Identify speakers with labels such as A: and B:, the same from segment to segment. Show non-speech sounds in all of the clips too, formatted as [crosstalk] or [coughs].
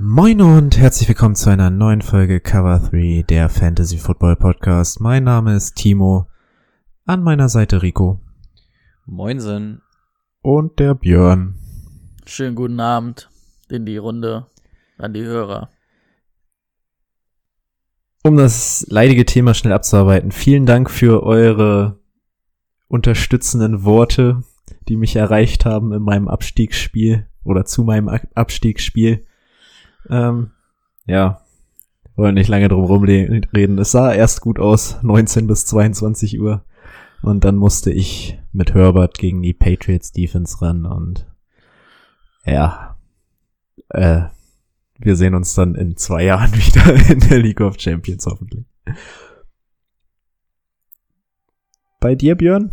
A: Moin und herzlich willkommen zu einer neuen Folge Cover 3 der Fantasy Football Podcast. Mein Name ist Timo, an meiner Seite Rico
B: Moinsen.
A: und der Björn.
B: Schönen guten Abend in die Runde an die Hörer.
A: Um das leidige Thema schnell abzuarbeiten, vielen Dank für eure unterstützenden Worte, die mich erreicht haben in meinem Abstiegsspiel oder zu meinem Ab- Abstiegsspiel. Ähm, ja, wollen nicht lange drum rumreden. Es sah erst gut aus, 19 bis 22 Uhr. Und dann musste ich mit Herbert gegen die Patriots Defense ran und ja, äh, wir sehen uns dann in zwei Jahren [laughs] wieder in der League of Champions hoffentlich. Bei dir, Björn?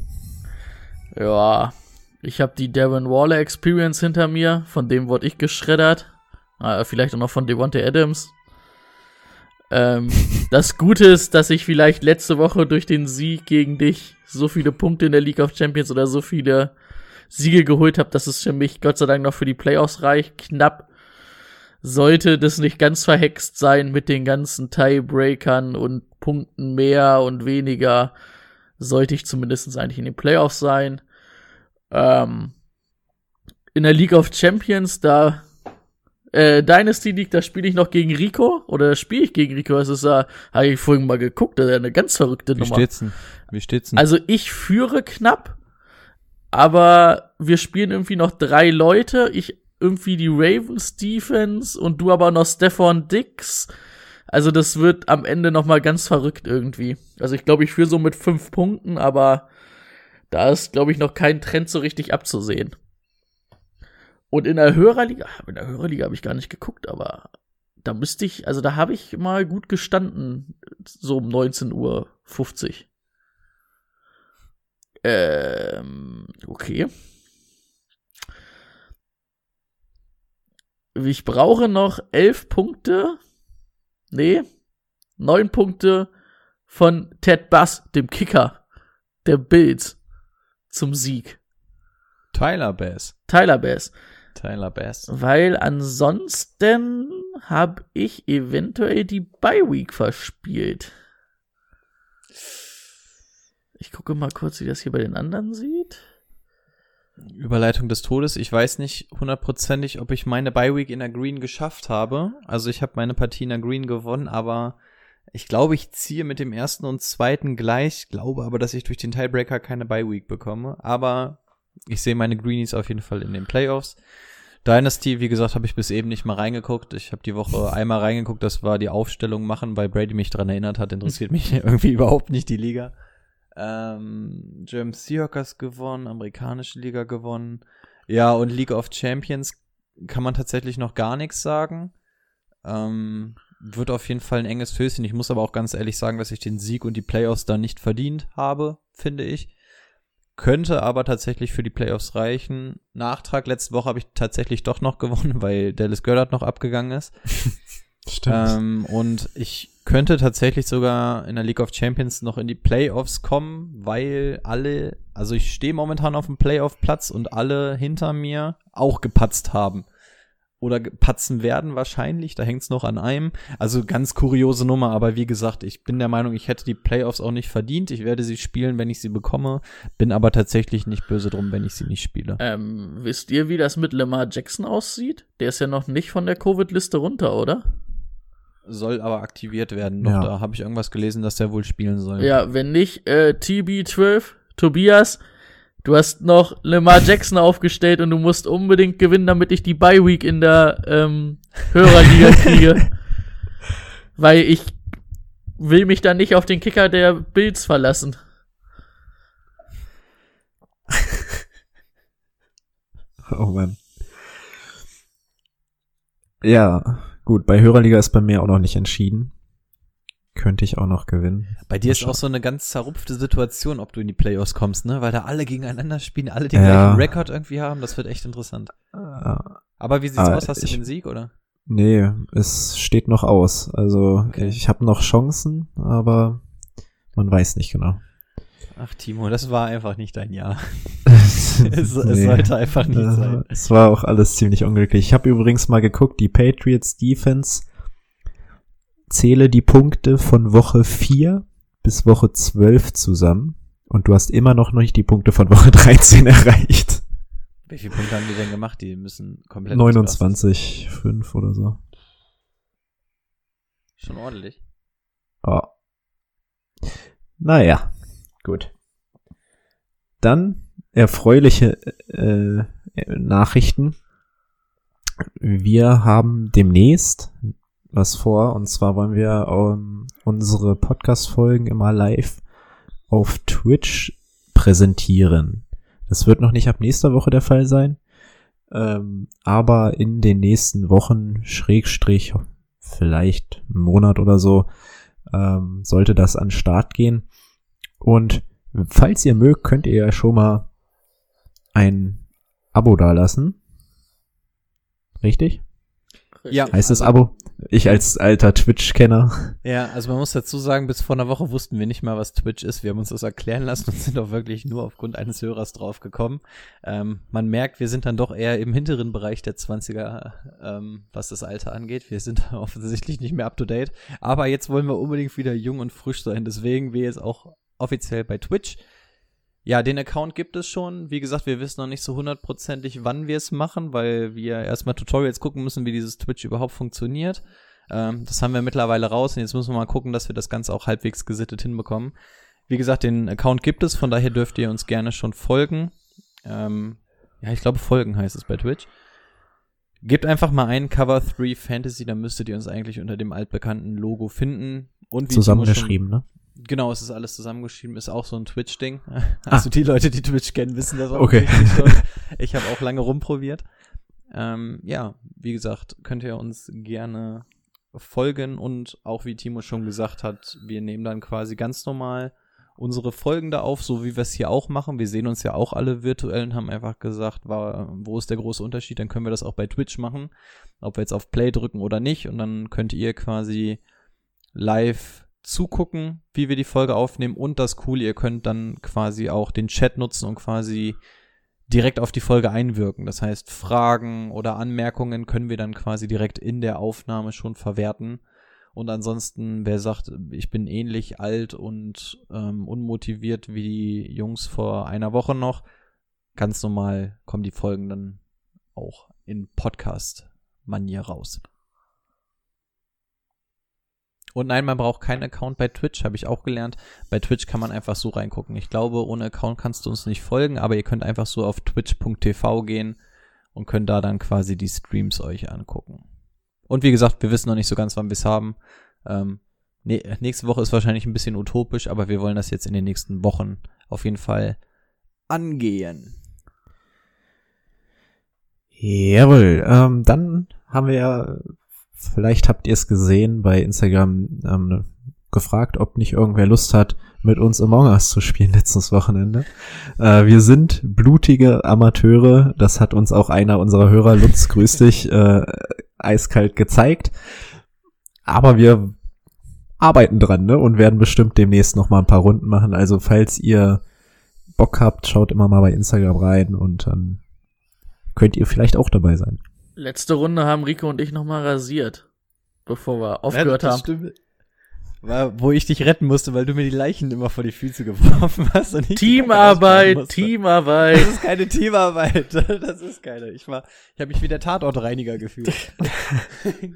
B: Ja, ich habe die Darren Waller Experience hinter mir, von dem wurde ich geschreddert. Ah, vielleicht auch noch von Devontae Adams. Ähm, [laughs] das Gute ist, dass ich vielleicht letzte Woche durch den Sieg gegen dich so viele Punkte in der League of Champions oder so viele Siege geholt habe, dass es für mich Gott sei Dank noch für die Playoffs reicht. Knapp sollte das nicht ganz verhext sein mit den ganzen Tiebreakern und Punkten mehr und weniger, sollte ich zumindest eigentlich in den Playoffs sein. Ähm, in der League of Champions, da äh, Dynasty League, da spiele ich noch gegen Rico oder spiele ich gegen Rico? Das ist ja, habe ich vorhin mal geguckt, das ist ja eine ganz verrückte
C: Wie
B: Nummer.
C: steht's denn? Wie steht's denn?
B: Also ich führe knapp, aber wir spielen irgendwie noch drei Leute. Ich irgendwie die Ravens Defense und du aber noch Stefan Dix. Also das wird am Ende noch mal ganz verrückt irgendwie. Also ich glaube, ich führe so mit fünf Punkten, aber da ist, glaube ich, noch kein Trend so richtig abzusehen. Und in der Hörerliga, in der Hörerliga habe ich gar nicht geguckt, aber da müsste ich, also da habe ich mal gut gestanden, so um 19.50 Uhr. Ähm, okay. Ich brauche noch elf Punkte. Nee, neun Punkte von Ted Bass, dem Kicker der Bills, zum Sieg.
C: Tyler Bass.
B: Tyler Bass.
C: Tyler Bass.
B: Weil ansonsten habe ich eventuell die Bye Week verspielt. Ich gucke mal kurz, wie das hier bei den anderen sieht.
C: Überleitung des Todes. Ich weiß nicht hundertprozentig, ob ich meine Bye Week in der Green geschafft habe. Also ich habe meine Partie in der Green gewonnen, aber ich glaube, ich ziehe mit dem ersten und zweiten gleich. Glaube aber, dass ich durch den Tiebreaker keine Bye Week bekomme. Aber ich sehe meine Greenies auf jeden Fall in den Playoffs. Dynasty, wie gesagt, habe ich bis eben nicht mal reingeguckt. Ich habe die Woche einmal reingeguckt, das war die Aufstellung machen, weil Brady mich dran erinnert hat. Interessiert mich [laughs] irgendwie überhaupt nicht die Liga. Ähm, German Seahawkers gewonnen, amerikanische Liga gewonnen. Ja, und League of Champions kann man tatsächlich noch gar nichts sagen. Ähm, wird auf jeden Fall ein enges Fößchen. Ich muss aber auch ganz ehrlich sagen, dass ich den Sieg und die Playoffs da nicht verdient habe, finde ich. Könnte aber tatsächlich für die Playoffs reichen. Nachtrag, letzte Woche habe ich tatsächlich doch noch gewonnen, [laughs] weil Dallas Goddard noch abgegangen ist. [laughs]
A: Stimmt.
C: Ähm, und ich könnte tatsächlich sogar in der League of Champions noch in die Playoffs kommen, weil alle, also ich stehe momentan auf dem Playoff-Platz und alle hinter mir auch gepatzt haben. Oder patzen werden wahrscheinlich, da hängt's noch an einem. Also ganz kuriose Nummer, aber wie gesagt, ich bin der Meinung, ich hätte die Playoffs auch nicht verdient. Ich werde sie spielen, wenn ich sie bekomme, bin aber tatsächlich nicht böse drum, wenn ich sie nicht spiele.
B: Ähm, wisst ihr, wie das mit Lamar Jackson aussieht? Der ist ja noch nicht von der Covid-Liste runter, oder?
C: Soll aber aktiviert werden. Noch
A: Ja.
C: da habe ich irgendwas gelesen, dass der wohl spielen soll.
B: Ja, wenn nicht, äh, TB12, Tobias, du hast noch Lamar Jackson aufgestellt und du musst unbedingt gewinnen, damit ich die Bye Week in der ähm, Hörerliga [laughs] kriege. Weil ich will mich dann nicht auf den Kicker der Bills verlassen. [laughs]
A: Oh Mann. Ja, Gut, bei Hörerliga ist bei mir auch noch nicht entschieden. Könnte ich auch noch gewinnen.
C: Bei dir ist auch so eine ganz zerrupfte Situation, ob du in die Playoffs kommst, ne? Weil da alle gegeneinander spielen, alle den
A: Ja.
C: gleichen Rekord irgendwie haben. Das wird echt interessant.
A: Äh,
C: Aber wie sieht's
A: Ah,
C: aus? Hast du
A: ich-
C: den Sieg, oder?
A: nee, es steht noch aus. Also
C: Okay.
A: ich habe noch Chancen, aber man weiß nicht genau.
C: Ach, Timo, das war einfach nicht dein Jahr. [laughs] es, es
A: Nee.
C: sollte einfach nicht
A: Äh,
C: sein.
A: Es war auch alles ziemlich unglücklich. Ich habe übrigens mal geguckt, die Patriots Defense zähle die Punkte von Woche 4 bis Woche 12 zusammen und du hast immer noch nicht die Punkte von Woche 13 [laughs] erreicht.
C: Wie viele Punkte haben die denn gemacht? Die müssen komplett ausrasten.
A: 29, 5 oder so.
C: Schon ordentlich.
A: Ja. Naja, gut. Dann erfreuliche äh, Nachrichten. Wir haben demnächst was vor und zwar wollen wir ähm, unsere Podcast-Folgen immer live auf Twitch präsentieren. Das wird noch nicht ab nächster Woche der Fall sein, ähm, aber in den nächsten Wochen, Schrägstrich, vielleicht einen Monat oder so, ähm, sollte das an den Start gehen. Und falls ihr mögt, könnt ihr ja schon mal ein Abo dalassen. Richtig?
C: Ja.
A: Heißt
C: Also-
A: Abo? Ich als alter Twitch-Kenner.
C: Ja, also man muss dazu sagen, bis vor einer Woche wussten wir nicht mal, was Twitch ist. Wir haben uns das erklären lassen und sind auch wirklich nur aufgrund eines Hörers drauf gekommen. Ähm, man merkt, wir sind dann doch eher im hinteren Bereich der 20er, ähm, was das Alter angeht. Wir sind [laughs] offensichtlich nicht mehr up to date. Aber jetzt wollen wir unbedingt wieder jung und frisch sein. Deswegen wir jetzt auch offiziell bei Twitch. Ja, den Account gibt es schon. Wie gesagt, wir wissen noch nicht so hundertprozentig, wann wir es machen, weil wir erstmal Tutorials gucken müssen, wie dieses Twitch überhaupt funktioniert. Ähm, das haben wir mittlerweile raus und jetzt müssen wir mal gucken, dass wir das Ganze auch halbwegs gesittet hinbekommen. Wie gesagt, den Account gibt es, von daher dürft ihr uns gerne schon folgen. Ähm, ja, ich glaube, folgen heißt es bei Twitch. Gebt einfach mal ein Cover 3 Fantasy, dann müsstet ihr uns eigentlich unter dem altbekannten Logo finden. Und wie
A: Zusammengeschrieben, ne?
C: Genau, es ist alles zusammengeschrieben, ist auch so ein Twitch-Ding. [laughs] Also die Leute, die Twitch kennen, wissen das auch
A: Okay.
C: schon. [laughs] Ich habe auch lange rumprobiert. Ähm, ja, wie gesagt, könnt ihr uns gerne folgen und auch wie Timo schon gesagt hat, wir nehmen dann quasi ganz normal unsere Folgen da auf, so wie wir es hier auch machen. Wir sehen uns ja auch alle virtuell und haben einfach gesagt, war, wo ist der große Unterschied? Dann können wir das auch bei Twitch machen, ob wir jetzt auf Play drücken oder nicht. Und dann könnt ihr quasi live zugucken, wie wir die Folge aufnehmen. Und das Coole, ihr könnt dann quasi auch den Chat nutzen und quasi direkt auf die Folge einwirken. Das heißt, Fragen oder Anmerkungen können wir dann quasi direkt in der Aufnahme schon verwerten. Und ansonsten, wer sagt, ich bin ähnlich alt und ähm, unmotiviert wie die Jungs vor einer Woche noch, ganz normal kommen die Folgen dann auch in Podcast-Manier raus. Und nein, man braucht keinen Account bei Twitch, habe ich auch gelernt. Bei Twitch kann man einfach so reingucken. Ich glaube, ohne Account kannst du uns nicht folgen, aber ihr könnt einfach so auf twitch.tv gehen und könnt da dann quasi die Streams euch angucken. Und wie gesagt, wir wissen noch nicht so ganz, wann wir es haben. Ähm, nee, nächste Woche ist wahrscheinlich ein bisschen utopisch, aber wir wollen das jetzt in den nächsten Wochen auf jeden Fall angehen.
A: Jawohl, ähm, dann haben wir ja, vielleicht habt ihr es gesehen, bei Instagram ähm, gefragt, ob nicht irgendwer Lust hat, mit uns Among Us zu spielen letztes Wochenende. Äh, wir sind blutige Amateure, das hat uns auch einer unserer Hörer, Lutz, grüß dich, äh, eiskalt gezeigt. Aber wir arbeiten dran, ne, und werden bestimmt demnächst noch mal ein paar Runden machen. Also falls ihr Bock habt, schaut immer mal bei Instagram rein und dann könnt ihr vielleicht auch dabei sein.
B: Letzte Runde haben Rico und ich nochmal rasiert, bevor wir aufgehört
C: das
B: haben.
C: Stimmt. War, wo ich dich retten musste, weil du mir die Leichen immer vor die Füße geworfen [laughs] hast. Und ich
B: Teamarbeit. Teamarbeit.
C: Das ist keine Teamarbeit. [laughs] Das ist keine. Ich war, ich habe mich wie der Tatortreiniger gefühlt. [laughs]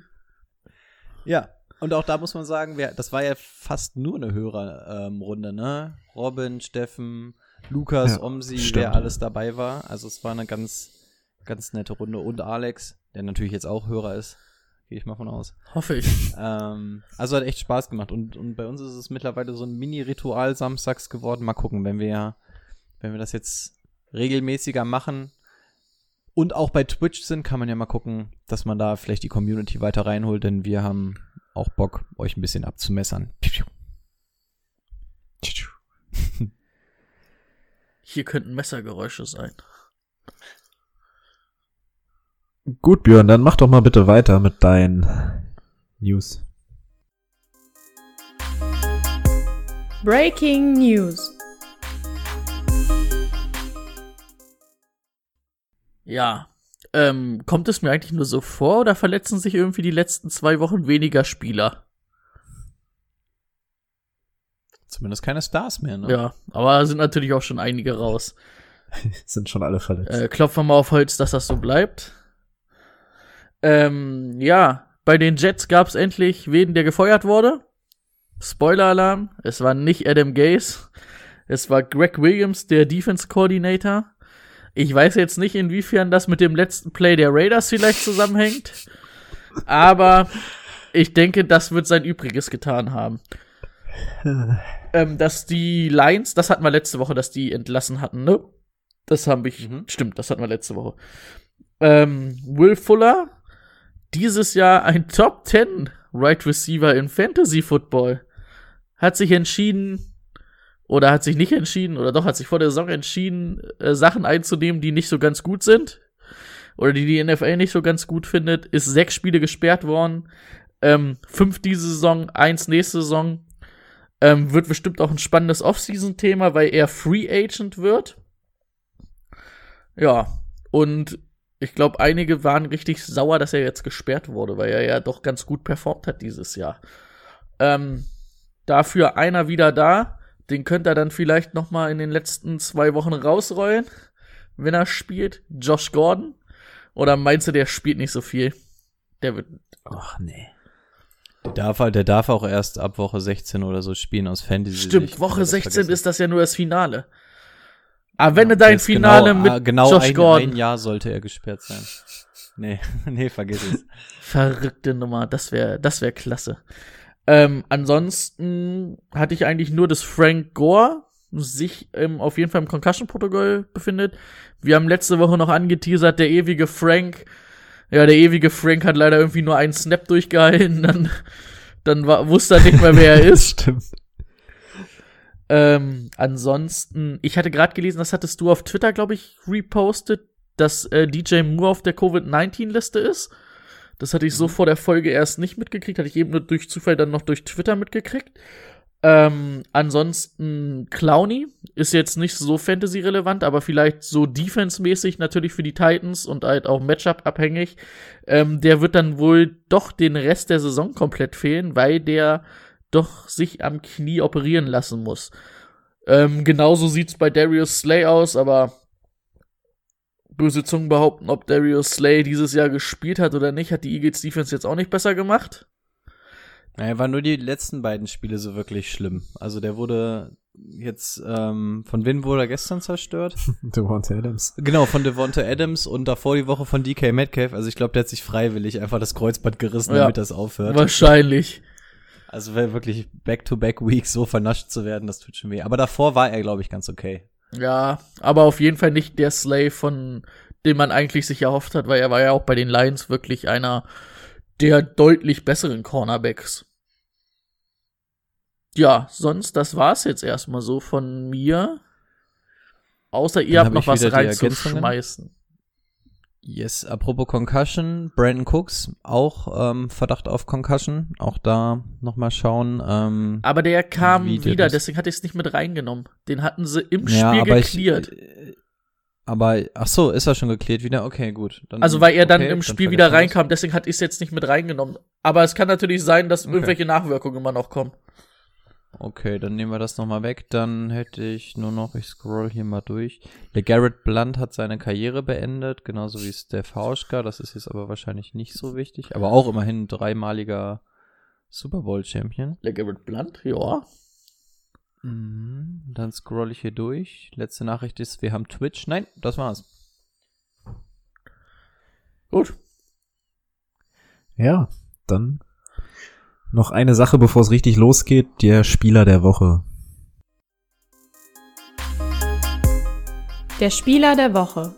C: ja. Und auch da muss man sagen, wer, das war ja fast nur eine Hörerrunde, ne? Robin, Steffen, Lukas,
A: Ja,
C: Omsi,
A: stimmt.
C: wer alles dabei war. Also es war eine ganz, ganz nette Runde. Und Alex, der natürlich jetzt auch Hörer ist. Gehe ich mal von aus.
B: Hoffe ich.
C: Ähm, also hat echt Spaß gemacht. Und, und bei uns ist es mittlerweile so ein Mini-Ritual samstags geworden. Mal gucken, wenn wir, wenn wir das jetzt regelmäßiger machen. und auch bei Twitch sind, kann man ja mal gucken, dass man da vielleicht die Community weiter reinholt, denn wir haben auch Bock, euch ein bisschen abzumessern.
B: Hier könnten Messergeräusche sein.
A: Gut, Björn, dann mach doch mal bitte weiter mit deinen News.
D: Breaking News.
B: Ja. Ähm, kommt es mir eigentlich nur so vor oder verletzen sich irgendwie die letzten zwei Wochen weniger Spieler?
C: Zumindest keine Stars mehr, ne?
B: Ja, aber sind natürlich auch schon einige raus. [laughs]
A: Sind schon alle verletzt.
B: Äh, klopfen wir mal auf Holz, dass das so bleibt. Ähm, ja, bei den Jets gab es endlich wen, der gefeuert wurde. Spoiler-Alarm, es war nicht Adam Gase, es war Greg Williams, der Defense Coordinator. Ich weiß jetzt nicht, inwiefern das mit dem letzten Play der Raiders vielleicht zusammenhängt, aber ich denke, das wird sein Übriges getan haben. [laughs] ähm, dass die Lions, das hatten wir letzte Woche, dass die entlassen hatten, ne? Das habe ich,
C: Mhm.
B: stimmt, das hatten wir letzte Woche. Ähm, Will Fuller, dieses Jahr ein Top 10 Right Receiver in Fantasy Football, hat sich entschieden, oder hat sich nicht entschieden, oder doch hat sich vor der Saison entschieden, äh, Sachen einzunehmen, die nicht so ganz gut sind, oder die die NFL nicht so ganz gut findet, ist sechs Spiele gesperrt worden, ähm, fünf diese Saison, eins nächste Saison, ähm, wird bestimmt auch ein spannendes Offseason-Thema, weil er Free Agent wird. Ja, und ich glaube, einige waren richtig sauer, dass er jetzt gesperrt wurde, weil er ja doch ganz gut performt hat dieses Jahr. Ähm, dafür einer wieder da, den könnte er dann vielleicht noch mal in den letzten zwei Wochen rausrollen, wenn er spielt. Josh Gordon. Oder meinst du, der spielt nicht so viel? Der wird.
A: Ach nee.
C: Der darf halt, der darf auch erst ab Woche 16 oder so spielen aus Fantasy.
B: Stimmt, Woche
C: Das
B: 16
C: vergessen.
B: ist das ja nur das Finale. Aber wenn du
C: Der
B: dein Finale
C: genau,
B: mit
C: ah, genau
B: Josh
C: ein,
B: Gordon.
C: ein Jahr sollte er gesperrt sein. [laughs] Nee, [laughs] nee, vergiss es.
B: Verrückte Nummer, das wäre das wär klasse. Ähm, ansonsten hatte ich eigentlich nur, dass Frank Gore sich ähm, auf jeden Fall im Concussion-Protokoll befindet. Wir haben letzte Woche noch angeteasert, der ewige Frank. Ja, der ewige Frank hat leider irgendwie nur einen Snap durchgehalten. [laughs] Dann, dann war, wusste er nicht mehr, wer er ist.
A: Stimmt.
B: Ähm, ansonsten, ich hatte gerade gelesen, das hattest du auf Twitter, glaube ich, repostet, dass äh, DJ Moore auf der Covid-19-Liste ist. Das hatte ich so vor der Folge erst nicht mitgekriegt, hatte ich eben nur durch Zufall dann noch durch Twitter mitgekriegt. Ähm, ansonsten Clowny ist jetzt nicht so Fantasy-relevant, aber vielleicht so Defense-mäßig natürlich für die Titans und halt auch Matchup-abhängig. Ähm, der wird dann wohl doch den Rest der Saison komplett fehlen, weil der doch sich am Knie operieren lassen muss. Ähm, genauso sieht's bei Darius Slay aus, aber böse Zungen behaupten, ob Darius Slay dieses Jahr gespielt hat oder nicht, hat die Eagles Defense jetzt auch nicht besser gemacht.
C: Naja, waren nur die letzten beiden Spiele so wirklich schlimm. Also der wurde jetzt, ähm, von wem wurde er gestern zerstört? [laughs]
A: Devontae Adams.
C: Genau, von Devonta Adams und davor die Woche von DK Metcalf. Also ich glaube, der hat sich freiwillig einfach das Kreuzband gerissen,
B: Ja.
C: damit das aufhört.
B: Wahrscheinlich.
C: Also wäre wirklich Back-to-Back-Week so vernascht zu werden, das tut schon weh. Aber davor war er, glaube ich, ganz okay.
B: Ja, aber auf jeden Fall nicht der Slay, von dem man eigentlich sich erhofft hat, weil er war ja auch bei den Lions wirklich einer der deutlich besseren Cornerbacks. Ja, sonst, das war's jetzt erstmal so von mir. Außer ihr
C: Dann
B: habt
C: hab
B: noch was reinzuschmeißen.
C: Yes, apropos Concussion, Brandon Cooks, auch ähm, Verdacht auf Concussion. Auch da nochmal schauen. Ähm,
B: Aber der kam
C: Wie der
B: wieder,
C: das-
B: deswegen hatte ich es nicht mit reingenommen. Den hatten sie im
C: ja,
B: Spiel geklärt.
C: Äh, aber, ach so, ist er schon geklärt wieder? Okay, gut. Dann,
B: Also weil er dann
C: okay,
B: im
C: dann
B: Spiel
C: vergessen
B: wieder reinkam, deswegen hatte ich es jetzt nicht mit reingenommen. Aber es kann natürlich sein, dass
C: Okay.
B: irgendwelche Nachwirkungen immer noch kommen.
C: Okay, dann nehmen wir das nochmal weg. Dann hätte ich nur noch, ich scroll hier mal durch. Der Garrett Blunt hat seine Karriere beendet, genauso wie Steph Hauschka. Das ist jetzt aber wahrscheinlich nicht so wichtig. Aber auch immerhin dreimaliger Super Bowl Champion.
B: Der Garrett Blunt, ja.
C: Mhm, Dann scroll ich hier durch. Letzte Nachricht ist, wir haben Twitch. Nein, das war's.
B: Gut.
A: Ja, dann noch eine Sache, bevor es richtig losgeht, der Spieler der Woche.
D: Der Spieler der Woche.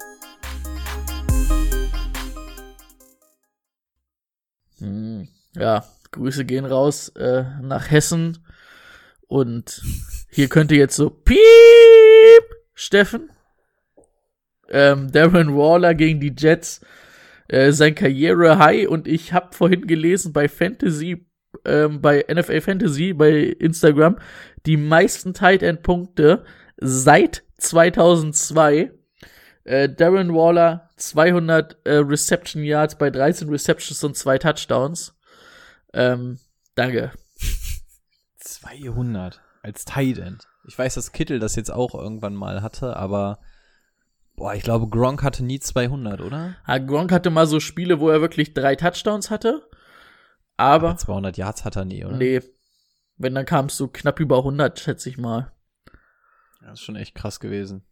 B: Hm, ja, Grüße gehen raus äh, nach Hessen. Und hier könnte jetzt so Piep, Steffen. Ähm, Darren Waller gegen die Jets. Äh, sein Karriere-High. Und ich habe vorhin gelesen bei Fantasy ähm, bei NFL Fantasy, bei Instagram, die meisten Tight End Punkte seit 2002. Äh, Darren Waller 200 äh, Reception Yards bei 13 Receptions und zwei Touchdowns. Ähm, danke. [laughs]
C: 200 als Tight End. Ich weiß, dass Kittel das jetzt auch irgendwann mal hatte, aber boah, ich glaube, Gronk hatte nie 200, oder?
B: Ah, Gronk hatte mal so Spiele, wo er wirklich drei Touchdowns hatte. Aber,
C: 200 Yards hat er nie, oder?
B: nee, wenn dann kam es so knapp über 100, schätze ich mal.
C: Das ist schon echt krass gewesen.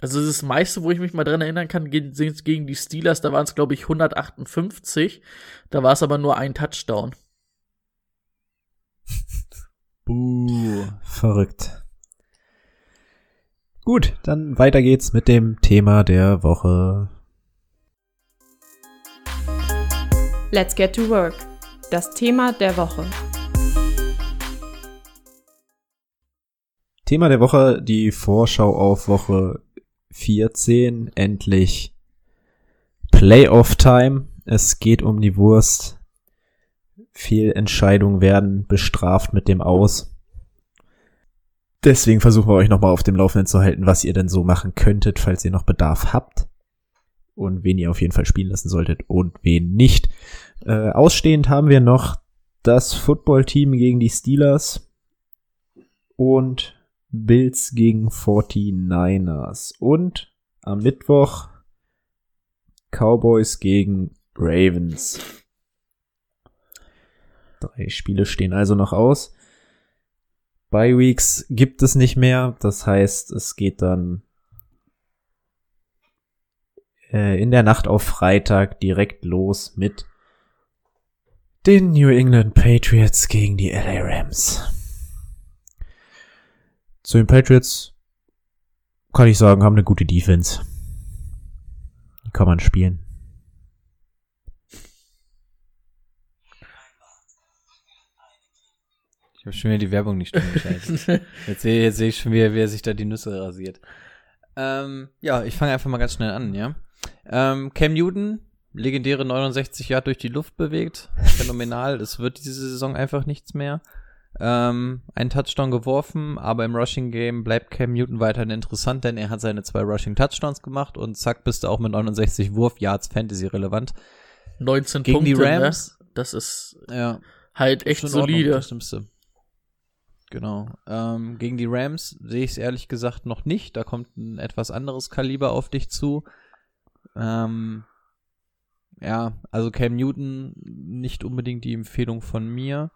B: Also das meiste, wo ich mich mal dran erinnern kann, gegen, gegen die Steelers, da waren es glaube ich 158. Da war es aber nur ein Touchdown. [laughs]
A: Buh. Verrückt. Gut, dann weiter geht's mit dem Thema der Woche.
D: Let's get to work. Das Thema der Woche.
A: Thema der Woche, die Vorschau auf Woche 14, endlich Playoff Time. Es geht um die Wurst. Fehlentscheidungen werden bestraft mit dem Aus. Deswegen versuchen wir euch nochmal auf dem Laufenden zu halten, was ihr denn so machen könntet, falls ihr noch Bedarf habt. Und wen ihr auf jeden Fall spielen lassen solltet und wen nicht. Äh, ausstehend haben wir noch das Footballteam gegen die Steelers und Bills gegen 49ers. Und am Mittwoch Cowboys gegen Ravens. Drei Spiele stehen also noch aus. Bye Weeks gibt es nicht mehr. Das heißt, es geht dann äh, in der Nacht auf Freitag direkt los mit den New England Patriots gegen die LA Rams. Zu den Patriots kann ich sagen, haben eine gute Defense. Die kann man spielen.
C: Ich habe schon wieder die Werbung nicht geschaltet. [laughs] jetzt sehe jetzt seh ich schon wieder, wer sich da die Nüsse rasiert. Ähm, ja, ich fange einfach mal ganz schnell an, ja. Ähm, Cam Newton, legendäre 69 Jahre durch die Luft bewegt. [laughs] Phänomenal. Es wird diese Saison einfach nichts mehr. Ähm, ein Touchdown geworfen, aber im Rushing Game bleibt Cam Newton weiterhin interessant, denn er hat seine zwei Rushing Touchdowns gemacht und zack, bist du auch mit 69 Wurf-Yards Fantasy relevant.
B: 19
C: Gegen
B: Punkte,
C: die Rams?
B: Ne? Das ist
C: Ja.
B: halt echt
C: Ordnung,
B: solide.
C: Das Schlimmste. Genau. Ähm, gegen die Rams sehe ich es ehrlich gesagt noch nicht. Da kommt ein etwas anderes Kaliber auf dich zu. Ähm, ja, also Cam Newton nicht unbedingt die Empfehlung von mir.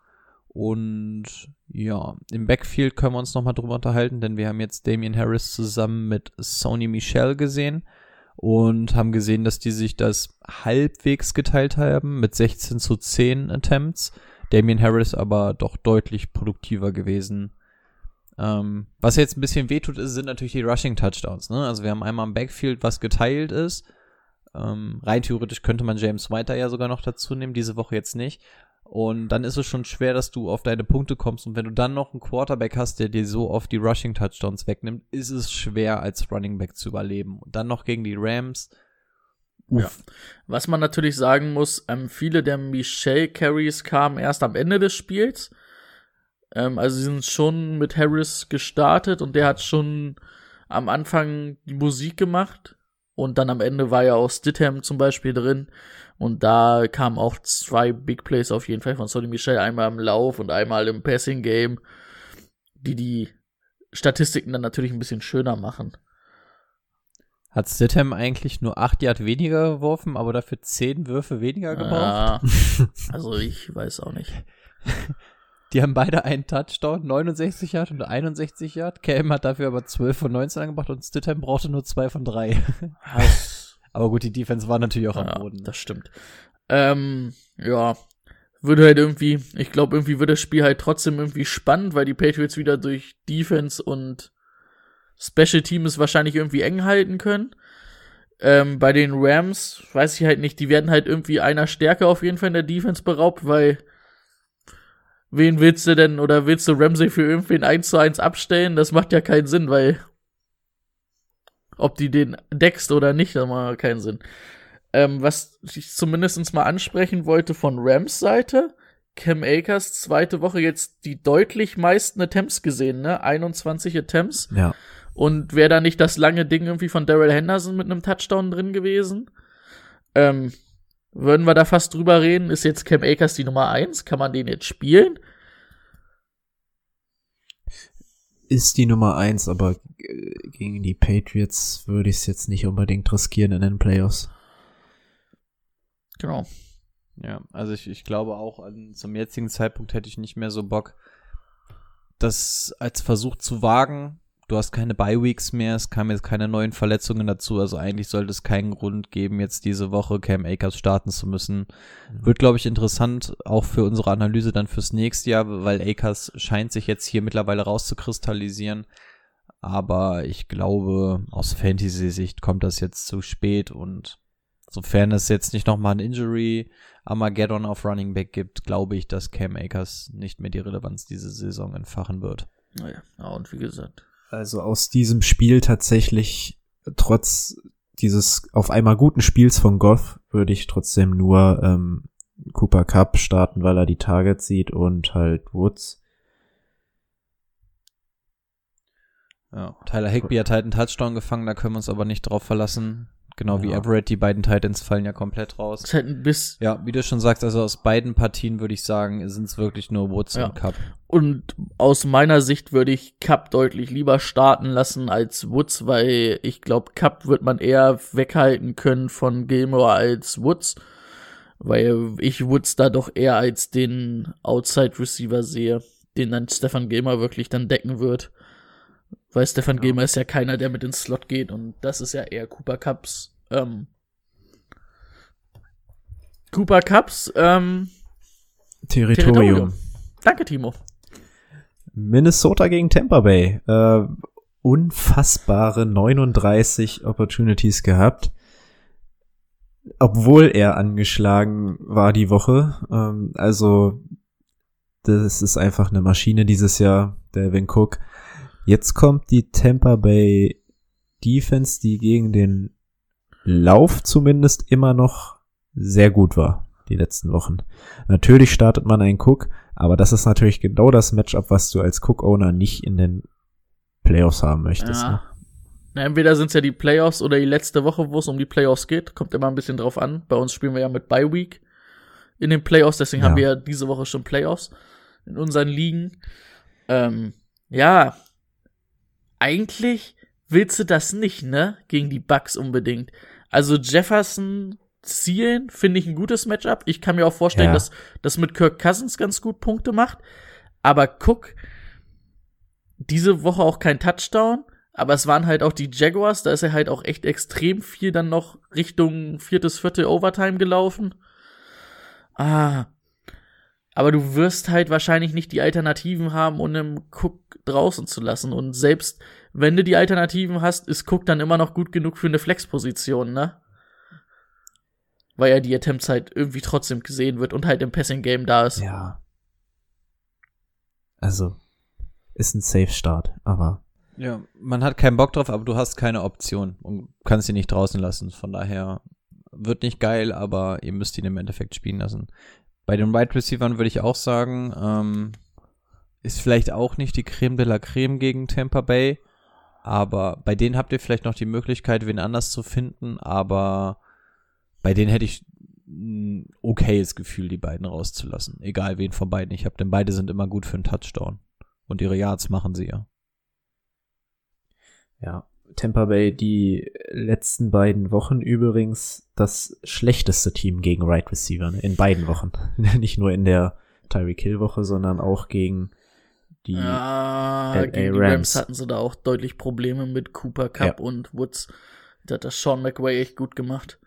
C: Und ja, im Backfield können wir uns nochmal drüber unterhalten, denn wir haben jetzt Damian Harris zusammen mit Sony Michel gesehen und haben gesehen, dass die sich das halbwegs geteilt haben mit 16 zu 10 Attempts. Damian Harris aber doch deutlich produktiver gewesen. Ähm, was jetzt ein bisschen wehtut, ist, sind natürlich die Rushing Touchdowns. Ne? Also wir haben einmal im Backfield, was geteilt ist. Ähm, rein theoretisch könnte man James White ja sogar noch dazu nehmen, diese Woche jetzt nicht. Und dann ist es schon schwer, dass du auf deine Punkte kommst. Und wenn du dann noch einen Quarterback hast, der dir so oft die Rushing Touchdowns wegnimmt, ist es schwer, als Running Back zu überleben. Und dann noch gegen die Rams.
B: Ja. Was man natürlich sagen muss, ähm, viele der Michelle Carries kamen erst am Ende des Spiels. Ähm, also sie sind schon mit Harris gestartet und der hat schon am Anfang die Musik gemacht. Und dann am Ende war ja auch Stidham zum Beispiel drin. Und da kamen auch zwei Big Plays auf jeden Fall von Sonny Michel. Einmal im Lauf und einmal im Passing Game. Die die Statistiken dann natürlich ein bisschen schöner machen.
C: Hat Stidham eigentlich nur 8 Yard weniger geworfen, aber dafür 10 Würfe weniger gebraucht?
B: Ja, [laughs] also ich weiß auch nicht. [laughs]
C: Die haben beide einen Touchdown, 69 Yard und 61 Yard. Cam hat dafür aber 12 von 19 angebracht und Stidham brauchte nur 2 von 3.
B: Das, [laughs]
C: aber gut, die Defense war natürlich auch
B: ja,
C: am Boden.
B: das stimmt. Ähm, ja, würde halt irgendwie, ich glaube, irgendwie wird das Spiel halt trotzdem irgendwie spannend, weil die Patriots wieder durch Defense und Special Teams wahrscheinlich irgendwie eng halten können. Ähm, bei den Rams weiß ich halt nicht, die werden halt irgendwie einer Stärke auf jeden Fall in der Defense beraubt, weil wen willst du denn oder willst du Ramsey für irgendwen 1 zu 1 abstellen? Das macht ja keinen Sinn, weil ob die den deckst oder nicht, das macht keinen Sinn. Ähm, was ich zumindest mal ansprechen wollte von Rams Seite, Cam Akers zweite Woche jetzt die deutlich meisten Attempts gesehen, ne? 21 Attempts.
A: Ja.
B: Und wäre da nicht das lange Ding irgendwie von Daryl Henderson mit einem Touchdown drin gewesen? Ähm, würden wir da fast drüber reden? Ist jetzt Cam Akers die Nummer eins? Kann man den jetzt spielen?
A: Ist die Nummer eins, aber äh, gegen die Patriots würde ich es jetzt nicht unbedingt riskieren in den Playoffs.
B: Genau.
C: Ja, also ich, ich glaube auch, an, zum jetzigen Zeitpunkt hätte ich nicht mehr so Bock, das als Versuch zu wagen. Du hast keine Bye-Weeks mehr, es kamen jetzt keine neuen Verletzungen dazu, also eigentlich sollte es keinen Grund geben, jetzt diese Woche Cam Akers starten zu müssen. Wird, glaube ich, interessant, auch für unsere Analyse dann fürs nächste Jahr, weil Akers scheint sich jetzt hier mittlerweile rauszukristallisieren. Aber ich glaube, aus Fantasy-Sicht kommt das jetzt zu spät und sofern es jetzt nicht nochmal ein Injury Armageddon auf Running Back gibt, glaube ich, dass Cam Akers nicht mehr die Relevanz diese Saison entfachen wird.
B: Naja, ja, und wie gesagt.
A: Also aus diesem Spiel tatsächlich, trotz dieses auf einmal guten Spiels von Goff, würde ich trotzdem nur ähm, Cooper Cup starten, weil er die Targets sieht und halt Woods.
C: Ja, Tyler Higby hat halt einen Touchdown gefangen, da können wir uns aber nicht drauf verlassen. Genau wie
A: Ja.
C: Everett, die beiden Titans fallen ja komplett raus.
B: Ist halt ein
C: Ja, wie du schon sagst, also aus beiden Partien würde ich sagen, sind es wirklich nur Woods
B: Ja.
C: und Cup.
B: Und aus meiner Sicht würde ich Cup deutlich lieber starten lassen als Woods, weil ich glaube, Cup wird man eher weghalten können von Gilmore als Woods, weil ich Woods da doch eher als den Outside Receiver sehe, den dann Stefan Gilmore wirklich dann decken wird. Weil Stefan Gilmore ist ja keiner, der mit ins Slot geht und das ist ja eher Cooper Cups. Ähm, Cooper Cups ähm,
A: Territorium.
B: Territorium. Danke, Timo.
A: Minnesota gegen Tampa Bay. Äh, unfassbare 39 Opportunities gehabt. Obwohl er angeschlagen war die Woche. Ähm, also, das ist einfach eine Maschine dieses Jahr, der Cook. Jetzt kommt die Tampa Bay Defense, die gegen den Lauf zumindest immer noch sehr gut war, die letzten Wochen. Natürlich startet man einen Cook, aber das ist natürlich genau das Matchup, was du als Cook-Owner nicht in den Playoffs haben möchtest.
B: Ja.
A: Ne?
B: Na, entweder sind es ja die Playoffs oder die letzte Woche, wo es um die Playoffs geht. Kommt immer ein bisschen drauf an. Bei uns spielen wir ja mit Bye Week in den Playoffs, deswegen
A: Ja.
B: haben wir ja diese Woche schon Playoffs in unseren Ligen. Ähm, ja, eigentlich willst du das nicht, ne? Gegen die Bucks unbedingt. Also Jefferson zielen finde ich ein gutes Matchup. Ich kann mir auch vorstellen,
A: Ja.
B: dass das mit Kirk Cousins ganz gut Punkte macht. Aber guck, diese Woche auch kein Touchdown. Aber es waren halt auch die Jaguars, da ist er halt auch echt extrem viel dann noch Richtung viertes, vierte Overtime gelaufen. Ah. Aber du wirst halt wahrscheinlich nicht die Alternativen haben, um einen Cook draußen zu lassen. Und selbst wenn du die Alternativen hast, ist Cook dann immer noch gut genug für eine Flexposition, ne? Weil ja die Attempts halt irgendwie trotzdem gesehen wird und halt im Passing Game da ist.
A: Ja. Also, ist ein Safe-Start, aber
C: Ja, man hat keinen Bock drauf, aber du hast keine Option und kannst ihn nicht draußen lassen. Von daher wird nicht geil, aber ihr müsst ihn im Endeffekt spielen lassen. Bei den Wide Receivers würde ich auch sagen, ähm, ist vielleicht auch nicht die Creme de la Creme gegen Tampa Bay, aber bei denen habt ihr vielleicht noch die Möglichkeit, wen anders zu finden, aber bei denen hätte ich ein okayes Gefühl, die beiden rauszulassen. Egal wen von beiden ich habe, denn beide sind immer gut für einen Touchdown. Und ihre Yards machen sie ja.
A: ja. Tampa Bay die letzten beiden Wochen übrigens das schlechteste Team gegen Right Receiver, ne? in beiden Wochen. [laughs] Nicht nur in der Tyreek Hill Woche, sondern auch gegen die
B: Ja,
A: LA
B: gegen die Rams.
A: Rams.
B: hatten sie da auch deutlich Probleme mit Cooper Cup und Woods. Da hat das Sean McWay echt gut gemacht.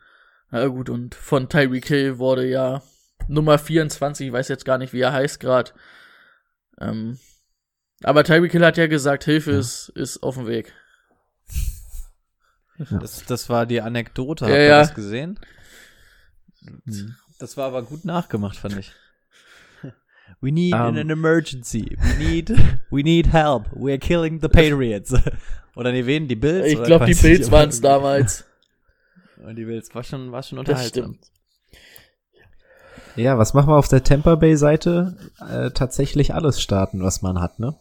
B: Na gut, und von Tyreek Hill wurde ja Nummer 24, ich weiß jetzt gar nicht, wie er heißt gerade. Ähm, aber Tyreek Hill hat ja gesagt, Hilfe
A: Ja.
B: ist, ist auf dem Weg.
C: Das, das war die Anekdote.
B: Ja,
C: Habt ihr
B: ja.
C: das gesehen? Das war aber gut nachgemacht, fand ich. [laughs] We need
A: Um.
C: an emergency. We need, we need help. We're killing the Patriots. [laughs] Oder nee, wen? Die Bills?
B: Ich glaube, die Bills [laughs] waren es damals.
C: Und die Bills war schon, war schon unterhaltsam.
A: Ja, was machen wir auf der Tampa Bay Seite? Äh, tatsächlich alles starten, was man hat, ne?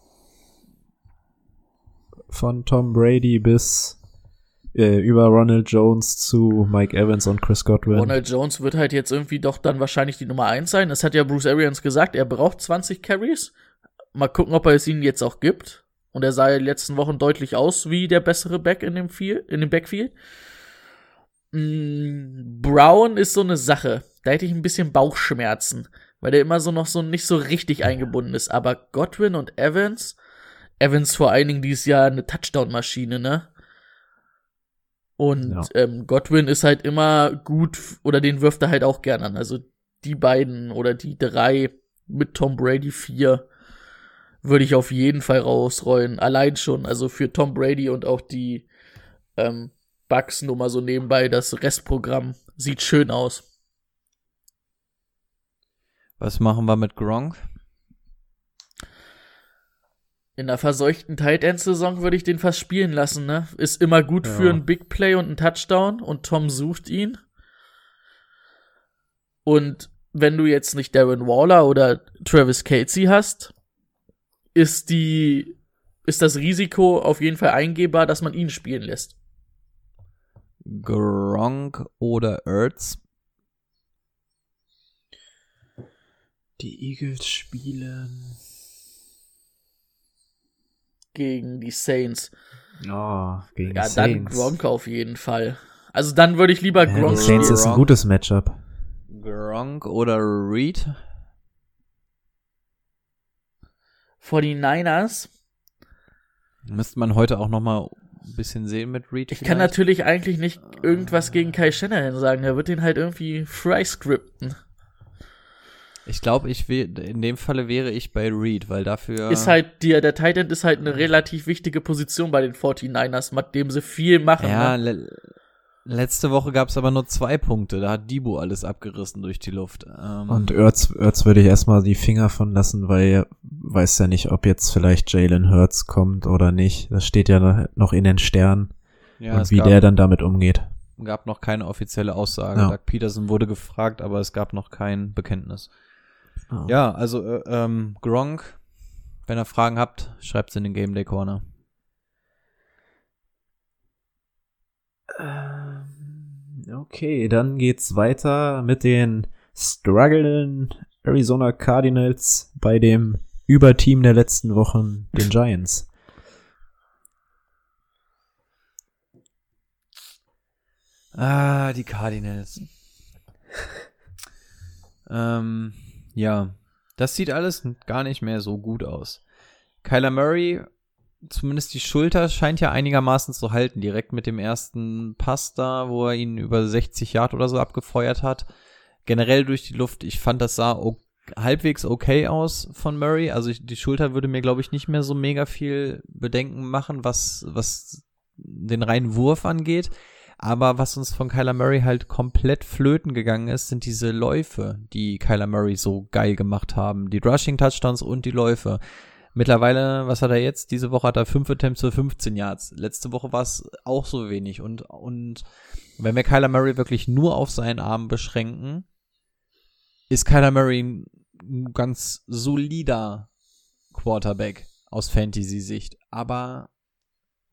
A: Von Tom Brady bis äh, über Ronald Jones zu Mike Evans und Chris Godwin.
B: Ronald Jones wird halt jetzt irgendwie doch dann wahrscheinlich die Nummer 1 sein. Das hat ja Bruce Arians gesagt, er braucht 20 Carries. Mal gucken, ob er es ihnen jetzt auch gibt. Und er sah in den letzten Wochen deutlich aus wie der bessere Back in dem, Field, in dem Backfield. Mm, Brown ist so eine Sache. Da hätte ich ein bisschen Bauchschmerzen, weil der immer so noch so nicht so richtig eingebunden ist. Aber Godwin und Evans, Evans vor allen Dingen dieses Jahr eine Touchdown-Maschine, ne? Und
A: Ja.
B: ähm, Godwin ist halt immer gut, oder den wirft er halt auch gern an. Also die beiden oder die drei mit Tom Brady vier würde ich auf jeden Fall rausrollen. Allein schon, also für Tom Brady und auch die ähm, Bucks nur mal so nebenbei. Das Restprogramm sieht schön aus.
C: Was machen wir mit Gronk?
B: In der verseuchten Tight End Saison würde ich den fast spielen lassen, ne? Ist immer gut für
A: Ja.
B: ein Big Play und einen Touchdown und Tom sucht ihn. Und wenn du jetzt nicht Darren Waller oder Travis Casey hast, ist die ist das Risiko auf jeden Fall eingehbar, dass man ihn spielen lässt.
C: Gronk oder Ertz?
A: Die Eagles spielen.
B: Gegen die Saints.
A: Oh, gegen
B: Ja,
A: die
B: dann
A: Saints.
B: Gronk auf jeden Fall. Also dann würde ich lieber
A: Ja,
B: Gronk
A: die Saints
B: spielen.
A: ist ein
C: Gronk.
A: gutes Matchup.
C: Gronk oder Reed?
B: Vor die Niners.
C: Müsste man heute auch noch mal ein bisschen sehen mit Reed.
B: Ich kann natürlich eigentlich nicht irgendwas gegen Kai Shanahan sagen. Er wird den halt irgendwie fry scripten.
C: Ich glaube, ich will, in dem Falle wäre ich bei Reed, weil dafür.
B: Ist halt, der, der Tight End ist halt eine relativ wichtige Position bei den 49ers, mit dem sie viel machen.
C: Ja,
B: ne?
C: le letzte Woche gab es aber nur zwei Punkte. Da hat Debo alles abgerissen durch die Luft. Ähm,
A: Und Ertz, Ertz würde ich erstmal die Finger von lassen, weil er weiß ja nicht, ob jetzt vielleicht Jalen Hurts kommt oder nicht. Das steht ja noch in den Sternen.
C: ja,
A: und wie
C: gab,
A: der dann damit umgeht.
C: gab noch keine offizielle Aussage.
A: Ja.
C: Doug Peterson wurde gefragt, aber es gab noch kein Bekenntnis.
A: Ja.
C: Ja, also äh, ähm, Gronk, wenn ihr Fragen habt, schreibt's in den Game Day Corner.
A: Okay, dann geht's weiter mit den struggling Arizona Cardinals bei dem Überteam der letzten Wochen, den Giants.
C: Ah, die Cardinals. [laughs] ähm, ja, das sieht alles gar nicht mehr so gut aus. Kyler Murray, zumindest die Schulter scheint ja einigermaßen zu halten, direkt mit dem ersten Pass da, wo er ihn über 60 Yard oder so abgefeuert hat. Generell durch die Luft, ich fand, das sah o- halbwegs okay aus von Murray. Also ich, die Schulter würde mir, glaube ich, nicht mehr so mega viel Bedenken machen, was, was den reinen Wurf angeht. Aber was uns von Kyler Murray halt komplett flöten gegangen ist, sind diese Läufe, die Kyler Murray so geil gemacht haben. Die Rushing Touchdowns und die Läufe. Mittlerweile, was hat er jetzt? Diese Woche hat er 5 Attempts für 15 Yards. Letzte Woche war es auch so wenig. Und, und wenn wir Kyler Murray wirklich nur auf seinen Arm beschränken, ist Kyler Murray ein ganz solider Quarterback aus Fantasy-Sicht. Aber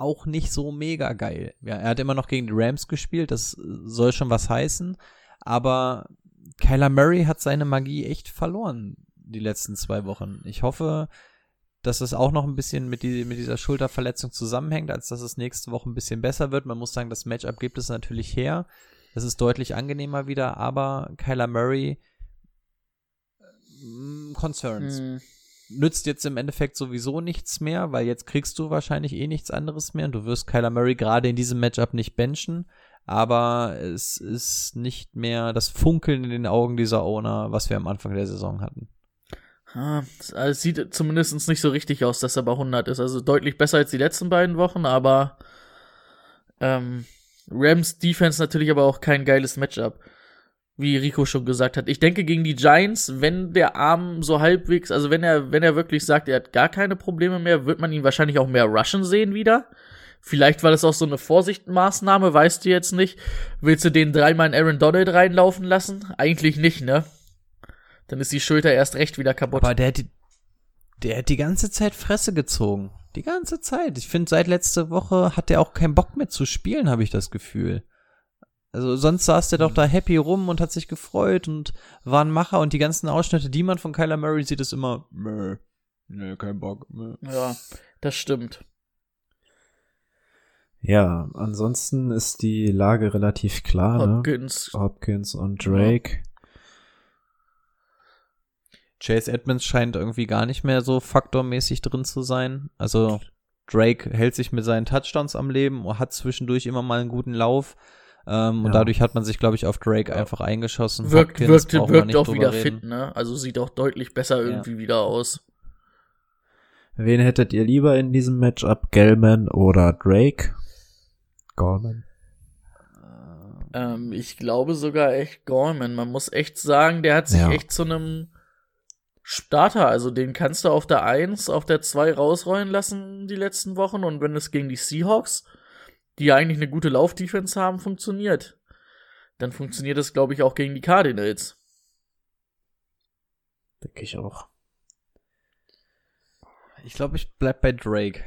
C: auch nicht so mega geil. Ja, er hat immer noch gegen die Rams gespielt, das soll schon was heißen, aber Kyler Murray hat seine Magie echt verloren die letzten zwei Wochen. Ich hoffe, dass es auch noch ein bisschen mit, die, mit dieser Schulterverletzung zusammenhängt, als dass es nächste Woche ein bisschen besser wird. Man muss sagen, das Matchup gibt es natürlich her. Es ist deutlich angenehmer wieder, aber Kyler Murray mm, Concerns
B: Hm.
C: Nützt jetzt im Endeffekt sowieso nichts mehr, weil jetzt kriegst du wahrscheinlich eh nichts anderes mehr und du wirst Kyler Murray gerade in diesem Matchup nicht benchen, aber es ist nicht mehr das Funkeln in den Augen dieser Owner, was wir am Anfang der Saison hatten.
B: Ah, Es sieht zumindest nicht so richtig aus, dass er bei 100 ist. Also deutlich besser als die letzten beiden Wochen, aber ähm, Rams Defense natürlich aber auch kein geiles Matchup. Wie Rico schon gesagt hat. Ich denke gegen die Giants, wenn der Arm so halbwegs, also wenn er, wenn er wirklich sagt, er hat gar keine Probleme mehr, wird man ihn wahrscheinlich auch mehr rushen sehen wieder. Vielleicht war das auch so eine Vorsichtmaßnahme, weißt du jetzt nicht. Willst du den dreimal in Aaron Donald reinlaufen lassen? Eigentlich nicht, ne? Dann ist die Schulter erst recht wieder kaputt.
C: Aber der hat die, der hat die ganze Zeit Fresse gezogen. Die ganze Zeit. Ich finde, seit letzte Woche hat er auch keinen Bock mehr zu spielen, habe ich das Gefühl. Also sonst saß der doch da happy rum und hat sich gefreut und war ein Macher und die ganzen Ausschnitte, die man von Kyler Murray sieht, ist immer, Mö, nee, kein Bock. Mö.
B: ja, das stimmt.
A: Ja, ansonsten ist die Lage relativ klar, ne?
B: Hopkins.
A: Hopkins und Drake.
C: Chase Edmonds scheint irgendwie gar nicht mehr so faktormäßig drin zu sein. Also Drake hält sich mit seinen Touchdowns am Leben und hat zwischendurch immer mal einen guten Lauf. Ähm, Und
A: Ja.
C: dadurch hat man sich, glaube ich, auf Drake einfach eingeschossen.
B: Wirkt,
C: Hopkins
B: wirkt, wirkt auch wieder
C: reden.
B: fit, ne? Also sieht auch deutlich besser irgendwie wieder aus.
A: Wen hättet ihr lieber in diesem Matchup? Gellman oder Drake? Gorman.
B: Ähm, ich glaube sogar echt Gorman. Man muss echt sagen, der hat sich
A: Ja.
B: echt zu einem Starter, also den kannst du auf der 1, auf der 2 rausrollen lassen die letzten Wochen und wenn es gegen die Seahawks, die ja eigentlich eine gute Laufdefense haben, funktioniert, dann funktioniert es, glaube ich, auch gegen die Cardinals.
A: Denke ich auch.
C: Ich glaube, ich bleib bei Drake.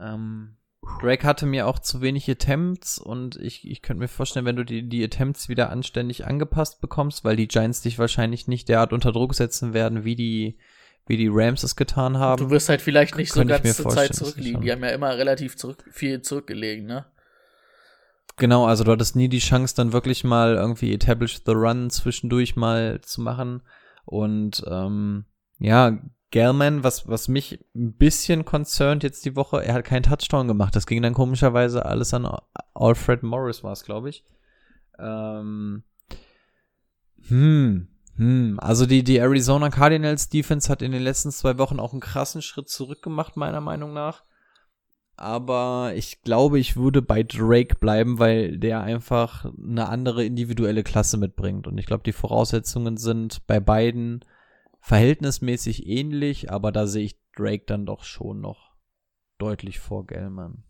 C: Ähm, Drake hatte mir auch zu wenig Attempts und ich, ich könnte mir vorstellen, wenn du die, die Attempts wieder anständig angepasst bekommst, weil die Giants dich wahrscheinlich nicht derart unter Druck setzen werden, wie die, wie die Rams es getan haben.
B: Du wirst halt vielleicht nicht so ganze
C: vorstellen,
B: Zeit zurückliegen. Die haben ja immer relativ zurück, viel zurückgelegen, ne?
C: Genau, also du hattest nie die Chance, dann wirklich mal irgendwie Establish the Run zwischendurch mal zu machen. Und ähm, ja, Gelman, was, was mich ein bisschen concerned jetzt die Woche, er hat keinen Touchdown gemacht. Das ging dann komischerweise alles an Alfred Morris, war es, glaube ich. Ähm, hm, hm. Also die, die Arizona Cardinals Defense hat in den letzten zwei Wochen auch einen krassen Schritt zurück gemacht, meiner Meinung nach aber ich glaube, ich würde bei Drake bleiben, weil der einfach eine andere individuelle Klasse mitbringt. Und ich glaube, die Voraussetzungen sind bei beiden verhältnismäßig ähnlich, aber da sehe ich Drake dann doch schon noch deutlich vor Gellman.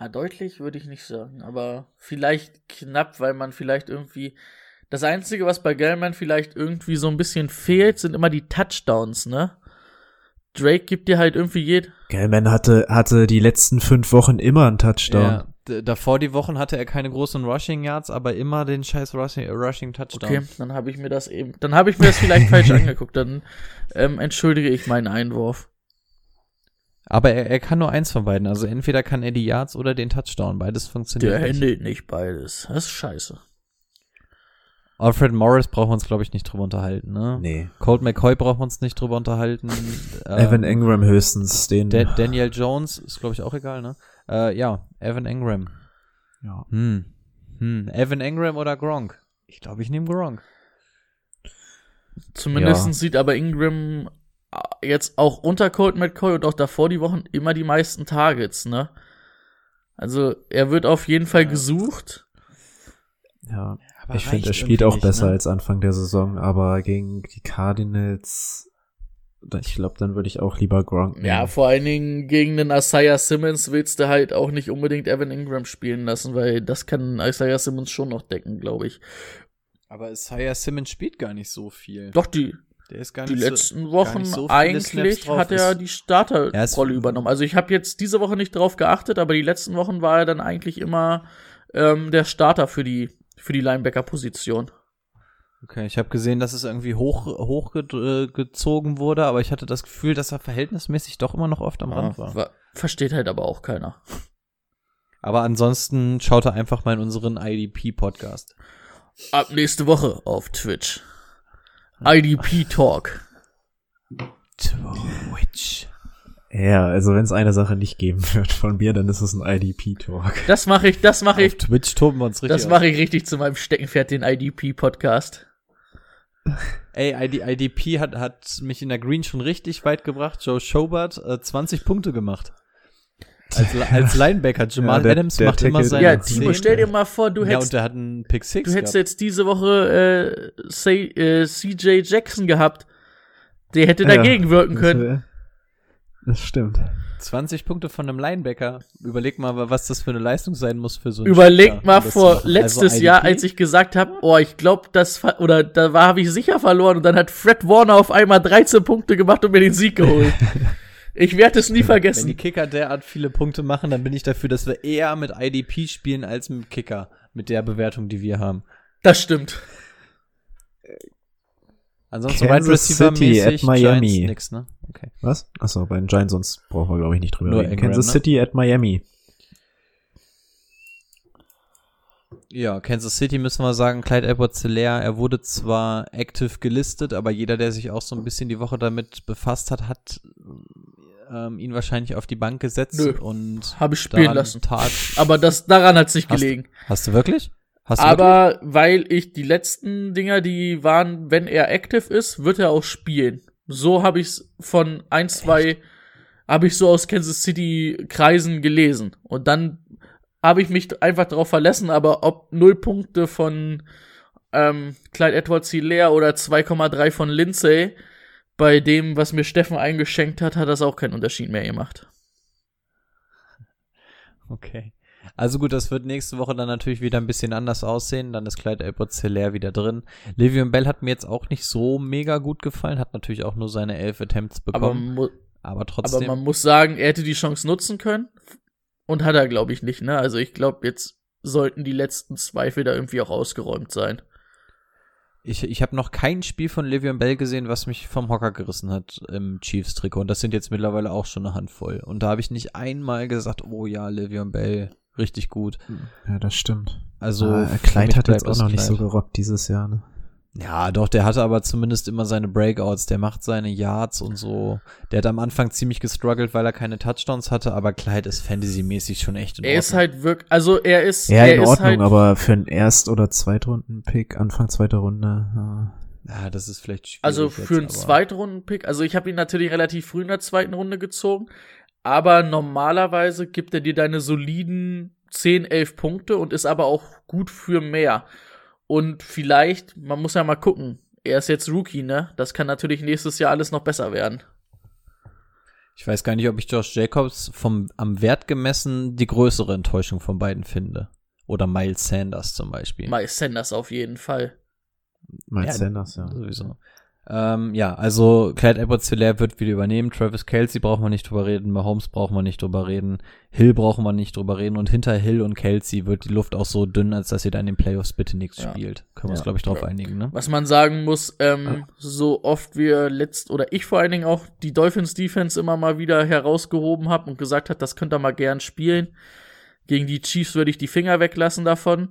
B: Ja, deutlich würde ich nicht sagen, aber vielleicht knapp, weil man vielleicht irgendwie. Das Einzige, was bei Gellman vielleicht irgendwie so ein bisschen fehlt, sind immer die Touchdowns, ne? Drake gibt dir halt irgendwie jed.
A: Gellman hatte, hatte die letzten fünf Wochen immer einen Touchdown.
C: Ja, davor die Wochen hatte er keine großen Rushing Yards, aber immer den scheiß Rushing, Rushing Touchdown.
B: Okay, dann habe ich mir das eben. Dann habe ich mir das vielleicht falsch [laughs] angeguckt. Dann ähm, entschuldige ich meinen Einwurf.
C: Aber er, er kann nur eins von beiden. Also entweder kann er die Yards oder den Touchdown. Beides funktioniert
B: Der
C: nicht.
B: handelt nicht beides. Das ist scheiße.
C: Alfred Morris brauchen wir uns, glaube ich, nicht drüber unterhalten, ne?
A: Nee.
C: Colt McCoy brauchen wir uns nicht drüber unterhalten. [laughs]
A: Evan
C: Ähm,
A: Ingram höchstens, den.
C: Da Daniel Jones ist, glaube ich, auch egal, ne? Äh, ja, Evan Engram.
A: ja.
C: Hm. Hm. Evan Engram oder Gronk? Ich glaube, ich nehme Gronk.
B: Zumindest
A: Ja.
B: sieht aber Ingram äh, jetzt auch unter Colt McCoy und auch davor die Wochen immer die meisten Targets, ne? Also er wird auf jeden Fall gesucht.
A: ja.
C: Aber
A: Ich finde, er spielt auch
C: nicht,
A: besser
C: ne?
A: als Anfang der Saison, aber gegen die Cardinals, ich glaube, dann würde ich auch lieber Gronk nehmen.
B: Ja, vor allen Dingen gegen den Isaiah Simmons willst du halt auch nicht unbedingt Evan Ingram spielen lassen, weil das kann Isaiah Simmons schon noch decken, glaube ich.
C: Aber Isaiah Simmons spielt gar nicht so viel.
B: Doch, die,
C: Der ist gar
B: die
C: nicht
B: letzten
C: so,
B: Wochen
C: gar nicht so
B: eigentlich hat er
C: Ist-
B: die Starterrolle
C: Er
B: übernommen. Also ich habe jetzt diese Woche nicht drauf geachtet, aber die letzten Wochen war er dann eigentlich immer ähm, der Starter für die, für die Linebacker-Position.
C: Okay, ich habe gesehen, dass es irgendwie hoch hochgezogen wurde, aber ich hatte das Gefühl, dass er verhältnismäßig doch immer noch oft am Rand war.
B: Wa- Versteht halt aber auch keiner.
C: Aber ansonsten schaut er einfach mal in unseren IDP-Podcast.
B: Ab nächste Woche auf Twitch. IDP Talk.
C: Twitch.
A: Ja, also wenn es eine Sache nicht geben [laughs] wird von mir, dann ist es ein IDP-Talk.
B: Das mache ich, das mache ich,
C: Twitch toben wir uns richtig
B: das mache ich richtig zu meinem Steckenpferd, den IDP Podcast. [laughs]
C: Ey, ID, IDP hat, hat mich in der Green schon richtig weit gebracht. Joe Schobert äh, 20 Punkte gemacht. Als, [laughs] als Linebacker, Jamal
A: Ja, der-
C: Adams
A: der
C: macht immer
A: tackelt
C: seine
B: Ja. Timo, stell dir mal vor, du
C: ja,
B: hättest,
C: und der hat einen Pick Six
B: du hättest
C: gehabt.
B: jetzt diese Woche äh, say, äh, CJ Jackson gehabt. Der hätte
A: Ja,
B: dagegen wirken
A: Das,
B: können.
A: Das stimmt.
C: 20 Punkte von einem Linebacker. Überleg mal, was das für eine Leistung sein muss für so einen
B: Überlegt
C: Spieler,
B: mal vor letztes
C: Also
B: Jahr, als ich gesagt habe, oh, ich glaube, das oder da war habe ich sicher verloren und dann hat Fred Warner auf einmal 13 Punkte gemacht und mir den Sieg geholt. [laughs] ich werde es nie
C: Wenn die
B: vergessen.
C: Kicker derart viele Punkte machen, dann bin ich dafür, dass wir eher mit IDP spielen als mit Kicker. Mit der Bewertung, die wir haben.
B: Das stimmt.
C: Ansonsten
A: Kansas
C: Wide Receiver
A: City at Miami.
C: Giants nix, ne? Okay.
A: Was? Achso, bei den Giants, sonst brauchen wir, glaube ich, nicht drüber
C: Nur
A: reden.
C: Ingram,
A: Kansas
C: ne?
A: City at Miami.
C: Ja, Kansas City müssen wir sagen, Clyde edwards er wurde zwar active gelistet, aber jeder, der sich auch so ein bisschen die Woche damit befasst hat, hat ähm, ihn wahrscheinlich auf die Bank gesetzt
B: Nö,
C: und
B: hab ich spielen
C: daran
B: lassen.
C: Tat.
B: Aber das daran hat's nicht
C: Hast-
B: gelegen.
C: Hast du wirklich? Du wirklich?
B: Aber weil ich die letzten Dinger, die waren, wenn er active ist, wird er auch spielen. So habe ich's von ein, zwei, habe ich so aus Kansas City Kreisen gelesen. Und dann habe ich mich einfach darauf verlassen, aber ob null Punkte von ähm, Clyde Edwards Hilaire oder 2,3 von Lindsay, bei dem, was mir Steffen eingeschenkt hat, hat das auch keinen Unterschied mehr gemacht.
C: Okay. Also gut, das wird nächste Woche dann natürlich wieder ein bisschen anders aussehen. Dann ist Clyde edwards wieder drin. Le'Veon Bell hat mir jetzt auch nicht so mega gut gefallen, hat natürlich auch nur seine elf Attempts
B: Aber,
C: bekommen,
B: mu
C: aber, trotzdem.
B: aber man muss sagen, er hätte die Chance nutzen können. Und hat er, glaube ich, nicht, ne? Also ich glaube, jetzt sollten die letzten Zweifel da irgendwie auch ausgeräumt sein.
C: Ich, ich habe noch kein Spiel von Le'Veon Bell gesehen, was mich vom Hocker gerissen hat im Chiefs-Trikot. Und das sind jetzt mittlerweile auch schon eine Handvoll. Und da habe ich nicht einmal gesagt, oh ja, Le'Veon Bell, richtig gut.
A: Ja, das stimmt.
C: Also
A: ah,
C: für
A: Kleid hat jetzt
C: bleibt
A: auch noch nicht so gerockt dieses Jahr, ne?
C: Ja, doch, der hatte aber zumindest immer seine Breakouts. Der macht seine Yards und so. Der hat am Anfang ziemlich gestruggelt, weil er keine Touchdowns hatte, aber Clyde ist fantasymäßig schon echt in
B: Er ist
C: Ordnung.
B: halt wirklich, also er ist,
A: Ja,
B: er
A: in
B: ist
A: Ordnung,
B: halt,
A: aber für einen Erst- oder Zweitrunden-Pick, Anfang zweiter Runde, ja.
C: Ja, das ist vielleicht schwierig.
B: also
C: jetzt,
B: für einen
C: aber-
B: Zweitrunden-Pick, also ich habe ihn natürlich relativ früh in der zweiten Runde gezogen, aber normalerweise gibt er dir deine soliden 10, 11 Punkte und ist aber auch gut für mehr. Und vielleicht, man muss ja mal gucken, er ist jetzt Rookie, ne? Das kann natürlich nächstes Jahr alles noch besser werden.
C: Ich weiß gar nicht, ob ich Josh Jacobs vom, am Wert gemessen die größere Enttäuschung von beiden finde. Oder Miles Sanders zum Beispiel.
B: Miles Sanders auf jeden Fall.
A: Miles
C: Ja,
A: Sanders, ja.
C: Sowieso. Ähm, ja, also Clyde edwards wird wieder übernehmen. Travis Kelsey brauchen wir nicht drüber reden. Mahomes brauchen wir nicht drüber reden. Hill brauchen wir nicht drüber reden. Und hinter Hill und Kelsey wird die Luft auch so dünn, als dass ihr da in den Playoffs bitte nichts
B: Ja.
C: spielt. Können wir uns,
A: Ja.
C: glaube ich, drauf
B: Ja.
C: einigen, ne?
B: Was man sagen muss, ähm, so oft wir letzt oder ich vor allen Dingen auch die Dolphins Defense immer mal wieder herausgehoben habe und gesagt hat, das könnt ihr mal gern spielen. Gegen die Chiefs würde ich die Finger weglassen davon.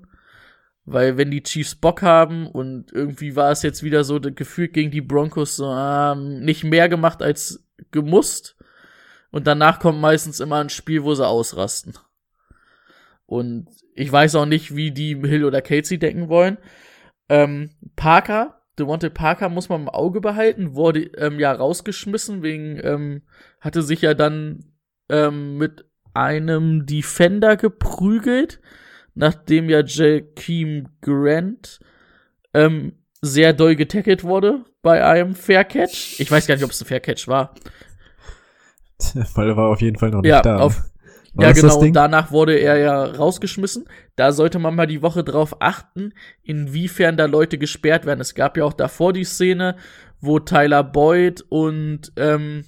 B: Weil wenn die Chiefs Bock haben und irgendwie war es jetzt wieder so gefühlt gegen die Broncos so ähm, nicht mehr gemacht als gemusst. Und danach kommt meistens immer ein Spiel, wo sie ausrasten. Und ich weiß auch nicht, wie die Hill oder Casey denken wollen. Ähm, Parker, Devontae Parker muss man im Auge behalten, wurde ähm, ja rausgeschmissen, wegen, ähm, hatte sich ja dann ähm, mit einem Defender geprügelt, nachdem ja Jakeem Grant ähm, sehr doll getackelt wurde bei einem Fair Catch. Ich weiß gar nicht, ob es ein Fair Catch war. [laughs]
A: Weil er war auf jeden Fall noch nicht
B: Ja,
A: da.
B: auf,
A: War
B: ja, genau. Und danach wurde er ja rausgeschmissen. Da sollte man mal die Woche drauf achten, inwiefern da Leute gesperrt werden. Es gab ja auch davor die Szene, wo Tyler Boyd und ähm,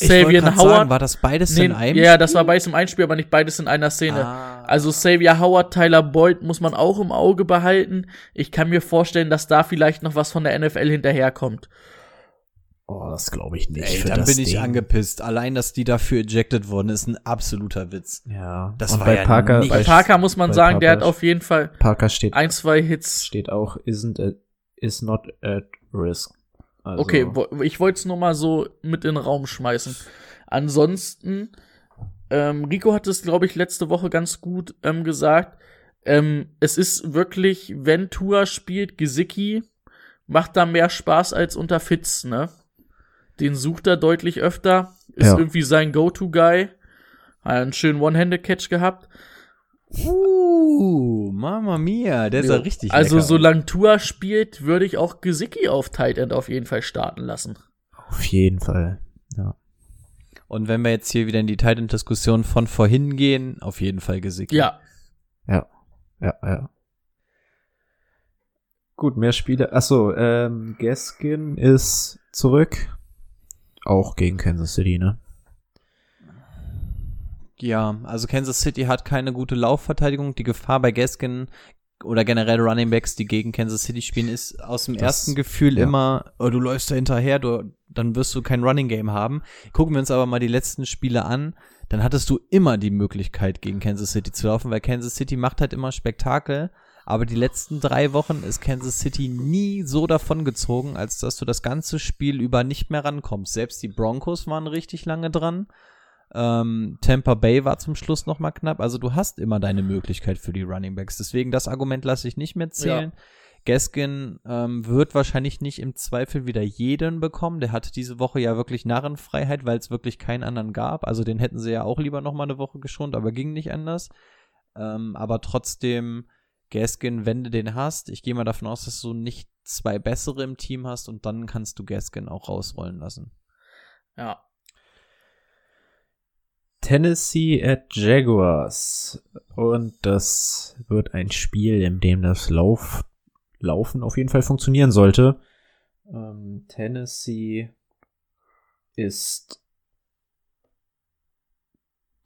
C: Grad
B: Howard.
C: sagen, war das beides
B: Nee,
C: in einem?
B: ja, das war beides im Einspiel, aber nicht beides in einer Szene.
C: Ah.
B: Also Xavier Howard, Tyler Boyd muss man auch im Auge behalten. Ich kann mir vorstellen, dass da vielleicht noch was von der NFL hinterherkommt.
A: Oh, das glaube ich nicht.
C: Ey,
A: für
C: dann
A: das
C: bin ich
A: Ding.
C: angepisst. Allein, dass die dafür ejected wurden, ist ein absoluter Witz.
A: Ja.
C: Das
A: Und
C: war
A: bei
C: ja
A: Parker,
C: nicht-
B: Bei Parker muss man sagen, der hat
A: Parker-
B: auf jeden Fall
A: Parker steht,
B: ein, zwei Hits.
A: steht auch, isn't a, is not at risk. Also,
B: Okay, ich wollte es nur mal so mit in den Raum schmeißen. Ansonsten, ähm, Rico hat es, glaube ich, letzte Woche ganz gut ähm, gesagt. Ähm, es ist wirklich, wenn Tua spielt, Gesicki macht da mehr Spaß als unter Fitz, ne? Den sucht er deutlich öfter, ist
A: Ja.
B: irgendwie sein Go-To-Guy. Hat einen schönen One-Handed-Catch gehabt.
C: Uh, Mama Mia, der sah
B: Jo.
C: richtig
B: Also,
C: lecker
B: solange Tua spielt, würde ich auch Gesicki auf Tight End auf jeden Fall starten lassen.
A: Auf jeden Fall. Ja.
C: Und wenn wir jetzt hier wieder in die Titan-Diskussion von vorhin gehen, auf jeden Fall gesickt.
B: Ja,
A: Ja. Ja, ja. Gut, mehr Spiele. Achso, ähm, Gaskin ist zurück. Auch gegen Kansas City, ne?
C: Ja, also Kansas City hat keine gute Laufverteidigung. Die Gefahr bei Gaskin oder generell Running Backs, die gegen Kansas City spielen, ist aus dem
A: Das-
C: ersten Gefühl
A: ja.
C: immer, oh, du läufst da hinterher, du, dann wirst du kein Running Game haben. Gucken wir uns aber mal die letzten Spiele an, dann hattest du immer die Möglichkeit, gegen Kansas City zu laufen, weil Kansas City macht halt immer Spektakel. Aber die letzten drei Wochen ist Kansas City nie so davongezogen, als dass du das ganze Spiel über nicht mehr rankommst. Selbst die Broncos waren richtig lange dran. Ähm, Tampa Bay war zum Schluss noch mal knapp. Also du hast immer deine Möglichkeit für die Running Backs. Deswegen das Argument lasse ich nicht mehr zählen. Gaskin ähm, wird wahrscheinlich nicht im Zweifel wieder jeden bekommen. Der hatte diese Woche ja wirklich Narrenfreiheit, weil es wirklich keinen anderen gab. Also den hätten sie ja auch lieber noch mal eine Woche geschont, aber ging nicht anders. Ähm, aber trotzdem, Gaskin, wenn du den hast, ich gehe mal davon aus, dass du nicht zwei bessere im Team hast und dann kannst du Gaskin auch rausrollen lassen.
B: ja.
A: Tennessee at Jaguars. Und das wird ein Spiel, in dem das Lauf, Laufen auf jeden Fall funktionieren sollte. Ähm, Tennessee ist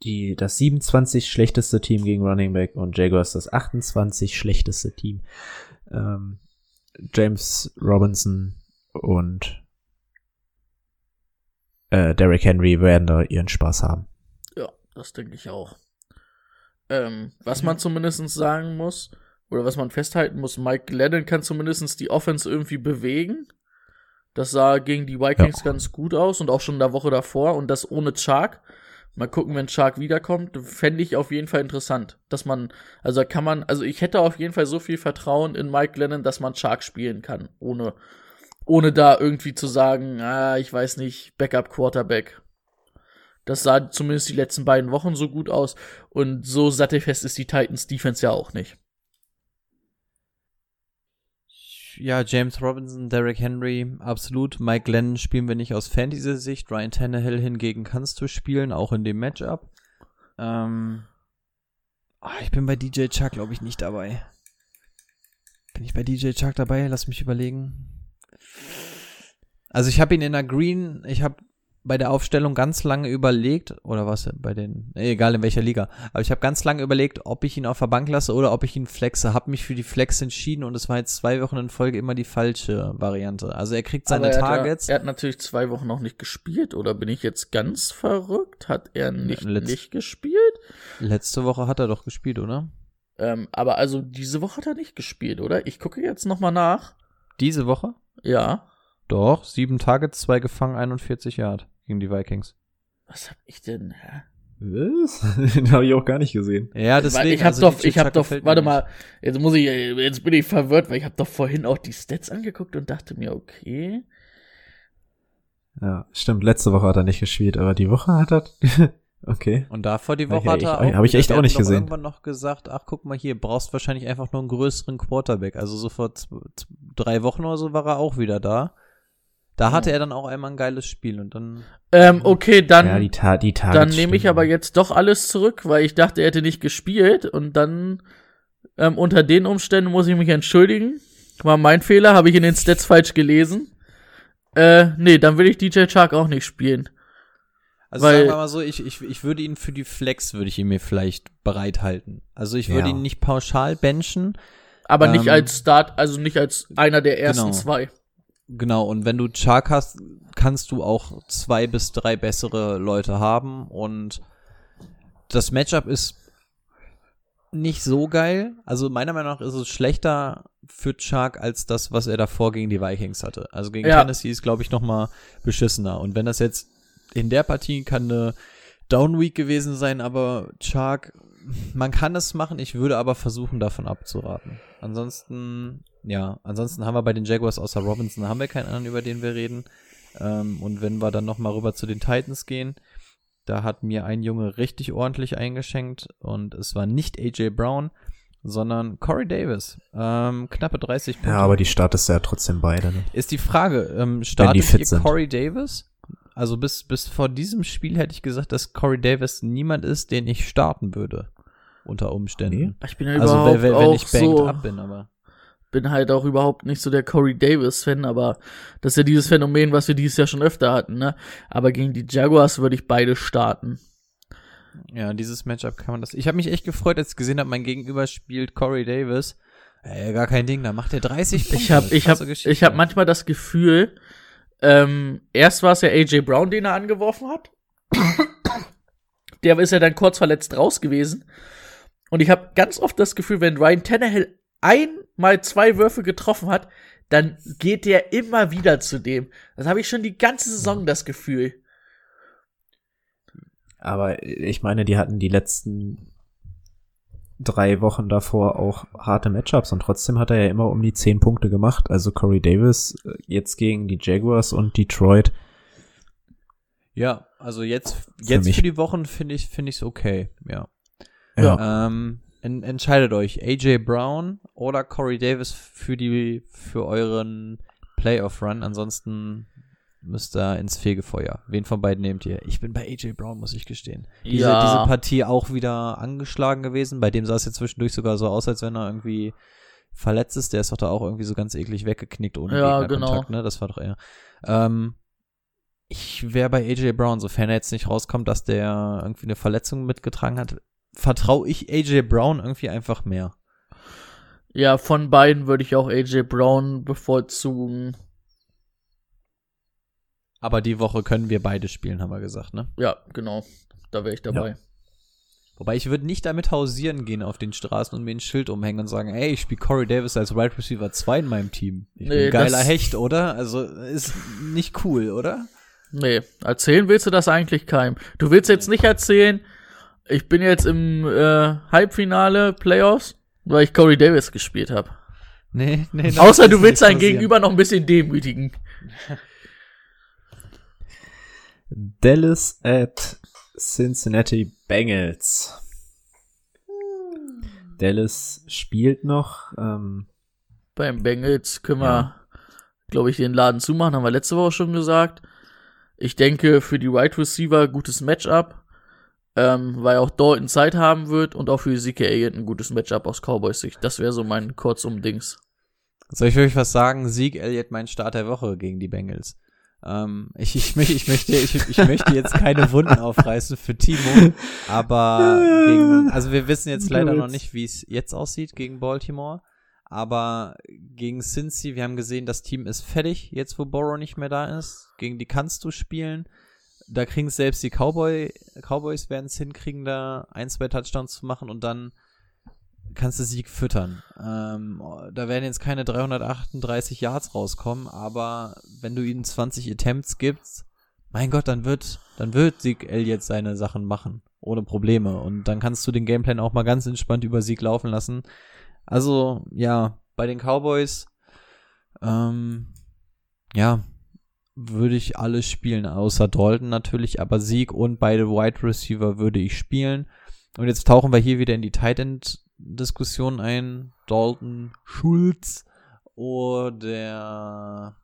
A: die, das 27 schlechteste Team gegen Running Back und Jaguars das 28 schlechteste Team. Ähm, James Robinson und äh, Derrick Henry werden da ihren Spaß haben.
B: Das denke ich auch. Ähm, was man zumindest sagen muss, oder was man festhalten muss, Mike Glennon kann zumindest die Offense irgendwie bewegen. Das sah gegen die Vikings
A: Ja.
B: ganz gut aus und auch schon in der Woche davor und das ohne Chark. Mal gucken, wenn Chark wiederkommt, fände ich auf jeden Fall interessant, dass man, also da kann man, also ich hätte auf jeden Fall so viel Vertrauen in Mike Glennon, dass man Chark spielen kann, ohne, ohne da irgendwie zu sagen, ah, ich weiß nicht, Backup Quarterback. Das sah zumindest die letzten beiden Wochen so gut aus. Und so sattelfest ist die Titans Defense ja auch nicht.
C: Ja, James Robinson, Derrick Henry, absolut. Mike Glennon spielen wir nicht aus Fantasy-Sicht. Ryan Tannehill hingegen kannst du spielen, auch in dem Matchup. Ähm, ah, ich bin bei DJ Chuck, glaube ich, nicht dabei. Bin ich bei DJ Chuck dabei? Lass mich überlegen. Also ich habe ihn in der Green, ich habe bei der Aufstellung ganz lange überlegt, oder was, bei den, egal in welcher Liga, aber ich habe ganz lange überlegt, ob ich ihn auf der Bank lasse oder ob ich ihn flexe. Habe mich für die Flex entschieden und es war jetzt zwei Wochen in Folge immer die falsche Variante. Also er kriegt seine
B: er
C: Targets.
B: Hat, ja- er hat natürlich zwei Wochen noch nicht gespielt, oder bin ich jetzt ganz verrückt? Hat er nicht,
C: Letz-
B: nicht gespielt?
C: Letzte Woche hat er doch gespielt, oder?
B: Ähm, aber also diese Woche hat er nicht gespielt, oder? Ich gucke jetzt nochmal nach.
C: Diese Woche?
B: Ja.
C: Doch, sieben Targets, zwei gefangen, 41 Yard gegen die Vikings.
B: Was hab ich denn? Hä?
A: Was? [laughs] Den habe ich auch gar nicht gesehen.
C: Ja, deswegen.
B: ich hab
C: also
B: doch, ich hab doch, warte mal, jetzt muss ich, jetzt bin ich verwirrt, weil ich habe doch vorhin auch die Stats angeguckt und dachte mir, okay.
A: Ja, stimmt, letzte Woche hat er nicht gespielt, aber die Woche hat er. [laughs] okay.
C: Und davor die Woche
A: ich
C: hat er
A: echt-
C: auch.
A: hab ich echt auch nicht gesehen.
C: irgendwann noch gesagt, ach guck mal hier, brauchst wahrscheinlich einfach nur einen größeren Quarterback. Also so vor drei Wochen oder so war er auch wieder da. Da hatte er dann auch einmal ein geiles Spiel und dann.
B: Ähm, okay, dann,
A: ja, die, Ta die Tage.
B: dann nehme ich aber jetzt doch alles zurück, weil ich dachte, er hätte nicht gespielt und dann ähm, unter den Umständen muss ich mich entschuldigen. War mein Fehler, habe ich in den Stats falsch gelesen. Äh, nee, dann will ich DJ Chark auch nicht spielen.
C: Also
B: Weil-
C: sagen wir mal so, ich, ich, ich würde ihn für die Flex, würde ich ihn mir vielleicht bereithalten. Also ich würde
A: Ja.
C: ihn nicht pauschal benchen.
B: Aber nicht
C: Ähm,
B: als Start, also nicht als einer der ersten
C: genau.
B: zwei.
C: Genau, und wenn du Chark hast, kannst du auch zwei bis drei bessere Leute haben und das Matchup ist nicht so geil. Also meiner Meinung nach ist es schlechter für Chark als das, was er davor gegen die Vikings hatte. Also gegen
B: Ja.
C: Tennessee ist, glaube ich, noch mal beschissener. Und wenn das jetzt in der Partie kann eine Down Week gewesen sein, aber Chark, man kann es machen. Ich würde aber versuchen, davon abzuraten. Ansonsten, ja, ansonsten haben wir bei den Jaguars außer Robinson haben wir keinen anderen, über den wir reden. Ähm, und wenn wir dann noch mal rüber zu den Titans gehen, Da hat mir ein Junge richtig ordentlich eingeschenkt und es war nicht AJ Brown, sondern Corey Davis. Ähm, knappe 30 Punkte.
A: Ja, aber die startest du ja trotzdem beide. Ne?
C: Ist die Frage, ähm, startet
A: fit
C: ihr. Corey Davis? Also bis, bis vor diesem Spiel hätte ich gesagt, dass Corey Davis niemand ist, den ich starten würde. Unter Umständen.
B: Ich bin ja
C: Also
B: überhaupt
C: wenn, wenn, ich banked
B: so,
C: up bin, aber.
B: bin halt auch überhaupt nicht so der Corey Davis-Fan, aber das ist ja dieses Phänomen, was wir dieses Jahr schon öfter hatten, ne? Aber gegen die Jaguars würde ich beide starten.
C: Ja, dieses Matchup kann man das. Ich habe mich echt gefreut, als ich gesehen habe, mein Gegenüber spielt Corey Davis. Ey, gar kein Ding, da macht er 30 Punkte.
B: Ich habe ich hab, ich hab manchmal das Gefühl, ähm, erst war es ja AJ Brown, den er angeworfen hat. Der ist ja dann kurz verletzt raus gewesen. Und ich habe ganz oft das Gefühl, wenn Ryan Tannehill einmal zwei Würfe getroffen hat, dann geht der immer wieder zu dem. Das habe ich schon die ganze Saison das Gefühl.
A: Aber ich meine, die hatten die letzten drei Wochen davor auch harte Matchups und trotzdem hat er ja immer um die zehn Punkte gemacht. Also Corey Davis äh, jetzt gegen die Jaguars und Detroit.
C: Ja, also jetzt, jetzt
A: mich.
C: für die Wochen finde ich finde ich's okay, ja.
A: Ja.
C: Ähm, en entscheidet euch, AJ Brown oder Corey Davis für die für euren Playoff Run, ansonsten müsst ihr ins Fegefeuer. Wen von beiden nehmt ihr? Ich bin bei AJ Brown, muss ich gestehen. Diese,
B: Ja.
C: diese Partie auch wieder angeschlagen gewesen. Bei dem sah es jetzt zwischendurch sogar so aus, als wenn er irgendwie verletzt ist. Der ist doch da auch irgendwie so ganz eklig weggeknickt ohne
B: Ja,
C: Gegnerkontakt,
B: genau.
C: ne? Das war doch eher. Ähm, ich wäre bei AJ Brown, sofern er jetzt nicht rauskommt, dass der irgendwie eine Verletzung mitgetragen hat, vertraue ich AJ Brown irgendwie einfach mehr.
B: Ja, von beiden würde ich auch AJ Brown bevorzugen.
C: Aber die Woche können wir beide spielen, haben wir gesagt, ne?
B: Ja, genau. Da wäre ich dabei.
C: Wobei ich würde nicht damit hausieren gehen auf den Straßen und mir ein Schild umhängen und sagen, ey, ich spiele Corey Davis als Wide Receiver 2 in meinem Team. Ich bin
B: Nee,
C: ein geiler Hecht, oder? Also ist nicht cool, oder?
B: Nee, erzählen willst du das eigentlich keinem. Du willst jetzt nicht erzählen, ich bin jetzt im äh, Halbfinale Playoffs, weil ich Corey Davis gespielt habe.
C: Nee, nee.
B: Außer du willst dein. Gegenüber noch ein bisschen demütigen. [laughs]
A: Dallas at Cincinnati Bengals. Dallas spielt noch. Ähm,
B: Beim Bengals können wir,
A: Ja.
B: glaube ich, den Laden zumachen, haben wir letzte Woche schon gesagt. Ich denke, für die Wide Receiver gutes Matchup, ähm, weil auch Dalton Zeit haben wird und auch für Zeke Elliott ein gutes Matchup aus Cowboys Sicht. Das wäre so mein kurzum Dings.
C: Soll ich wirklich was sagen? Sieg Elliott mein Start der Woche gegen die Bengals. Ähm, ich, ich, möchte, ich, möchte, ich, ich möchte jetzt keine Wunden aufreißen für Timo, aber gegen, also wir wissen jetzt leider noch nicht, wie es jetzt aussieht gegen Baltimore, aber gegen Cincy, wir haben gesehen, das Team ist fertig, jetzt wo Borrow nicht mehr da ist. Gegen die kannst du spielen. Da kriegen es selbst die Cowboy, Cowboys werden es hinkriegen, da ein, zwei Touchdowns zu machen und dann kannst du Sieg füttern. Ähm, da werden jetzt keine 338 Yards rauskommen, aber wenn du ihnen 20 Attempts gibst, mein Gott, dann wird, dann wird Sieg Elliott seine Sachen machen. Ohne Probleme. Und dann kannst du den Gameplan auch mal ganz entspannt über Sieg laufen lassen. Also, ja, bei den Cowboys, ähm, ja, würde ich alle spielen, außer Dalton natürlich, aber Sieg und beide Wide Receiver würde ich spielen. Und jetzt tauchen wir hier wieder in die Tight End Diskussion ein. Dalton Schulz oder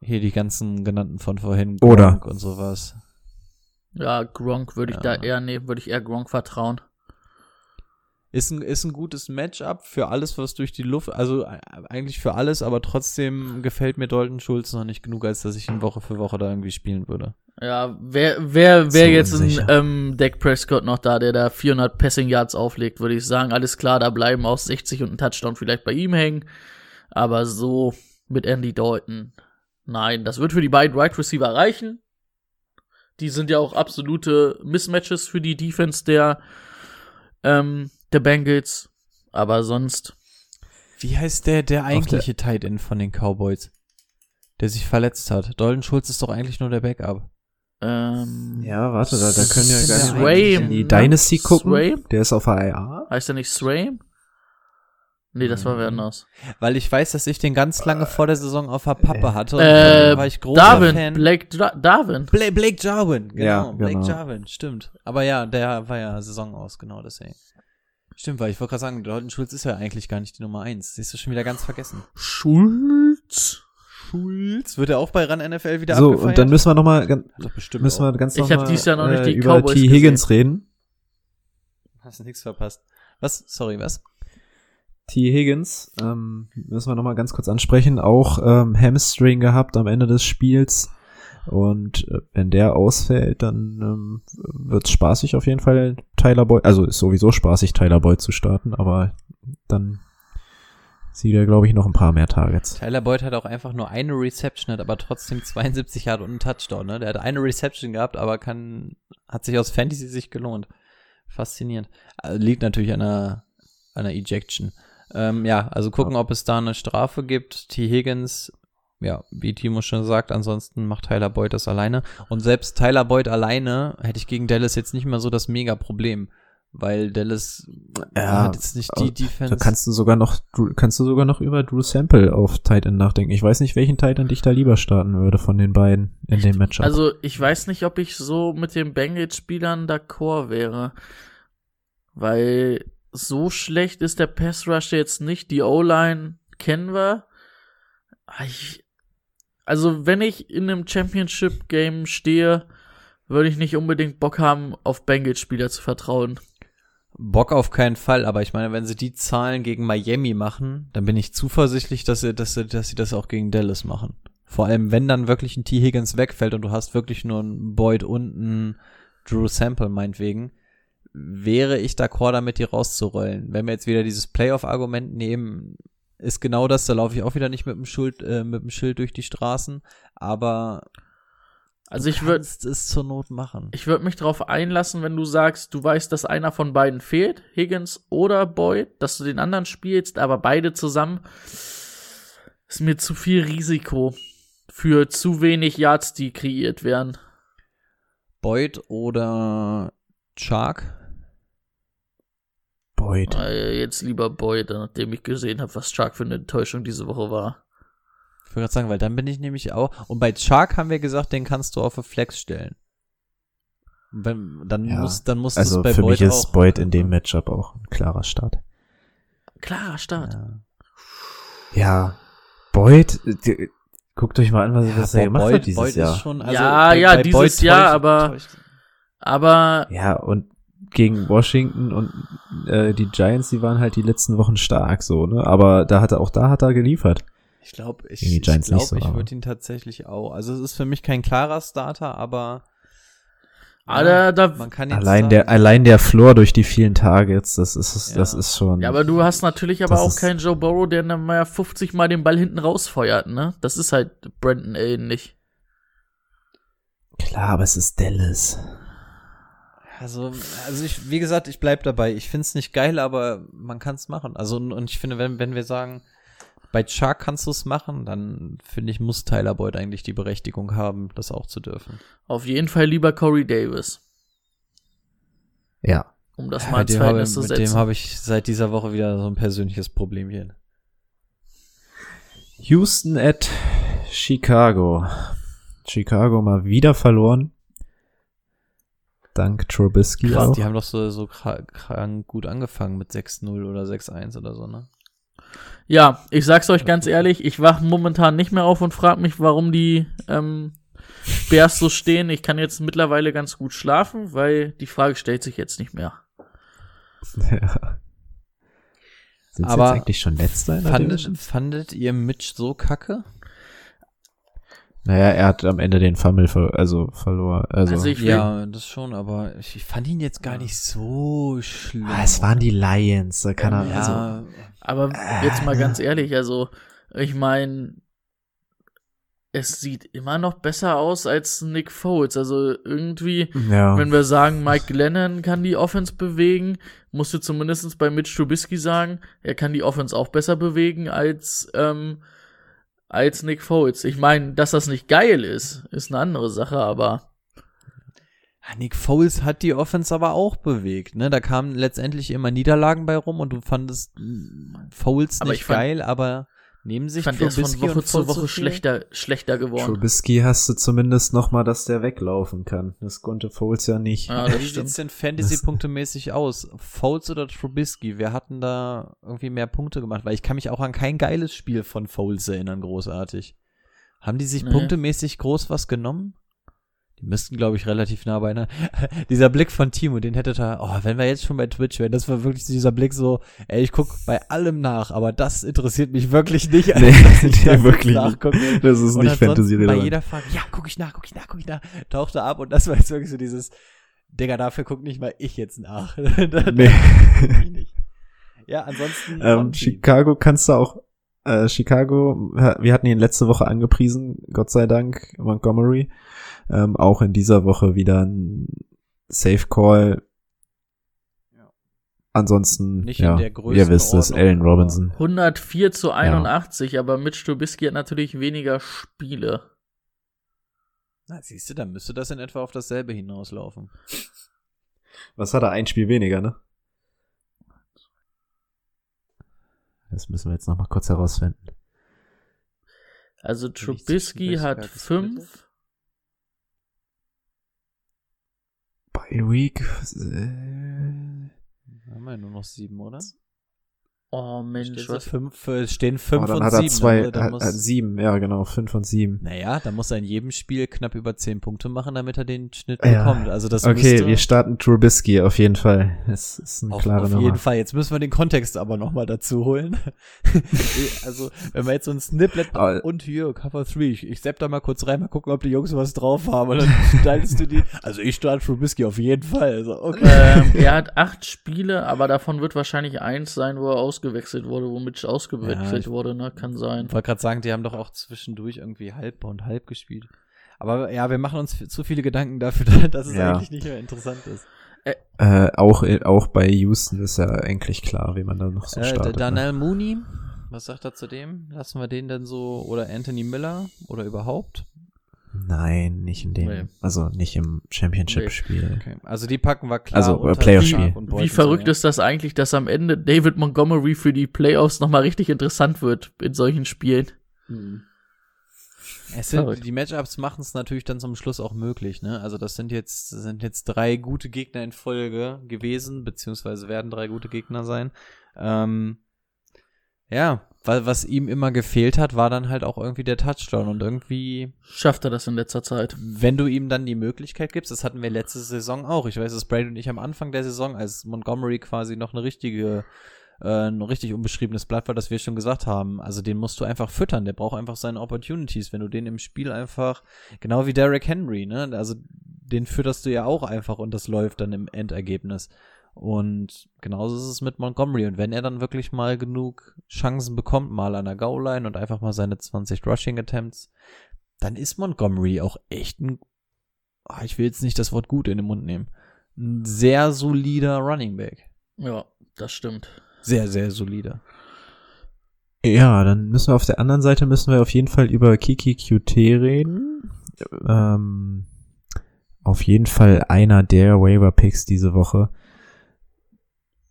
C: hier die ganzen genannten von vorhin
A: Oder.
C: Gronk und sowas.
B: Ja, Gronk würde ich
C: Ja.
B: da eher nehmen, würde ich eher Gronk vertrauen.
C: Ist ein, ist ein gutes Matchup für alles, was durch die Luft, also äh, eigentlich für alles, aber trotzdem gefällt mir Dalton Schulz noch nicht genug, als dass ich ihn Woche für Woche da irgendwie spielen würde.
B: Ja, wer, wer, wer
A: So
B: jetzt ein ähm, Dak Prescott noch da, der da 400 Passing Yards auflegt, würde ich sagen, alles klar, da bleiben auch 60 und ein Touchdown vielleicht bei ihm hängen. Aber so mit Andy Dalton, nein, das wird für die beiden Wide Receiver reichen. Die sind ja auch absolute Mismatches für die Defense der, ähm, der Bengals. Aber sonst,
C: Wie heißt der, der eigentliche Tight End von den Cowboys? Der sich verletzt hat. Dalton Schulz ist doch eigentlich nur der Backup.
B: ähm,
A: ja, warte, da, da können wir
B: Sway,
A: gerne in die
B: ne?
A: Dynasty gucken.
B: Sway?
A: Der ist auf der IA.
B: heißt er nicht Swaim? Nee, das war wer anders.
C: Weil ich weiß, dass ich den ganz lange vor der Saison auf der Pappe hatte. Und
B: Äh,
C: da war ich großer
B: Darwin,
C: Fan.
B: Blake Dra Darwin.
C: Bla Blake Jarwin, genau.
A: Ja,
C: Blake
A: genau.
C: Jarwin, stimmt. Aber ja, der war ja Saison aus, genau deswegen. Stimmt, weil ich wollte gerade sagen, Dalton Schulz ist ja eigentlich gar nicht die Nummer eins. Siehst du schon wieder ganz vergessen.
B: Schulz.
C: Schulz? Wird er auch bei Run NFL wieder
A: So,
C: abgefeiert?
A: und dann müssen wir noch mal, gan-
C: Doch, bestimmt
A: müssen wir ganz
B: Ich
A: noch
B: hab
A: mal,
B: dieses Jahr noch nicht die
A: über
B: Cowboys
A: T. Higgins reden.
C: Hast nichts verpasst. Was? Sorry, was?
A: T. Higgins, ähm, müssen wir noch mal ganz kurz ansprechen, auch ähm, Hamstring gehabt am Ende des Spiels. Und äh, wenn der ausfällt, dann ähm, wird's spaßig auf jeden Fall, Tyler Boyd, also ist sowieso spaßig, Tyler Boyd zu starten, aber dann sieht er, glaube ich, noch ein paar mehr Targets.
C: Tyler Boyd hat auch einfach nur eine Reception, hat aber trotzdem 72 Yard und einen Touchdown, ne? Der hat eine Reception gehabt, aber kann, hat sich aus Fantasy sich gelohnt. Faszinierend. Also, liegt natürlich an einer, an einer Ejection. Ähm, ja, also gucken, ob es da eine Strafe gibt. T. Higgins, ja, wie Timo schon sagt, ansonsten macht Tyler Boyd das alleine. Und selbst Tyler Boyd alleine hätte ich gegen Dallas jetzt nicht mehr so das Mega-Problem. Weil Dallas
A: Ja,
C: hat jetzt nicht die Defense.
A: Da kannst du sogar noch, du, kannst du sogar noch über Drew Sample auf Tight End nachdenken. Ich weiß nicht, welchen Tight End ich da lieber starten würde von den beiden in dem Matchup.
B: Also, ich weiß nicht, ob ich so mit den Bengals-Spielern d'accord wäre. Weil so schlecht ist der Pass Rush jetzt nicht. Die O-Line kennen wir. Ah, Ich, also, wenn ich in einem Championship-Game stehe, würde ich nicht unbedingt Bock haben, auf Bengals-Spieler zu vertrauen.
C: Bock auf keinen Fall, aber ich meine, wenn sie die Zahlen gegen Miami machen, dann bin ich zuversichtlich, dass sie, dass sie, dass sie das auch gegen Dallas machen. Vor allem, wenn dann wirklich ein T. Higgins wegfällt und du hast wirklich nur einen Boyd und einen Drew Sample, meinetwegen, wäre ich d'accord damit, die rauszurollen. Wenn wir jetzt wieder dieses Playoff-Argument nehmen, ist genau das, da laufe ich auch wieder nicht mit dem Schild, äh, mit dem Schild durch die Straßen, aber
B: Also, ich würde
C: es zur Not machen.
B: Ich würde mich darauf einlassen, wenn du sagst, du weißt, dass einer von beiden fehlt, Higgins oder Boyd, dass du den anderen spielst, aber beide zusammen ist mir zu viel Risiko für zu wenig Yards, die kreiert werden.
C: Boyd oder Shark?
A: Boyd.
B: Äh, jetzt lieber Boyd, nachdem ich gesehen habe, was Stark für eine Enttäuschung diese Woche war.
C: Ich wollte gerade sagen, weil dann bin ich nämlich auch. Und bei Shark haben wir gesagt, den kannst du auf eine Flex stellen. Wenn, dann
A: Ja,
C: muss, dann muss
A: Also
C: es bei
A: für
C: Boyd
A: mich ist
C: auch,
A: Boyd in dem Matchup auch ein klarer Start.
B: Klarer Start.
C: Ja.
A: Ja, Boyd, äh, die- guckt euch mal an, was, was er gemacht
C: Boyd,
A: hat dieses
C: Boyd
A: Jahr.
C: Ist schon, also
B: Ja, ja, dieses Jahr, aber-
C: täuscht-
B: Aber
A: Ja, und gegen Washington und äh, die Giants, die waren halt die letzten Wochen stark so, ne? Aber da hat er auch da hat er geliefert.
C: Ich glaube, ich, ich, glaub,
A: so,
C: ich würde ihn tatsächlich auch. Also es ist für mich kein klarer Starter, aber
B: Ah, da- da-
C: man kann jetzt
A: Allein
C: sagen,
A: der allein der Floor durch die vielen Targets, das ist
C: Ja.
A: das ist schon
B: Ja, aber du hast natürlich aber auch keinen Joe Burrow, der dann mal 50 Mal den Ball hinten rausfeuert, ne? Das ist halt Brandon Allen nicht.
A: klar, aber es ist Dallas.
C: Also, also ich, wie gesagt, ich bleib dabei. Ich find's nicht geil, aber man kann's machen. Also, und, und ich finde, wenn, wenn wir sagen, bei Shark kannst du's machen, dann finde ich, muss Tyler Boyd eigentlich die Berechtigung haben, das auch zu dürfen.
B: Auf jeden Fall lieber Corey Davis,
A: Ja.
B: um das mal
C: mit
B: ins
C: dem habe
B: Verhältnis zu
C: mit dem
B: setzen.
C: habe ich seit dieser Woche wieder so ein persönliches Problemchen.
A: Houston at Chicago. Chicago mal wieder verloren. Dank Trubisky
C: Krass,
A: auch.
C: die haben doch so, so kra- krank gut angefangen mit 6-0 oder 6-1 oder so, ne?
B: Ja, ich sag's euch ganz ehrlich, ich wach momentan nicht mehr auf und frag mich, warum die ähm, Bears so stehen. Ich kann jetzt mittlerweile ganz gut schlafen, weil die Frage stellt sich jetzt nicht mehr. [laughs]
A: Ja. Sind sie
C: Aber
A: jetzt eigentlich schon letzter in der
C: Fandet, fandet ihr Mitch so kacke?
A: Naja, er hat am Ende den Fumble ver also verloren. Also,
B: Also ich
C: Ja, das schon, aber ich, ich fand ihn jetzt gar nicht so schlimm.
A: ah, es waren die Lions, da kann er,
C: ja,
A: also,
B: aber jetzt mal ganz ehrlich, also ich meine, es sieht immer noch besser aus als Nick Foles. Also irgendwie,
A: ja.
B: wenn wir sagen, Mike Glennon kann die Offense bewegen, musst du zumindest bei Mitch Trubisky sagen, er kann die Offense auch besser bewegen als, ähm, als Nick Foles. Ich meine, dass das nicht geil ist, ist eine andere Sache, aber
C: Nick Foles hat die Offense aber auch bewegt, ne? Da kamen letztendlich immer Niederlagen bei rum und du fandest Foles
B: Aber
C: nicht
B: ich fand-
C: geil, aber nehmen sich
B: Ich fand, ist von
C: Trubisky
B: Woche
C: und
B: zu Woche schlechter, schlechter geworden.
A: Trubisky hast du zumindest noch mal, dass der weglaufen kann. Das konnte Foles ja nicht.
B: Ja,
C: Wie sieht's denn Fantasy-Punkte-mäßig aus? Foles oder Trubisky? Wer hatten da irgendwie mehr Punkte gemacht? Weil ich kann mich auch an kein geiles Spiel von Foles erinnern, großartig. Haben die sich
B: Nee.
C: punktemäßig groß was genommen? Die müssten, glaube ich, relativ nah beieinander. [laughs] dieser Blick von Timo, den hätte da, oh, wenn wir jetzt schon bei Twitch wären, das war wirklich dieser Blick so, ey, ich guck bei allem nach, aber das interessiert mich wirklich nicht. als
A: Nee, [laughs] nee,
C: das
A: wirklich
C: nachgucke.
A: nicht. Das ist
C: Und
A: nicht fantasy-relevant.
C: Bei jeder Frage, ja, guck ich nach, guck ich nach, guck ich nach, tauchte ab und das war jetzt wirklich so dieses, Digga, dafür guckt nicht mal ich jetzt nach. [laughs]
A: Nee.
C: ich nicht. Ja, ansonsten.
A: Ähm. Chicago kannst du auch, äh, Chicago, wir hatten ihn letzte Woche angepriesen, Gott sei Dank, Montgomery. Ähm, auch in dieser Woche wieder ein Safe Call. Ansonsten,
C: Nicht in
A: ja,
C: der
A: ihr wisst es, Allen Robinson.
B: 104 zu 81, aber Mitch Trubisky hat natürlich weniger Spiele.
C: Na, siehst du, dann müsste das in etwa auf dasselbe hinauslaufen.
A: Was hat er? Ein Spiel weniger, ne? Das müssen wir jetzt noch mal kurz herausfinden.
B: Also Trubisky hat
C: gesplittet?
B: 5.
A: Bei Week, äh,
C: Haben wir nur noch sieben, oder?
B: Oh Mensch, was?
C: so fünf, äh, stehen fünf
A: aber dann
C: und
A: hat er
C: sieben.
A: zwei,
C: ne? Da
A: hat,
C: muss,
A: hat sieben, ja genau, fünf und sieben.
C: naja, da muss er in jedem Spiel knapp über zehn Punkte machen, damit er den Schnitt
A: Ja.
C: bekommt. Also das
A: okay,
C: müsste
A: wir starten Trubisky auf jeden Fall. Das ist eine
C: Auf,
A: klare
C: auf
A: Nummer.
C: jeden Fall. Jetzt müssen wir den Kontext aber nochmal dazu holen. [laughs] also, wenn wir jetzt so ein Snippet
A: Aber-
C: und hier, Cover 3, ich, ich sepp da mal kurz rein, mal gucken, ob die Jungs was drauf haben. Und dann [laughs] teilst du die. Also ich starte Trubisky auf jeden Fall. Also, okay.
B: ähm, er hat acht Spiele, aber davon wird wahrscheinlich eins sein, wo er ausgewechselt wurde, wo Mitch ausgewechselt
C: Ja,
B: wurde, ne? Kann sein.
C: Ich wollte gerade sagen, die haben doch auch zwischendurch irgendwie halb und halb gespielt. Aber ja, wir machen uns zu viele Gedanken dafür, [laughs] dass es
A: Ja.
C: eigentlich nicht mehr interessant ist.
A: Äh, auch, auch bei Houston ist ja eigentlich klar, wie man da noch so
C: Äh,
A: startet. ne?
C: Daniel Mooney, was sagt er zu dem? Lassen wir den denn so, oder Anthony Miller, oder überhaupt?
A: Nein, nicht in dem,
B: Nee.
A: also nicht im Championship-Spiel.
C: Okay. Also die packen wir klar.
A: Also, äh, Playoff-Spiel.
B: Wie verrückt ist das eigentlich, dass am Ende David Montgomery für die Playoffs nochmal richtig interessant wird in solchen Spielen?
C: ja. Es sind,
B: Verrückt.
C: die Matchups machen es natürlich dann zum Schluss auch möglich, ne? Also das sind jetzt, sind jetzt drei gute Gegner in Folge gewesen, beziehungsweise werden drei gute Gegner sein. Ähm, ja, weil was ihm immer gefehlt hat, war dann halt auch irgendwie der Touchdown und irgendwie
B: Schafft er das in letzter Zeit?
C: wenn du ihm dann die Möglichkeit gibst, das hatten wir letzte Saison auch. Ich weiß, dass Brady und ich am Anfang der Saison, als Montgomery quasi noch eine richtige, äh, ein richtig unbeschriebenes Blatt war, dass wir schon gesagt haben, also den musst du einfach füttern, der braucht einfach seine Opportunities. Wenn du den im Spiel einfach, genau wie Derrick Henry, ne, also den fütterst du ja auch einfach und das läuft dann im Endergebnis. Und genauso ist es mit Montgomery. Und wenn er dann wirklich mal genug Chancen bekommt, mal an der Goal-Line und einfach mal seine 20 Rushing-Attempts, dann ist Montgomery auch echt ein, ah, ich will jetzt nicht das Wort gut in den Mund nehmen, ein sehr solider Running Back.
B: Ja, das stimmt.
C: Sehr, sehr solider.
A: Ja, dann müssen wir auf der anderen Seite müssen wir auf jeden Fall über Kiki QT reden. Ähm, auf jeden Fall einer der Waiver Picks diese Woche.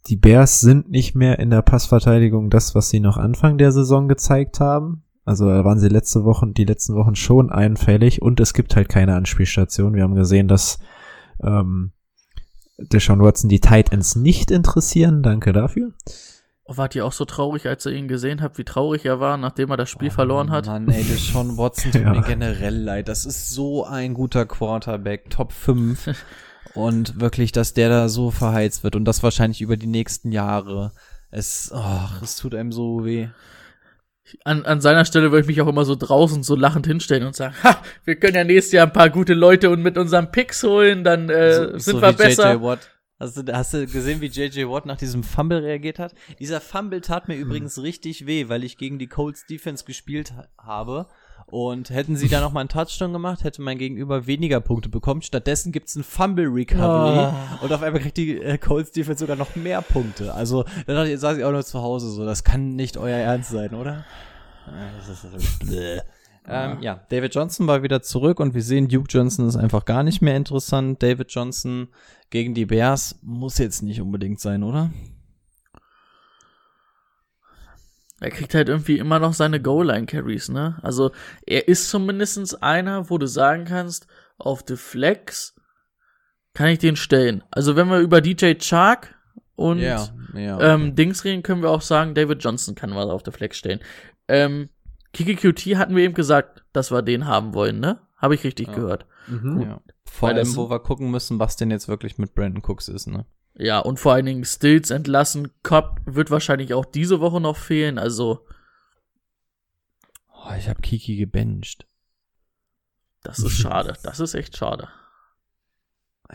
A: Die Bears sind nicht mehr in der Passverteidigung das, was sie noch Anfang der Saison gezeigt haben. Also da waren sie letzte Wochen, die letzten Wochen schon einfällig und es gibt halt keine Anspielstation. Wir haben gesehen, dass ähm, Deshaun Watson die Tight Ends nicht interessieren. Danke dafür.
B: Oh, wart ihr auch so traurig, als ihr ihn gesehen habt, wie traurig er war, nachdem er das Spiel
C: Oh,
B: verloren hat?
C: Mann, ey, Deshaun Watson tut [laughs]
A: Ja.
C: mir generell leid. Das ist so ein guter Quarterback, Top 5. [laughs] und wirklich, dass der da so verheizt wird und das wahrscheinlich über die nächsten Jahre. Es, ach, es tut einem so weh.
B: An, an seiner Stelle würde ich mich auch immer so draußen so lachend hinstellen und sagen, [laughs] ha, wir können ja nächstes Jahr ein paar gute Leute und mit unseren Picks holen, dann äh,
C: so,
B: sind
C: so
B: wir besser.
C: JJ Watt. Hast du, hast du gesehen, wie JJ Watt nach diesem Fumble reagiert hat? Dieser Fumble tat mir übrigens richtig weh, weil ich gegen die Colts Defense gespielt ha habe. Und hätten sie da noch mal einen Touchdown gemacht, hätte mein Gegenüber weniger Punkte bekommen. Stattdessen gibt's ein Fumble Recovery. Und auf einmal kriegt die äh, Colts Defense sogar noch mehr Punkte. Also, dann dachte ich, saß ich auch nur zu Hause so. Das kann nicht euer Ernst sein, oder? Ähm, ja, David Johnson war wieder zurück und wir sehen, Duke Johnson ist einfach gar nicht mehr interessant. David Johnson gegen die Bears muss jetzt nicht unbedingt sein, oder?
B: Er kriegt halt irgendwie immer noch seine Goal-Line-Carries, ne? Also, er ist zumindest einer, wo du sagen kannst, auf the Flex kann ich den stellen. Also, wenn wir über DJ Chark und
C: ja. okay.
B: ähm, Dings reden, können wir auch sagen, David Johnson kann mal auf der Flex stellen. Ähm, Kiki QT hatten wir eben gesagt, dass wir den haben wollen, ne? Habe ich richtig
C: Ja.
B: gehört.
A: Mhm.
C: ja. Vor allem, wo wir gucken müssen, was denn jetzt wirklich mit Brandon Cooks ist, ne?
B: Ja, und vor allen Dingen Stills entlassen. Cobb wird wahrscheinlich auch diese Woche noch fehlen. Also,
C: Oh, ich habe Kiki gebencht.
B: das ist schade. Das ist echt schade.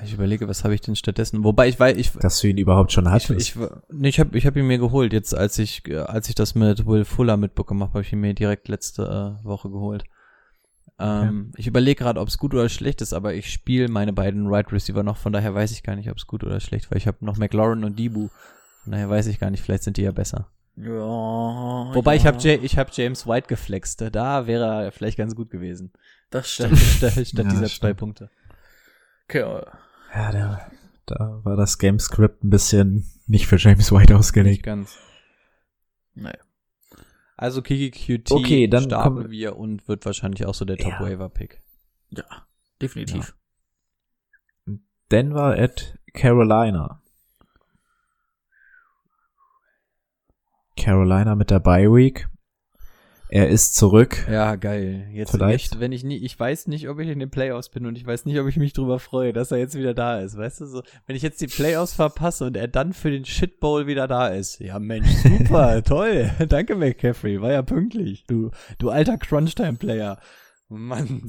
C: Ich überlege, was habe ich denn stattdessen? Wobei ich weiß, ich,
A: Dass du ihn überhaupt schon
C: ich,
A: hattest.
C: ich, nee, ich habe ich hab ihn mir geholt. Jetzt, als ich, äh, als ich das mit Will Fuller mitbekommen habe, habe ich ihn mir direkt letzte äh, Woche geholt. Ähm, Ich überlege gerade, ob es gut oder schlecht ist, aber ich spiele meine beiden Right Receiver noch, von daher weiß ich gar nicht, ob es gut oder schlecht, weil ich habe noch McLaurin und Debu. Von daher weiß ich gar nicht, vielleicht sind die ja besser.
B: Ja.
C: Wobei
B: ja,
C: ich habe ich hab James White geflext. Da wäre er vielleicht ganz gut gewesen.
B: Das
C: Statt,
B: stimmt. [laughs]
C: statt, statt
A: Ja,
C: dieser
A: das
C: zwei
A: stimmt.
C: Punkte.
B: Okay, äh,
A: Ja, da, da war das Gamescript ein bisschen nicht für James White
C: Nicht
A: ausgelegt.
C: ganz.
B: nee.
C: Also Kiki QT
A: Okay, dann
C: starten
A: kommen-
C: wir und wird wahrscheinlich auch so der
A: Ja.
C: Top-Waiver-Pick.
B: Ja, definitiv.
A: Denver at Carolina. Carolina mit der Bye Week. Er ist zurück.
C: Ja, geil. Jetzt,
A: Vielleicht.
C: jetzt, wenn ich nie, ich weiß nicht, ob ich in den Playoffs bin und ich weiß nicht, ob ich mich drüber freue, dass er jetzt wieder da ist. Weißt du so, wenn ich jetzt die Playoffs verpasse und er dann für den Shit Bowl wieder da ist. Ja, Mensch, super, [laughs] toll. [laughs] Danke, McCaffrey. War ja pünktlich. Du, du alter Crunchtime-Player. Mann.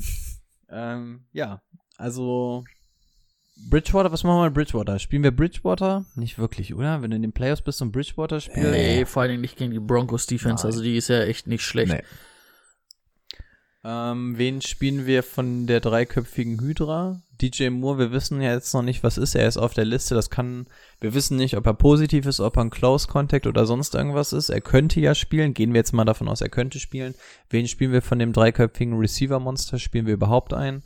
C: ähm, ja, also Bridgewater, was machen wir mit Bridgewater? Spielen wir Bridgewater? Nicht wirklich, oder? Wenn du in den Playoffs bist und Bridgewater spielst.
B: Nee, vor allen Dingen nicht gegen die Broncos Defense.
A: Nein.
B: Also die ist ja echt nicht schlecht.
A: Nee.
C: Ähm, wen spielen wir von der dreiköpfigen Hydra? DJ Moore, wir wissen ja jetzt noch nicht, was ist. Er ist auf der Liste. Das kann, wir wissen nicht, ob er positiv ist, ob er ein Close Contact oder sonst irgendwas ist. Er könnte ja spielen. Gehen wir jetzt mal davon aus, er könnte spielen. Wen spielen wir von dem dreiköpfigen Receiver Monster? Spielen wir überhaupt ein?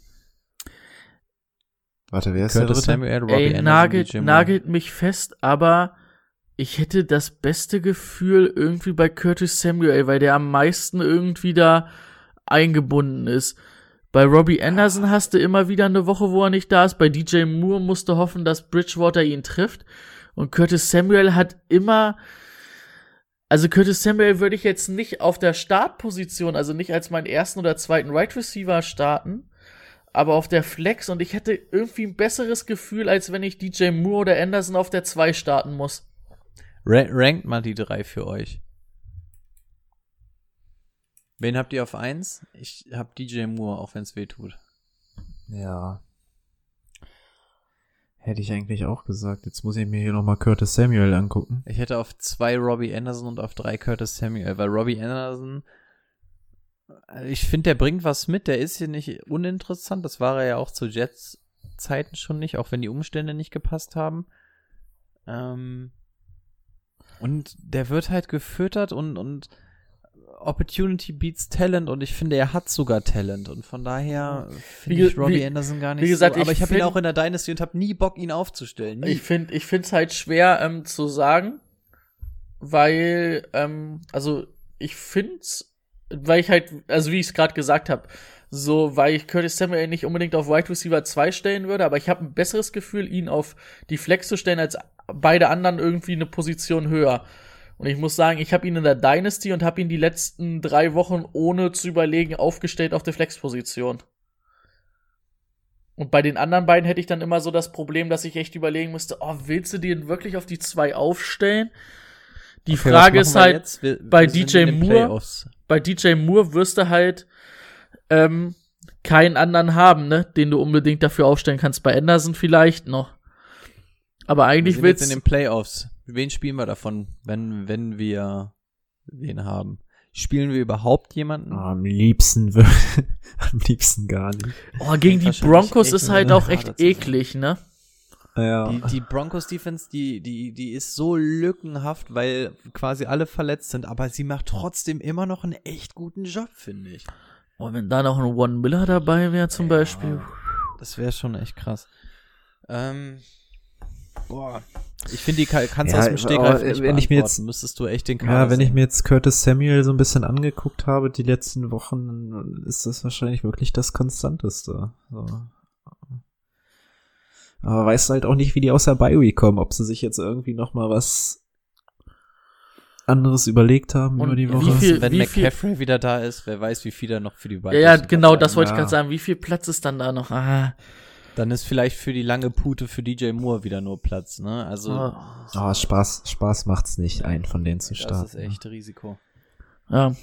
A: Warte, wer ist der
C: Curtis
A: dritte?
C: Samuel, Robbie
B: Ey,
C: Anderson,
B: nagelt, nagelt mich fest, aber ich hätte das beste Gefühl irgendwie bei Curtis Samuel, weil der am meisten irgendwie da eingebunden ist. Bei Robbie Anderson hast du immer wieder eine Woche, wo er nicht da ist. Bei DJ Moore musst du hoffen, dass Bridgewater ihn trifft. Und Curtis Samuel hat immer, also Curtis Samuel würde ich jetzt nicht auf der Startposition, also nicht als meinen ersten oder zweiten Right Receiver starten, aber auf der Flex und ich hätte irgendwie ein besseres Gefühl, als wenn ich DJ Moore oder Anderson auf der 2 starten muss.
C: Ra rankt mal die drei für euch. Wen habt ihr auf eins? Ich hab DJ Moore, auch wenn es weh tut.
A: Ja. Hätte ich eigentlich auch gesagt. Jetzt muss ich mir hier nochmal Curtis Samuel angucken.
C: Ich hätte auf zwei Robbie Anderson und auf drei Curtis Samuel, weil Robbie Anderson, ich finde, der bringt was mit. Der ist hier nicht uninteressant. Das war er ja auch zu Jets Zeiten schon nicht, auch wenn die Umstände nicht gepasst haben. Ähm, und der wird halt gefüttert und, und Opportunity beats Talent und ich finde, er hat sogar Talent und von daher finde ich Robbie
B: wie-
C: Anderson gar nicht
B: wie gesagt,
C: so. Aber
B: ich
C: ich habe ihn auch in der Dynasty und habe nie Bock, ihn aufzustellen. Nie.
B: Ich finde ich find's halt schwer ähm, zu sagen, weil, ähm, also ich find's, weil ich halt, also wie ich es gerade gesagt habe, so, weil ich Curtis Samuel nicht unbedingt auf Wide Receiver 2 stellen würde, aber ich habe ein besseres Gefühl, ihn auf die Flex zu stellen, als beide anderen irgendwie eine Position höher. Und ich muss sagen, ich habe ihn in der Dynasty und habe ihn die letzten drei Wochen ohne zu überlegen aufgestellt auf der Flex-Position. Und bei den anderen beiden hätte ich dann immer so das Problem, dass ich echt überlegen müsste, oh, willst du den wirklich auf die zwei aufstellen? Die
C: Okay,
B: Frage ist
C: wir
B: halt,
C: jetzt? Wir-
B: bei
C: wir sind
B: DJ Moore-
C: Playoffs.
B: bei DJ Moore wirst du halt ähm, keinen anderen haben, ne, den du unbedingt dafür aufstellen kannst. Bei Anderson vielleicht noch. Aber
C: Wir
B: eigentlich
C: sind jetzt in
B: willst
C: den Playoffs. Wen spielen wir davon, wenn, wenn wir wen haben? Spielen wir überhaupt jemanden?
A: Am liebsten würde, [laughs] am liebsten gar nicht.
B: oh, gegen die Broncos ist halt auch echt eklig, ne?
A: Ja.
C: Die, die Broncos Defense, die, die, die ist so lückenhaft, weil quasi alle verletzt sind, aber sie macht trotzdem immer noch einen echt guten Job, finde ich.
B: Und wenn da noch ein One Miller dabei wäre zum Beispiel.
C: Das wäre schon echt krass. Ähm, boah. Ich finde, die kann- kannst du
A: Ja,
C: aus dem Stegreif
A: aber,
C: nicht
A: wenn ich mir jetzt-
C: müsstest du echt den Kader
A: Ja, wenn ich
C: sehen.
A: mir jetzt Curtis Samuel so ein bisschen angeguckt habe, die letzten Wochen, ist das wahrscheinlich wirklich das Konstanteste. So. Aber weißt halt auch nicht, wie die aus der Bi-Week kommen, ob sie sich jetzt irgendwie noch mal was anderes überlegt haben
B: Und
A: über die
B: wie
A: Woche.
B: viel-
C: wenn
B: wie viel-
C: McCaffrey wieder da ist, wer weiß, wie viel er noch für die
B: Ja,
C: Vikings
B: ja, genau, das wollte ich
A: Ja.
B: gerade sagen. Wie viel Platz ist dann da noch? Ah,
C: Dann ist vielleicht für die lange Pute für DJ Moore wieder nur Platz, ne? Also,
B: ah,
A: Oh, Spaß, Spaß macht's nicht, einen von denen zu starten.
C: das ist echt Risiko.
B: ja.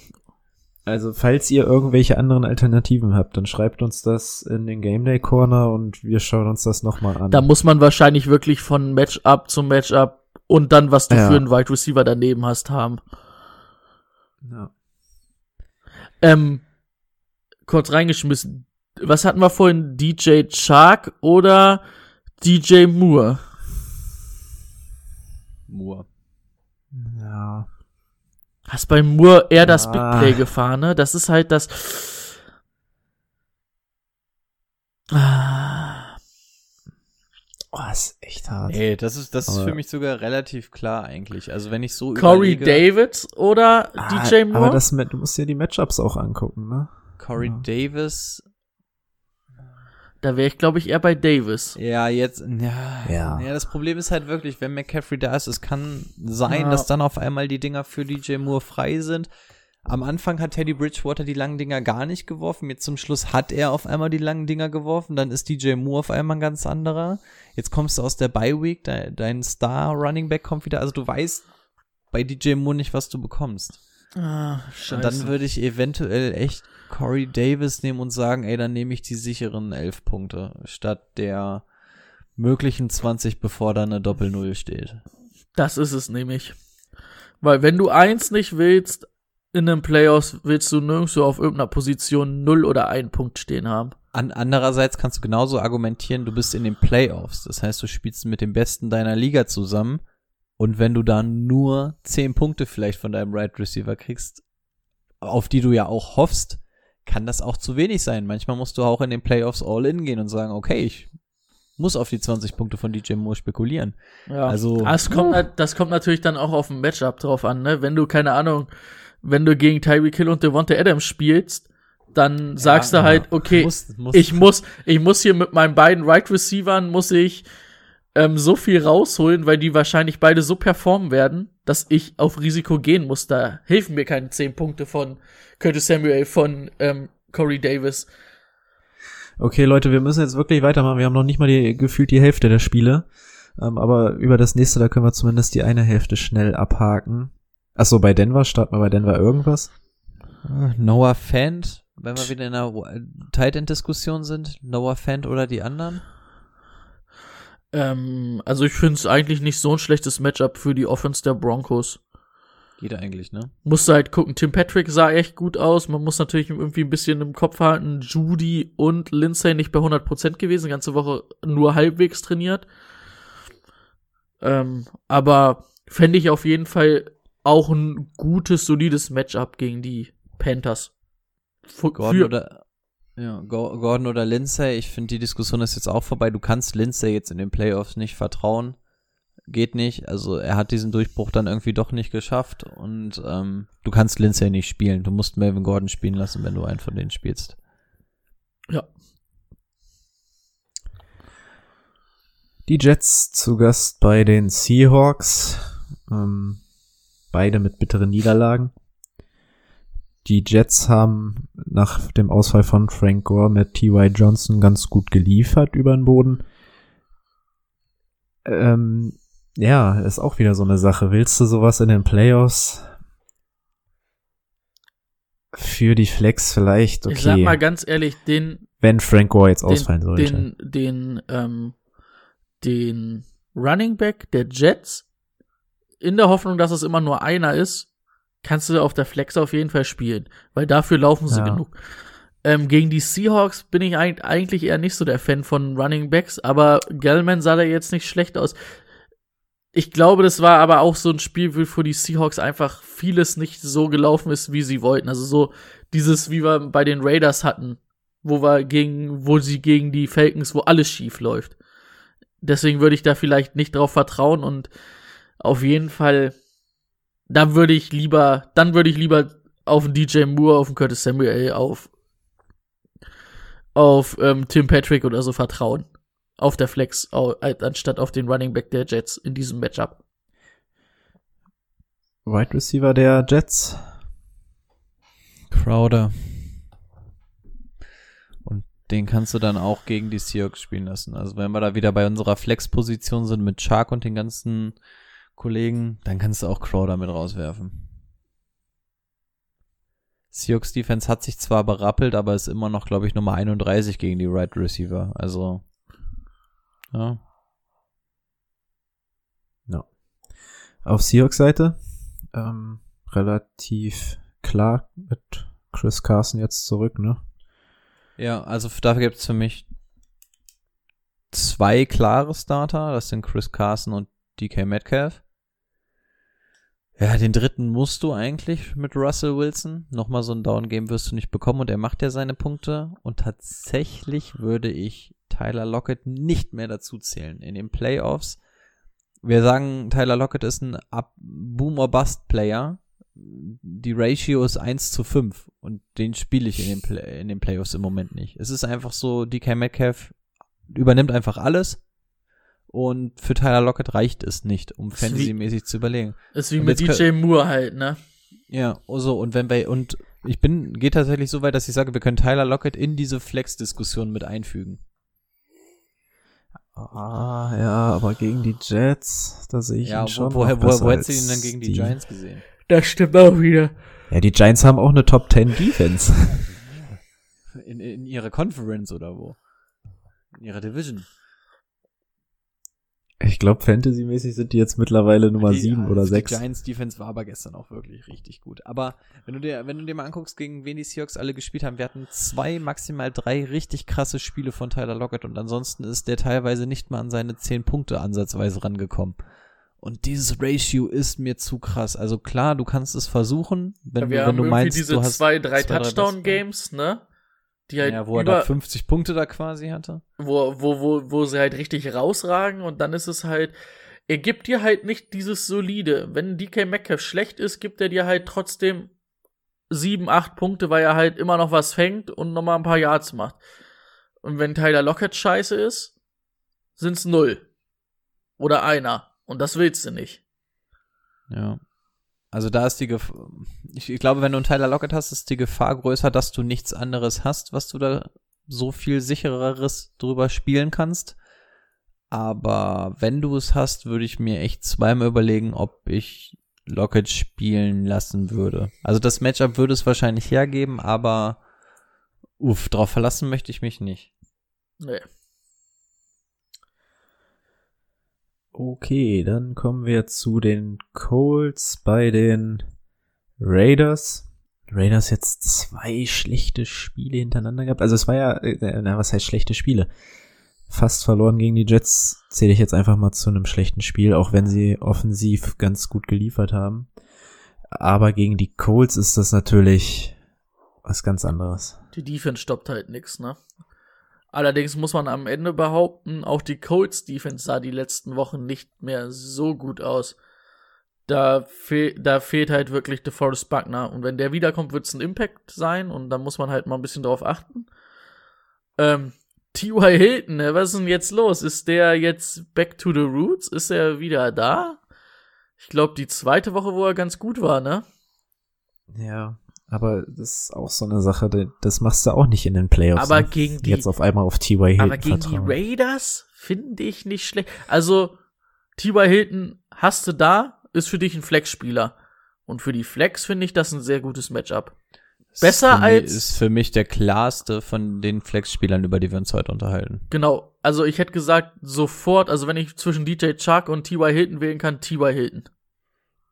A: Also, falls ihr irgendwelche anderen Alternativen habt, dann schreibt uns das in den Game Day Corner und wir schauen uns das nochmal an.
B: Da muss man wahrscheinlich wirklich von Matchup zu Matchup und dann, was du
A: Ja.
B: für einen Wide Receiver daneben hast, haben.
A: ja.
B: Ähm, kurz reingeschmissen. Was hatten wir vorhin? DJ Chark oder DJ Moore?
C: Moore.
A: ja.
B: Hast bei Moore eher das
A: Ah.
B: Big Play gefahren, ne? Das ist halt das. Ah,
A: Oh, ist echt hart.
C: Nee, das ist, das ist für mich sogar relativ klar eigentlich. Also wenn ich so
B: Corey
C: überlege,
B: David oder
A: Ah,
B: DJ Moore?
A: Aber das, du musst dir die Matchups auch angucken, ne?
C: Corey
A: Ja.
C: Davis,
B: da wäre ich, glaube ich, eher bei Davis.
C: ja, jetzt, ja,
A: Ja.
C: ja. das Problem ist halt wirklich, wenn McCaffrey da ist, es kann sein,
B: Ja.
C: dass dann auf einmal die Dinger für DJ Moore frei sind. Am Anfang hat Teddy Bridgewater die langen Dinger gar nicht geworfen. Jetzt zum Schluss hat er auf einmal die langen Dinger geworfen. Dann ist DJ Moore auf einmal ein ganz anderer. Jetzt kommst du aus der Bye Week, de dein Star Running Back kommt wieder. Also du weißt bei DJ Moore nicht, was du bekommst.
B: Ah, scheiße.
C: Und dann würde ich eventuell echt Corey Davis nehmen und sagen, ey, dann nehme ich die sicheren elf Punkte statt der möglichen 20, bevor da eine Doppel-Null steht.
B: Das ist es nämlich. Weil wenn du eins nicht willst, in den Playoffs willst du nirgendwo auf irgendeiner Position 0 oder 1 Punkt stehen haben.
C: An, andererseits kannst du genauso argumentieren, du bist in den Playoffs. Das heißt, du spielst mit dem Besten deiner Liga zusammen. Und wenn du dann nur 10 Punkte vielleicht von deinem Right Receiver kriegst, auf die du ja auch hoffst, kann das auch zu wenig sein. Manchmal musst du auch in den Playoffs all in gehen und sagen, okay, ich muss auf die 20 Punkte von DJ Moore spekulieren.
B: Ja.
C: Also-
B: das kommt, nat- das kommt natürlich dann auch auf ein Matchup drauf an, ne? Wenn du, keine Ahnung, wenn du gegen Tyreek Hill und Devonta Adams spielst, dann sagst du halt, okay,
C: Muss- muss-
B: ich muss, ich muss hier mit meinen beiden Right Receivern, muss ich ähm, so viel rausholen, weil die wahrscheinlich beide so performen werden, dass ich auf Risiko gehen muss. Da helfen mir keine 10 Punkte von Curtis Samuel, von ähm, Corey Davis.
A: Okay, Leute, wir müssen jetzt wirklich weitermachen. Wir haben noch nicht mal die, gefühlt die Hälfte der Spiele. Ähm, aber über das nächste, da können wir zumindest die eine Hälfte schnell abhaken. Achso, bei Denver, starten wir bei Denver irgendwas?
C: Noah Fant, wenn wir wieder in einer Tight End Diskussion sind, Noah Fant oder die anderen?
B: Ähm, also ich finde es eigentlich nicht so ein schlechtes Matchup für die Offense der Broncos.
C: Geht eigentlich, ne?
B: Musste halt gucken, Tim Patrick sah echt gut aus. Man muss natürlich irgendwie ein bisschen im Kopf halten, Judy und Lindsay nicht bei 100% gewesen, ganze Woche nur halbwegs trainiert. Ähm, aber fände ich auf jeden Fall auch ein gutes, solides Matchup gegen die Panthers. Für,
C: Gordon oder ja, Go- Gordon oder Lindsay, ich finde die Diskussion ist jetzt auch vorbei. Du kannst Lindsay jetzt in den Playoffs nicht vertrauen. Geht nicht. Also er hat diesen Durchbruch dann irgendwie doch nicht geschafft und ähm, du kannst Lindsay nicht spielen. Du musst Melvin Gordon spielen lassen, wenn du einen von denen spielst.
B: ja.
A: Die Jets zu Gast bei den Seahawks. Ähm, beide mit bitteren Niederlagen. Die Jets haben nach dem Ausfall von Frank Gore mit T.Y. Johnson ganz gut geliefert über den Boden. Ähm, ja, ist auch wieder so eine Sache. Willst du sowas in den Playoffs? Für die Flex vielleicht, okay.
B: Ich sag mal ganz ehrlich, den,
A: wenn Frank Gore jetzt
B: den,
A: ausfallen sollte.
B: den, den, ähm, den Running Back der Jets, in der Hoffnung, dass es immer nur einer ist, kannst du auf der Flex auf jeden Fall spielen, weil dafür laufen sie
A: Ja.
B: genug. Ähm, gegen die Seahawks bin ich eigentlich eher nicht so der Fan von Running Backs, aber Gellman sah da jetzt nicht schlecht aus. Ich glaube, das war aber auch so ein Spiel, wo für die Seahawks einfach vieles nicht so gelaufen ist, wie sie wollten. Also so dieses, wie wir bei den Raiders hatten, wo wir gegen, wo sie gegen die Falcons, wo alles schief läuft. Deswegen würde ich da vielleicht nicht drauf vertrauen und auf jeden Fall, da würde ich lieber, dann würde ich lieber auf den DJ Moore, auf den Curtis Samuel, auf, auf ähm, Tim Patrick oder so vertrauen. Auf der Flex, anstatt auf den Running Back der Jets in diesem Matchup.
A: Wide Receiver der Jets.
C: Crowder. Und den kannst du dann auch gegen die Seahawks spielen lassen. Also wenn wir da wieder bei unserer Flex-Position sind mit Shark und den ganzen Kollegen, dann kannst du auch Crowder mit rauswerfen. Seahawks Defense hat sich zwar berappelt, aber ist immer noch, glaube ich, Nummer 31 gegen die Right Receiver. Also, ja.
A: Ja. Auf Seahawks Seite ähm, relativ klar mit Chris Carson jetzt zurück, ne?
C: Ja, also dafür gibt es für mich zwei klare Starter. Das sind Chris Carson und DK Metcalf. Ja, den dritten musst du eigentlich mit Russell Wilson. Nochmal so ein Down-Game wirst du nicht bekommen und er macht ja seine Punkte. Und tatsächlich würde ich Tyler Lockett nicht mehr dazu zählen. In den Playoffs. Wir sagen, Tyler Lockett ist ein Boom-or-Bust-Player. Die Ratio ist 1 zu 5 und den spiele ich in den, Play in den Playoffs im Moment nicht. Es ist einfach so, DK Metcalf übernimmt einfach alles und für Tyler Lockett reicht es nicht, um Fantasy-mäßig zu überlegen.
B: Ist wie und mit DJ Moore halt, ne?
C: Ja, so, und wenn bei, und ich bin, geht tatsächlich so weit, dass ich sage, wir können Tyler Lockett in diese Flex-Diskussion mit einfügen.
A: Ah, ja, aber gegen die Jets, da sehe ich
C: ja,
A: ihn schon.
C: Wo, woher, woher, wo hättest du ihn dann gegen die, die Giants gesehen?
B: Das stimmt auch wieder.
A: Ja, die Giants haben auch eine Top 10 Defense.
C: In, in ihrer Conference oder wo? In ihrer Division.
A: Ich glaube, Fantasy-mäßig sind die jetzt mittlerweile Nummer die, 7 oder 6.
C: Die Giants Defense war aber gestern auch wirklich richtig gut. Aber wenn du dir, wenn du dir mal anguckst, gegen wen die Seahawks alle gespielt haben, wir hatten zwei, maximal drei richtig krasse Spiele von Tyler Lockett und ansonsten ist der teilweise nicht mal an seine 10 Punkte ansatzweise rangekommen. Und dieses Ratio ist mir zu krass. Also klar, du kannst es versuchen, wenn,
B: ja,
C: wenn du meinst,
B: diese
C: du hast
B: zwei, drei Touchdown-Games, ne?
C: Die halt ja, wo er da 50 Punkte da quasi hatte.
B: Wo, wo, wo, wo sie halt richtig rausragen und dann ist es halt, er gibt dir halt nicht dieses solide. Wenn DK Metcalf schlecht ist, gibt er dir halt trotzdem sieben, acht Punkte, weil er halt immer noch was fängt und nochmal ein paar Yards macht. Und wenn Tyler Lockett scheiße ist, sind's null. Oder einer. Und das willst du nicht.
C: Ja. Also da ist die Gefahr, ich, glaube, wenn du einen Tyler Lockett hast, ist die Gefahr größer, dass du nichts anderes hast, was du da so viel sichereres drüber spielen kannst. Aber wenn du es hast, würde ich mir echt zweimal überlegen, ob ich Lockett spielen lassen würde. Also das Matchup würde es wahrscheinlich hergeben, aber uff, drauf verlassen möchte ich mich nicht.
B: Nee.
A: Okay, dann kommen wir zu den Colts bei den Raiders. Raiders jetzt zwei schlechte Spiele hintereinander gehabt. Also es war ja, äh, na, was heißt schlechte Spiele? Fast verloren gegen die Jets zähle ich jetzt einfach mal zu einem schlechten Spiel, auch wenn sie offensiv ganz gut geliefert haben. Aber gegen die Colts ist das natürlich was ganz anderes.
B: Die Defense stoppt halt nix, ne? Allerdings muss man am Ende behaupten, auch die Colts Defense sah die letzten Wochen nicht mehr so gut aus. Da, fehl, da fehlt halt wirklich DeForest Buckner. Und wenn der wiederkommt, wird es ein Impact sein. Und da muss man halt mal ein bisschen drauf achten. Ähm, T.Y. Hilton, ne? was ist denn jetzt los? Ist der jetzt back to the roots? Ist er wieder da? Ich glaube, die zweite Woche, wo er ganz gut war, ne?
A: Ja. Aber das ist auch so eine Sache, das machst du auch nicht in den Playoffs.
B: Aber
A: ne?
B: gegen die.
A: Jetzt auf einmal auf T.Y. Hilton.
B: Aber gegen vertrauen. die Raiders finde ich nicht schlecht. Also, T.Y. Hilton hast du da, ist für dich ein Flex-Spieler. Und für die Flex finde ich das ein sehr gutes Matchup. Besser
C: ist
B: als.
C: Ist für mich der klarste von den Flex-Spielern, über die wir uns heute unterhalten.
B: Genau. Also, ich hätte gesagt, sofort, also wenn ich zwischen DJ Chuck und T.Y. Hilton wählen kann, T.Y. Hilton.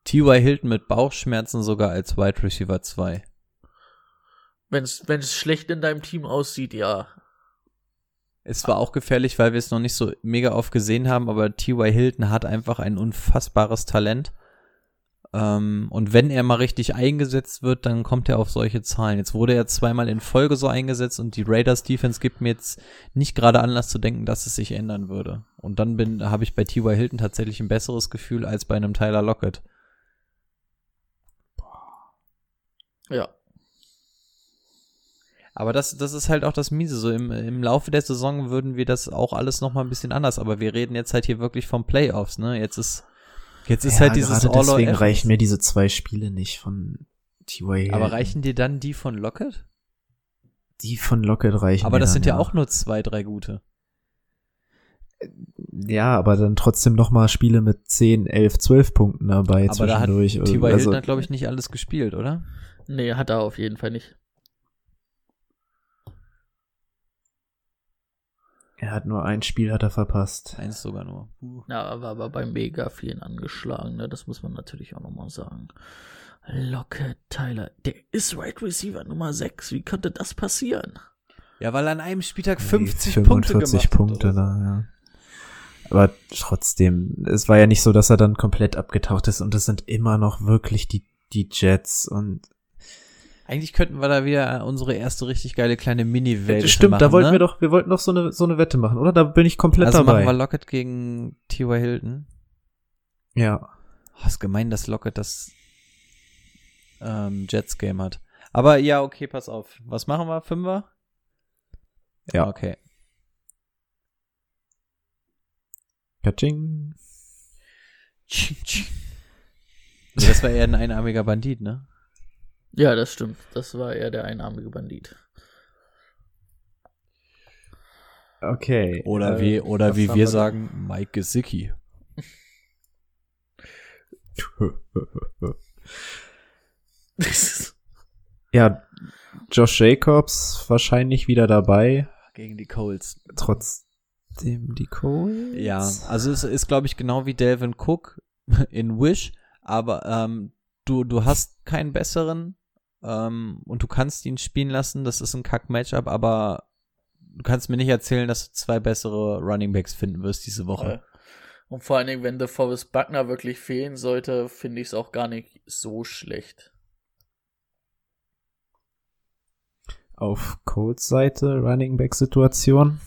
C: T.Y. Hilton mit Bauchschmerzen sogar als Wide Receiver 2.
B: Wenn es schlecht in deinem Team aussieht, ja.
C: Es war auch gefährlich, weil wir es noch nicht so mega oft gesehen haben, aber T.Y. Hilton hat einfach ein unfassbares Talent. Ähm, und wenn er mal richtig eingesetzt wird, dann kommt er auf solche Zahlen. Jetzt wurde er zweimal in Folge so eingesetzt und die Raiders Defense gibt mir jetzt nicht gerade Anlass zu denken, dass es sich ändern würde. Und dann bin, habe ich bei T.Y. Hilton tatsächlich ein besseres Gefühl als bei einem Tyler Lockett.
B: Ja.
C: Aber das, das ist halt auch das Miese. So im, im Laufe der Saison würden wir das auch alles nochmal ein bisschen anders. Aber wir reden jetzt halt hier wirklich vom Playoffs, ne? Jetzt ist, jetzt ist
A: ja,
C: halt dieses All
A: deswegen reichen mir diese zwei Spiele nicht von T.Y.
C: Aber reichen dir dann die von Lockett?
A: die von Lockett reichen
C: Aber
A: mir
C: das
A: dann,
C: sind ja auch nur zwei, drei gute.
A: Ja, aber dann trotzdem noch mal Spiele mit 10, 11, 12 Punkten dabei
C: Aber da hat
A: zwischendurch.
C: T.Y.
A: also,
C: Hilton hat, glaube ich, nicht alles gespielt, oder?
B: Nee, hat er auf jeden Fall nicht.
A: er hat nur ein Spiel hat er verpasst.
C: Eins sogar nur.
B: Ja, er war aber bei mega vielen angeschlagen, ne? Das muss man natürlich auch nochmal sagen. Lockett Tyler, der ist Right Receiver Nummer 6. Wie konnte das passieren?
C: Ja, weil an einem Spieltag 50
A: 45
C: Punkte gemacht
A: Punkte da, ja. Aber trotzdem, es war ja nicht so, dass er dann komplett abgetaucht ist und es sind immer noch wirklich die, die Jets und.
C: Eigentlich könnten wir da wieder unsere erste richtig geile kleine Mini-Welt
A: Stimmt,
C: machen,
A: da wollten
C: ne?
A: wir doch, wir wollten doch so eine, so eine Wette machen, oder? Da bin ich komplett
C: Also
A: dabei.
C: machen wir Lockett gegen T.Y. Hilton.
A: ja.
C: Oh, ist gemein, dass Lockett das ähm, Jets-Game hat. Aber ja, okay, pass auf. Was machen wir? Fünfer?
A: Ja.
C: Okay.
A: Katsching.
C: Also das war eher ein einarmiger Bandit, ne?
B: Ja, das stimmt. Das war eher der einarmige Bandit.
A: Okay.
C: Oder
A: äh,
C: wie, oder wie wir
B: wir
C: sagen, Mike Gesicki. [laughs]
A: ja, Josh Jacobs wahrscheinlich wieder dabei.
C: Gegen die Colts.
A: Trotzdem die Colts.
C: Ja, also es ist, glaube ich, genau wie Delvin Cook in Wish, aber ähm, du, du hast keinen besseren ähm, und du kannst ihn spielen lassen, das ist ein Kack-Matchup, aber du kannst mir nicht erzählen, dass du zwei bessere Running Backs finden wirst diese Woche.
B: Und vor allen Dingen, wenn der Forrest Buckner wirklich fehlen sollte, finde ich es auch gar nicht so schlecht.
A: Auf Colts Seite Running Back Situation.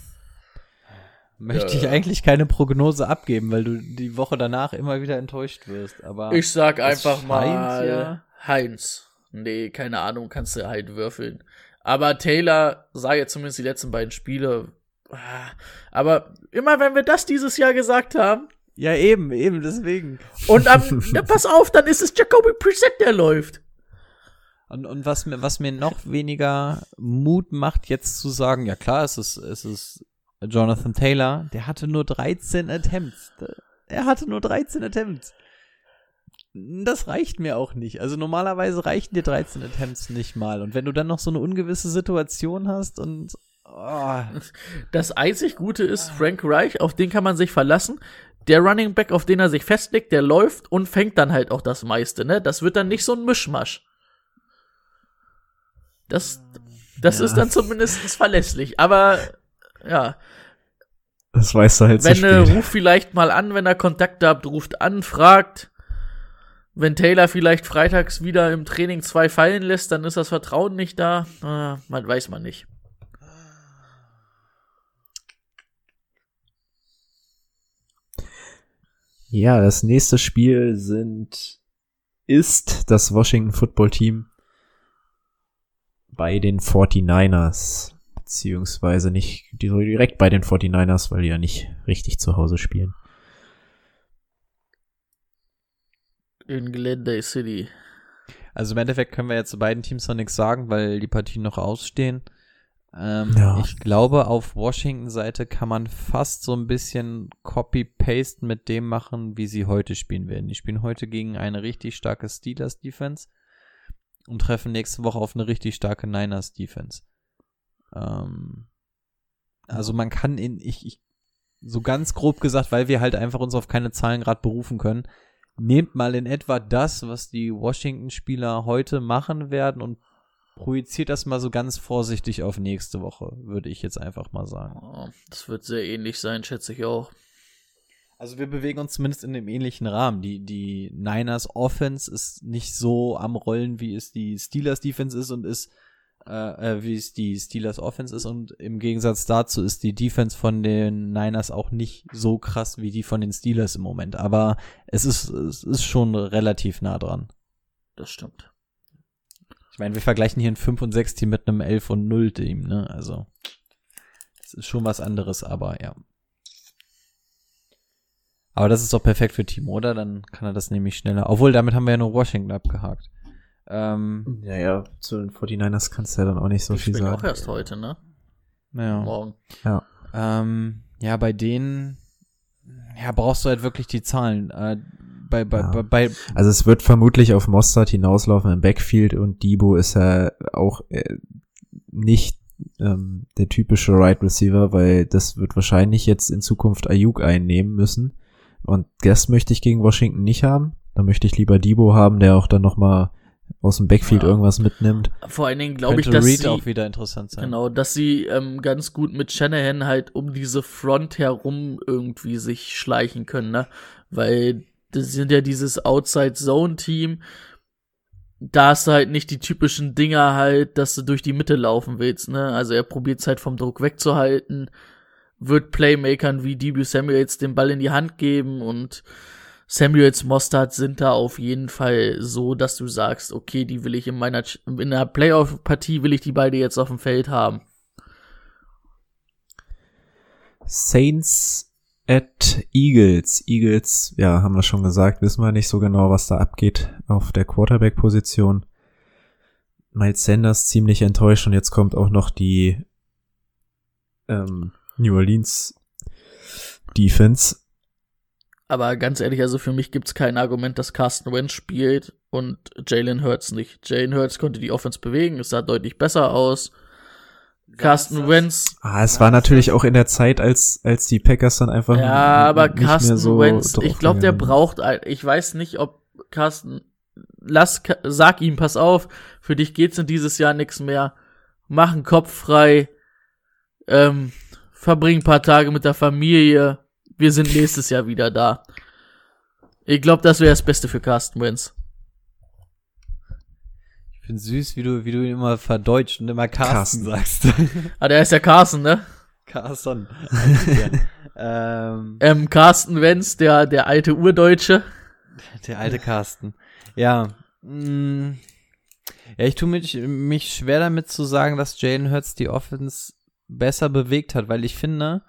C: Möchte
B: Ja.
C: ich eigentlich keine Prognose abgeben, weil du die Woche danach immer wieder enttäuscht wirst, aber
B: Ich sag einfach mal
C: ja-
B: Heinz. Nee, keine Ahnung, kannst du halt würfeln. Aber Taylor sah jetzt zumindest die letzten beiden Spiele. ah, Aber immer wenn wir das dieses Jahr gesagt haben,
C: ja eben, eben deswegen.
B: und am, [laughs] na, pass auf, dann ist es Jacoby Preset, der läuft.
C: Und, und was mir, was mir noch weniger Mut macht, jetzt zu sagen, ja klar, es ist, es ist Jonathan Taylor, der hatte nur 13 Attempts. Er hatte nur 13 Attempts. Das reicht mir auch nicht. Also normalerweise reichen dir 13 Attempts nicht mal. Und wenn du dann noch so eine ungewisse Situation hast und oh,
B: Das einzig Gute ist Frank Reich, auf den kann man sich verlassen. Der Running Back, auf den er sich festlegt, der läuft und fängt dann halt auch das meiste, ne? Das wird dann nicht so ein Mischmasch. Das, das
A: Ja.
B: ist dann zumindest verlässlich. Aber ja,
A: Das weißt du halt
B: wenn
A: so
B: äh, ruft vielleicht mal an, wenn er Kontakte habt, ruft an, fragt. Wenn Taylor vielleicht freitags wieder im Training zwei fallen lässt, dann ist das Vertrauen nicht da. Ah, man weiß man nicht.
A: Ja, das nächste Spiel sind ist das Washington Football Team bei den 49ers. Beziehungsweise nicht direkt bei den 49ers, weil die ja nicht richtig zu Hause spielen.
B: In Glendale City.
C: Also im Endeffekt können wir jetzt zu beiden Teams noch nichts sagen, weil die Partien noch ausstehen. Ähm,
A: Ja.
C: Ich glaube, auf Washington-Seite kann man fast so ein bisschen Copy-Paste mit dem machen, wie sie heute spielen werden. Die spielen heute gegen eine richtig starke Steelers-Defense und treffen nächste Woche auf eine richtig starke Niners-Defense. Ähm, also man kann in, ich, ich, so ganz grob gesagt, weil wir halt einfach uns auf keine Zahlen gerade berufen können, nehmt mal in etwa das, was die Washington-Spieler heute machen werden und projiziert das mal so ganz vorsichtig auf nächste Woche, würde ich jetzt einfach mal sagen.
B: Oh, das wird sehr ähnlich sein, schätze ich auch.
C: Also wir bewegen uns zumindest in dem ähnlichen Rahmen. Die, die Niners Offense ist nicht so am Rollen, wie es die Steelers Defense ist und ist, äh, äh, wie es die Steelers Offense ist und im Gegensatz dazu ist die Defense von den Niners auch nicht so krass wie die von den Steelers im Moment. Aber es ist, es ist schon relativ nah dran.
B: Das stimmt.
C: Ich meine, wir vergleichen hier ein 5 und 6 Team mit einem 11 und 0 Team, ne? Also, das ist schon was anderes, aber ja. Aber das ist doch perfekt für Team, oder? Dann kann er das nämlich schneller. Obwohl, damit haben wir ja nur Washington abgehakt. Ähm,
A: Ja, ja, zu den 49ers kannst du ja dann auch nicht so
B: Die
A: viel
B: spielen
A: sagen.
B: auch erst heute, ne?
C: ja.
B: Morgen.
C: Ähm, ja, bei denen, ja, brauchst du halt wirklich die Zahlen. Äh, bei, bei,
A: Ja.
C: bei, bei,
A: Also es wird vermutlich auf Mostert hinauslaufen im Backfield und Debo ist ja auch äh, nicht ähm, der typische Right Receiver, weil das wird wahrscheinlich jetzt in Zukunft Ayuk einnehmen müssen. Und das möchte ich gegen Washington nicht haben. Da möchte ich lieber Debo haben, der auch dann nochmal aus dem Backfield
B: Ja.
A: irgendwas mitnimmt.
B: Vor allen Dingen glaube ich, dass
C: Reed
B: sie,
C: auch wieder interessant sein.
B: genau, dass sie ähm, ganz gut mit Shanahan halt um diese Front herum irgendwie sich schleichen können, ne? Weil das sind ja dieses Outside-Zone-Team. Da hast du halt nicht die typischen Dinger halt, dass du durch die Mitte laufen willst, ne? Also er probiert es halt vom Druck wegzuhalten, wird Playmakern wie Debut Samuels den Ball in die Hand geben und Samuels Mostard sind da auf jeden Fall so, dass du sagst, okay, die will ich in meiner in einer Playoff-Partie will ich die beide jetzt auf dem Feld haben.
A: Saints at Eagles. Eagles, ja, haben wir schon gesagt, wissen wir nicht so genau, was da abgeht auf der Quarterback-Position. Miles Sanders ziemlich enttäuscht und jetzt kommt auch noch die ähm, New Orleans Defense.
B: Aber ganz ehrlich, also für mich gibt's kein Argument, dass Carsten Wentz spielt und Jalen Hurts nicht. Jalen Hurts konnte die Offense bewegen, es sah deutlich besser aus. Carsten Wentz,
A: Ah, es war natürlich auch in der Zeit, als, als die Packers dann einfach
B: ja, aber
A: nicht mehr
B: Carsten
A: so
B: Wentz, ich glaube, der braucht, ein- ich weiß nicht, ob Carsten, lass, sag ihm, pass auf, für dich geht's in dieses Jahr nix mehr. Mach einen Kopf frei, ähm, verbring ein paar Tage mit der Familie. Wir sind nächstes Jahr wieder da. Ich glaube, das wäre das Beste für Carsten Wentz.
C: Ich finde süß, wie du, wie du ihn immer verdeutscht und immer Carsten, sagst. [laughs]
B: Ah, der ist ja Carsten, ne?
C: Carsten. [laughs] ähm,
B: Ähm, Carsten Wenz, der, der alte Urdeutsche.
C: der alte Carsten. Ja. Mh, ja, ich tue mich, mich schwer damit zu sagen, dass Jalen Hurts die Offense besser bewegt hat, weil ich finde,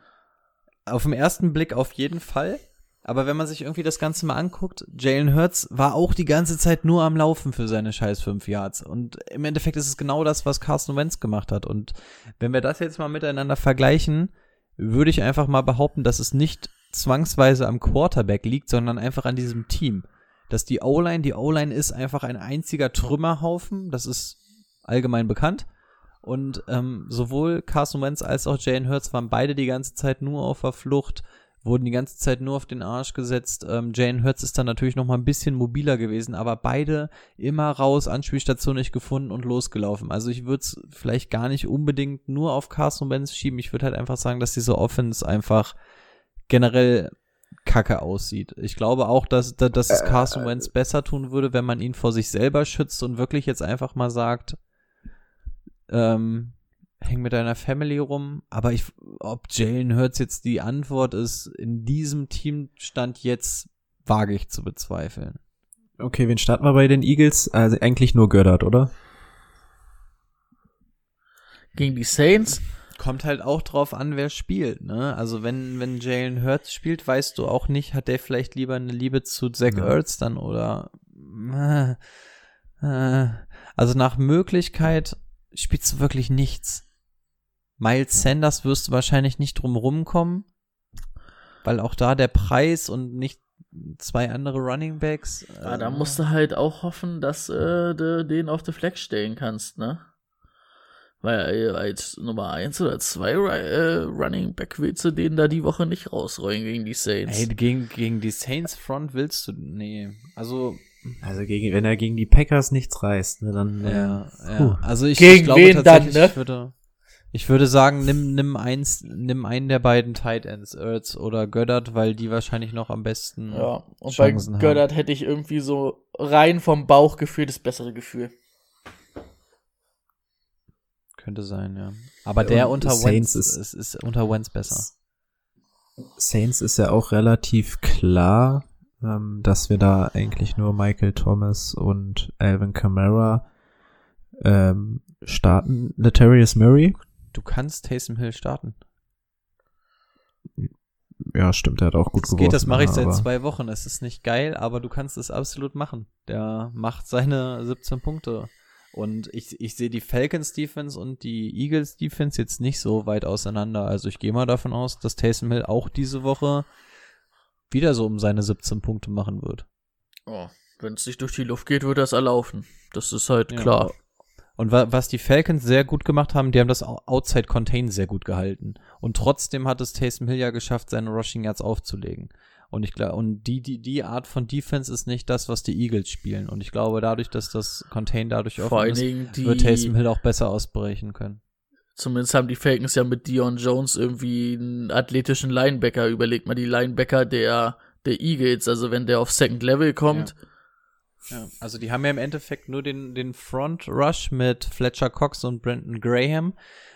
C: auf den ersten Blick auf jeden Fall. Aber wenn man sich irgendwie das Ganze mal anguckt, Jalen Hurts war auch die ganze Zeit nur am Laufen für seine scheiß fünf Yards. Und im Endeffekt ist es genau das, was Carson Wentz gemacht hat. Und wenn wir das jetzt mal miteinander vergleichen, würde ich einfach mal behaupten, dass es nicht zwangsweise am Quarterback liegt, sondern einfach an diesem Team. Dass die O-Line, die O-Line ist einfach ein einziger Trümmerhaufen, das ist allgemein bekannt. Und ähm, sowohl Carson Wentz als auch Jalen Hurts waren beide die ganze Zeit nur auf der Flucht, wurden die ganze Zeit nur auf den Arsch gesetzt. Ähm, Jalen Hurts ist dann natürlich noch mal ein bisschen mobiler gewesen, aber beide immer raus, Anspielstation nicht gefunden und losgelaufen. Also ich würde es vielleicht gar nicht unbedingt nur auf Carson Wentz schieben. Ich würde halt einfach sagen, dass diese Offense einfach generell kacke aussieht. Ich glaube auch, dass, dass, dass es Carson Wentz besser tun würde, wenn man ihn vor sich selber schützt und wirklich jetzt einfach mal sagt, ähm, häng mit deiner Family rum. Aber ich, ob Jalen Hurts jetzt die Antwort ist, in diesem Teamstand jetzt wage ich zu bezweifeln.
A: Okay, wen starten wir bei den Eagles? Also eigentlich nur Gördert, oder?
B: Gegen die Saints.
C: Kommt halt auch drauf an, wer spielt, ne? Also wenn, wenn Jalen Hurts spielt, weißt du auch nicht, hat der vielleicht lieber eine Liebe zu Zach
A: Ja.
C: Ertz dann oder äh, äh, also nach Möglichkeit spielst du wirklich nichts. Miles Sanders wirst du wahrscheinlich nicht drum rumkommen, weil auch da der Preis und nicht zwei andere Running Backs.
B: Ja, da
C: äh,
B: musst du halt auch hoffen, dass äh, du den auf die Flex stellen kannst, ne? Weil äh, als Nummer eins oder zwei Ru- äh, Running Back willst du den da die Woche nicht rausrollen gegen die Saints.
C: Ey, gegen, gegen die Saints Front willst du, nee. Also,
A: Also gegen, wenn er gegen die Packers nichts reißt, ne, dann äh,
C: Ja,
A: puh.
C: ja. Also ich,
B: Gegen
C: ich glaube
B: wen dann,
C: tatsächlich,
B: ne?
C: ich würde, ich würde sagen, nimm, nimm eins, nimm einen der beiden Tight Ends, Ertz oder Göttert, weil die wahrscheinlich noch am besten
B: Ja, und
C: Chancen
B: bei
C: haben.
B: Göttert hätte ich irgendwie so rein vom Bauchgefühl das bessere Gefühl.
C: Könnte sein, ja. Aber
A: Ja,
C: der
A: und
C: unter
A: Saints
C: Wentz
A: ist-
C: ist, ist, ist unter Wentz besser.
A: Saints ist ja auch relativ klar, ähm, dass wir da eigentlich nur Michael Thomas und Alvin Kamara ähm, starten. Letarius Murray,
C: Du kannst Taysom Hill starten.
A: ja stimmt, er hat auch gut
C: Das geht, das
A: geworfen,
C: mache ich seit zwei Wochen. Es ist nicht geil, aber du kannst es absolut machen. Der macht seine 17 Punkte. Und ich, ich sehe die Falcons Defense und die Eagles Defense jetzt nicht so weit auseinander. Also ich gehe mal davon aus, dass Taysom Hill auch diese Woche wieder so um seine 17 Punkte machen wird.
B: Oh, wenn es nicht durch die Luft geht, wird das erlaufen. Das ist halt
C: Ja.
B: klar.
C: Und wa was die Falcons sehr gut gemacht haben, die haben das Outside Contain sehr gut gehalten. Und trotzdem hat es Taysom Hill ja geschafft, seine Rushing Yards aufzulegen. Und ich glaube, und die, die, die Art von Defense ist nicht das, was die Eagles spielen. Und ich glaube, dadurch, dass das Contain dadurch offen
B: allen
C: ist, wird Taysom Hill auch besser ausbrechen können.
B: Zumindest haben die Falcons ja mit Dion Jones irgendwie einen athletischen Linebacker. Überlegt mal die Linebacker der, der Eagles. Also wenn der auf Second Level kommt,
C: Ja, also die haben ja im Endeffekt nur den, den Front Rush mit Fletcher Cox und Brandon Graham.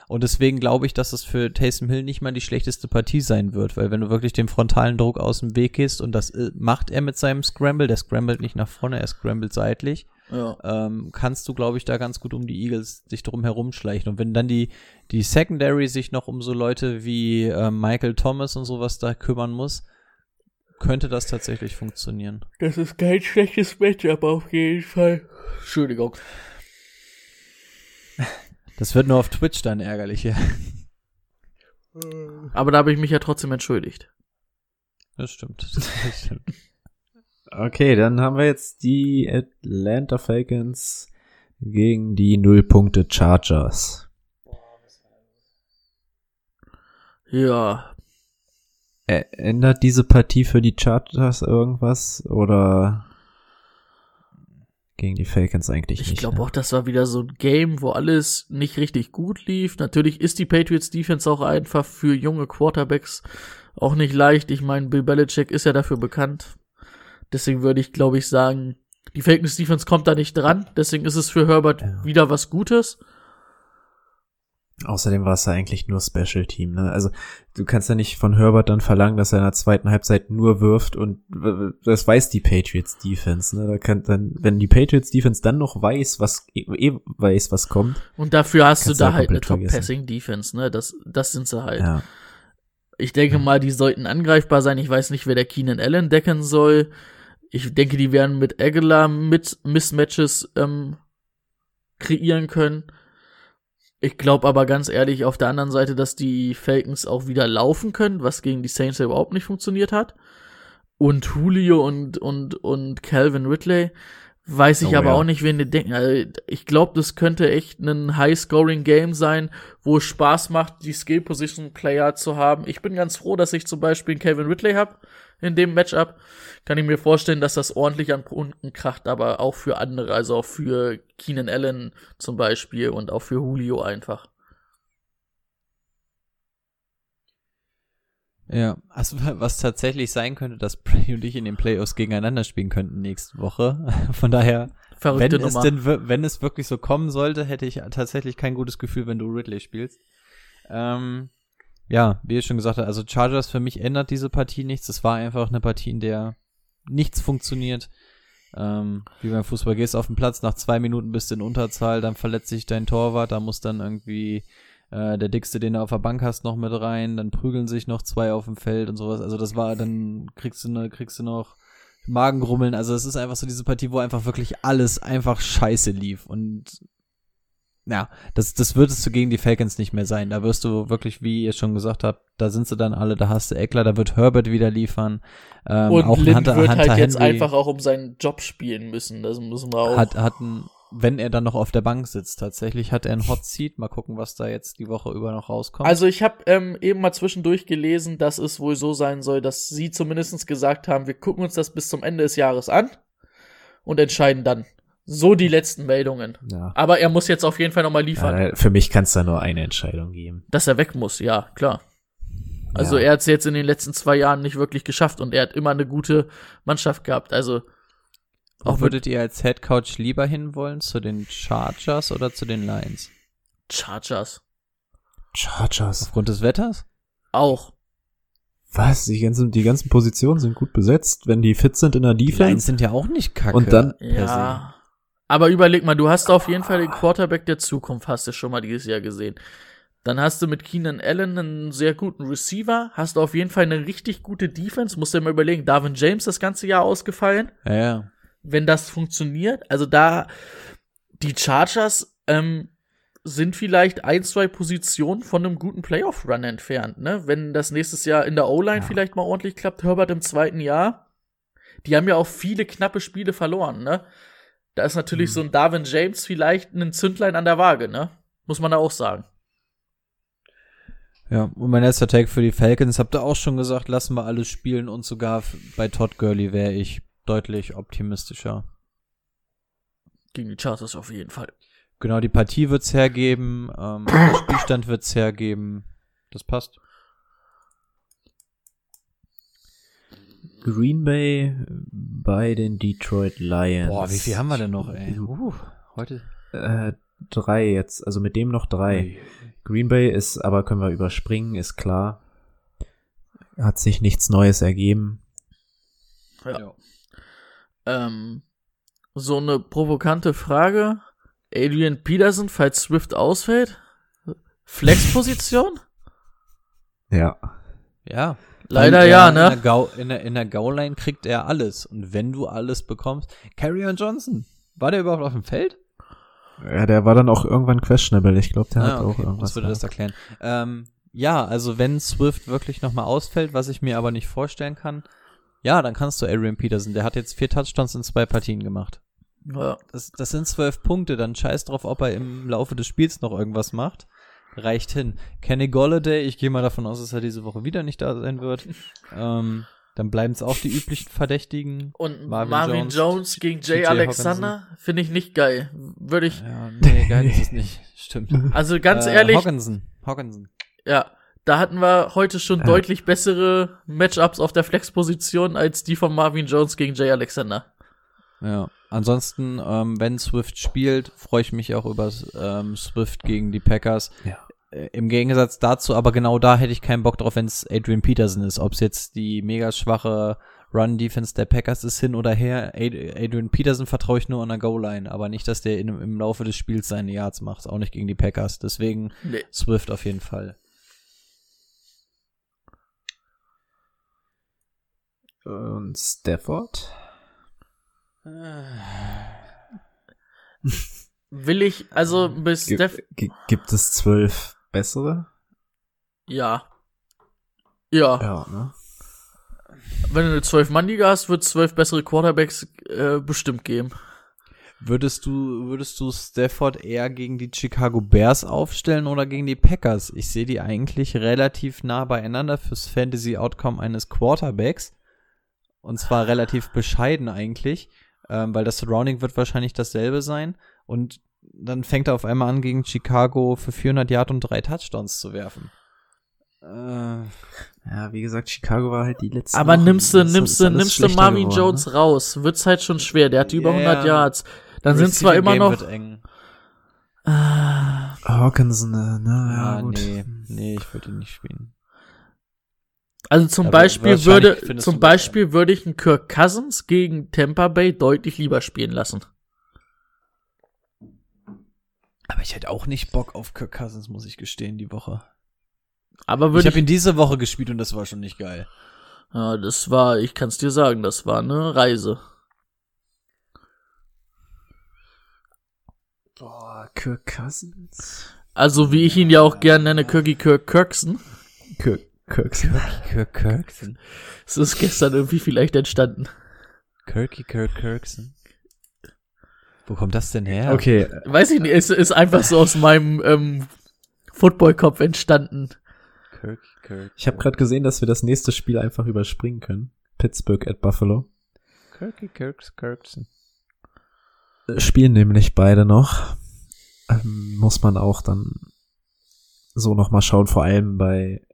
C: Und deswegen glaube ich, dass es für Taysom Hill nicht mal die schlechteste Partie sein wird, weil wenn du wirklich den frontalen Druck aus dem Weg gehst und das äh, macht er mit seinem Scramble, der scrambled nicht nach vorne, er scrambled seitlich,
B: ja.
C: ähm, kannst du, glaube ich, da ganz gut um die Eagles sich drum herumschleichen. Und wenn dann die, die Secondary sich noch um so Leute wie äh, Michael Thomas und sowas da kümmern muss, könnte das tatsächlich funktionieren.
B: Das ist kein schlechtes Matchup auf jeden Fall. Entschuldigung.
C: Das wird nur auf Twitch dann ärgerlich, ja.
B: Aber da habe ich mich ja trotzdem entschuldigt.
C: Das stimmt. Das stimmt.
A: Okay, dann haben wir jetzt die Atlanta Falcons gegen die Nullpunkte Chargers.
B: Ja,
A: ändert diese Partie für die Chargers irgendwas oder gegen die Falcons eigentlich
B: ich
A: nicht?
B: glaube
A: ne?
B: auch, das war wieder so ein Game, wo alles nicht richtig gut lief. Natürlich ist die Patriots Defense auch einfach für junge Quarterbacks auch nicht leicht. Ich meine, Bill Belichick ist ja dafür bekannt. Deswegen würde ich, glaube ich, sagen, die Falcons Defense kommt da nicht dran. Deswegen ist es für Herbert
A: Ja.
B: wieder was Gutes.
A: Außerdem war es ja eigentlich nur Special Team, ne? Also du kannst ja nicht von Herbert dann verlangen, dass er in der zweiten Halbzeit nur wirft und das weiß die Patriots Defense, ne? Da kann dann, wenn die Patriots Defense dann noch weiß, was eh, weiß, was kommt,
B: Und dafür hast du da halt eine
A: komplett vergessen.
B: Top-Passing-Defense, ne? Das, das sind sie halt.
A: ja.
B: Ich denke mal, die sollten angreifbar sein. Ich weiß nicht, wer der Keenan Allen decken soll. Ich denke, die werden mit Aguilar mit Mismatches ähm, kreieren können. Ich glaube aber ganz ehrlich auf der anderen Seite, dass die Falcons auch wieder laufen können, was gegen die Saints ja überhaupt nicht funktioniert hat. Und Julio und, und, und Calvin Ridley weiß ich
A: Oh,
B: aber
A: ja.
B: auch nicht, wen die denken. Also, ich glaube, das könnte echt ein High-Scoring-Game sein, wo es Spaß macht, die Skill-Position-Player zu haben. Ich bin ganz froh, dass ich zum Beispiel einen Calvin Ridley habe in dem Matchup. Kann ich mir vorstellen, dass das ordentlich an Punkten kracht, aber auch für andere, also auch für Keenan Allen zum Beispiel und auch für Julio einfach.
C: Ja, also [laughs] was tatsächlich sein könnte, dass Bray und ich in den Playoffs gegeneinander spielen könnten nächste Woche. [laughs] Von daher, wenn es denn, wenn es wirklich so kommen sollte, hätte ich tatsächlich kein gutes Gefühl, wenn du Ridley spielst. Ähm, ja, wie ich schon gesagt habe, also Chargers für mich ändert diese Partie nichts. Es war einfach eine Partie, in der nichts funktioniert. Ähm, wie beim Fußball gehst auf den Platz, nach zwei Minuten bist du in Unterzahl, dann verletzt sich dein Torwart, da muss dann irgendwie äh, der dickste, den du auf der Bank hast, noch mit rein, dann prügeln sich noch zwei auf dem Feld und sowas. Also das war, dann kriegst du ne, kriegst du noch Magengrummeln. Also es ist einfach so diese Partie, wo einfach wirklich alles einfach scheiße lief. Und ja, das, das würdest du gegen die Falcons nicht mehr sein. Da wirst du wirklich, wie ihr schon gesagt habt, da sind sie dann alle, da hast du Eckler, da wird Herbert wieder liefern. Ähm,
B: und
C: auch
B: Lynn
C: Hunter,
B: wird
C: Hunter
B: halt jetzt
C: Henry
B: einfach auch um seinen Job spielen müssen. Das müssen wir auch.
C: hat, hat ein, wenn er dann noch auf der Bank sitzt, tatsächlich hat er ein Hot Seat. Mal gucken, was da jetzt die Woche über noch rauskommt.
B: Also ich habe ähm, eben mal zwischendurch gelesen, dass es wohl so sein soll, dass sie zumindest gesagt haben, wir gucken uns das bis zum Ende des Jahres an. und entscheiden dann. So die letzten Meldungen.
A: Ja.
B: Aber er muss jetzt auf jeden Fall nochmal liefern.
A: Äh, für mich kann es da nur eine Entscheidung geben.
B: Dass er weg muss, ja, klar. Also
A: Ja.
B: er hat es jetzt in den letzten zwei Jahren nicht wirklich geschafft und er hat immer eine gute Mannschaft gehabt. Also
C: Auch würdet ihr als Head Coach lieber hinwollen zu den Chargers oder zu den Lions?
B: Chargers
A: Chargers.
C: Aufgrund des Wetters?
B: auch.
A: Was? Die ganzen, die ganzen Positionen sind gut besetzt, wenn die fit sind in der
C: Die Lions
A: Defense.
C: sind ja auch nicht kacke.
A: Und dann-
B: Ja. Aber überleg mal, du hast auf jeden Fall den Quarterback der Zukunft, hast du schon mal dieses Jahr gesehen. Dann hast du mit Keenan Allen einen sehr guten Receiver, hast du auf jeden Fall eine richtig gute Defense, musst dir mal überlegen, Darwin James das ganze Jahr ausgefallen.
C: Ja, ja.
B: wenn das funktioniert. Also da die Chargers ähm, sind vielleicht ein, zwei Positionen von einem guten Playoff-Run entfernt, ne? Wenn das nächstes Jahr in der O-Line vielleicht mal ordentlich klappt, Herbert im zweiten Jahr. Die haben ja auch viele knappe Spiele verloren, ne? Da ist natürlich so ein Darwin James vielleicht ein Zündlein an der Waage, ne? Muss man da auch sagen.
C: Ja, und mein letzter Take für die Falcons, habt ihr auch schon gesagt, lassen wir alles spielen und sogar bei Todd Gurley wäre ich deutlich optimistischer.
B: Gegen die Chargers auf jeden Fall.
C: Genau, die Partie wird's hergeben, ähm, der [coughs] Spielstand wird's hergeben. Das passt.
A: Green Bay bei den Detroit Lions.
C: Boah, wie viel haben wir denn noch, ey? Uh, heute.
A: Äh, drei jetzt, also mit dem noch drei. Green Bay ist, aber können wir überspringen, ist klar. Hat sich nichts Neues ergeben.
B: Ja. Ähm, so eine provokante Frage. Adrian Peterson, falls Swift ausfällt? Flexposition?
A: Ja.
C: Ja.
B: Leider ja,
C: er In
B: ne?
C: der, Gau, in der, in der Goal-Line kriegt er alles. Und wenn du alles bekommst, Carrion Johnson, war der überhaupt auf dem Feld?
A: Ja, der war dann auch irgendwann questionable. Ich glaube, der hat
C: Ah,
A: auch
C: okay.
A: irgendwas.
C: Das würde das erklären. Ähm, ja, also wenn Swift wirklich nochmal ausfällt, was ich mir aber nicht vorstellen kann, ja, dann kannst du Adrian Peterson. Der hat jetzt vier Touchdowns in zwei Partien gemacht.
B: Ja.
C: Das, das sind zwölf Punkte, dann scheiß drauf, ob er im Laufe des Spiels noch irgendwas macht. Reicht hin. Kenny Golladay, ich gehe mal davon aus, dass er diese Woche wieder nicht da sein wird. [laughs] ähm, dann bleiben es auch die üblichen Verdächtigen.
B: Und
C: Marvin
B: Marvin, Jones,
C: Jones,
B: gegen Jay Alexander finde ich nicht geil. Würde ich,
C: Ja, nee, geil ist es nicht. [laughs] Stimmt.
B: also ganz
C: Äh,
B: ehrlich,
C: Hawkinson. Hawkinson.
B: ja, da hatten wir heute schon
A: Ja.
B: deutlich bessere Matchups auf der Flexposition als die von Marvin Jones gegen Jay Alexander.
C: Ja. Ansonsten, ähm, wenn Swift spielt, freue ich mich auch über ähm, Swift gegen die Packers.
A: Ja.
C: Äh, Im Gegensatz dazu, aber genau da hätte ich keinen Bock drauf, wenn es Adrian Peterson ist. Ob es jetzt die mega schwache Run-Defense der Packers ist, hin oder her. Ad Adrian Peterson vertraue ich nur an der Goal-Line, aber nicht, dass der in, im Laufe des Spiels seine Yards macht. Auch nicht gegen die Packers. Deswegen
B: Nee.
C: Swift auf jeden Fall.
A: Und Stafford?
B: Will ich, also bis
A: gi- gibt es zwölf bessere?
B: ja. Ja,
A: Ja, ne?
B: wenn du eine 12-Mann-Liga hast, wird es zwölf bessere Quarterbacks äh, bestimmt geben.
C: Würdest du, würdest du Stafford eher gegen die Chicago Bears aufstellen oder gegen die Packers? Ich sehe die eigentlich relativ nah beieinander fürs Fantasy Outcome eines Quarterbacks. Und zwar relativ bescheiden eigentlich, ähm, weil das Surrounding wird wahrscheinlich dasselbe sein. Und dann fängt er auf einmal an, gegen Chicago für 400 Yard und drei Touchdowns zu werfen. Äh,
A: Ja, wie gesagt, Chicago war halt die letzte.
B: Aber nimmst du, nimmst du, nimmst du Marvin
A: geworden,
B: Jones
A: ne?
B: raus, wird's halt schon schwer. Der hat über
C: Ja,
B: 100
C: ja.
B: Yards. Dann sind zwar immer
C: Game
B: noch. Ah,
A: Hawkinson, äh, ne, ja,
C: Ah,
A: gut.
C: nee, nee, ich würde ihn nicht spielen.
B: also zum
C: Aber
B: Beispiel würde, zum Beispiel würde ich einen Kirk Cousins gegen Tampa Bay deutlich lieber spielen lassen.
C: Aber ich hätte auch nicht Bock auf Kirk Cousins, muss ich gestehen, die Woche.
B: Aber
C: Ich
B: würde
C: habe
B: ich,
C: ihn diese Woche gespielt und das war schon nicht geil.
B: ja, das war, ich kann's dir sagen, das war eine Reise.
A: Boah, Kirk Cousins?
B: Also wie ich ihn ja auch gern nenne, Kirky Kirk Kirksen.
A: Kirk, Kirk.
C: Kirk Kirkson.
B: Es ist gestern irgendwie vielleicht entstanden.
C: Kirky Kirk Kirkson. Wo kommt das denn her?
A: Okay,
B: Weiß ich nicht, es ist einfach so aus meinem ähm, Football-Kopf entstanden.
C: Kirky Kirk.
A: ich habe gerade gesehen, dass wir das nächste Spiel einfach überspringen können. Pittsburgh at Buffalo.
C: Kirky Kirk Kirkson.
A: spielen nämlich beide noch. Ähm, muss man auch dann so noch mal schauen, vor allem bei.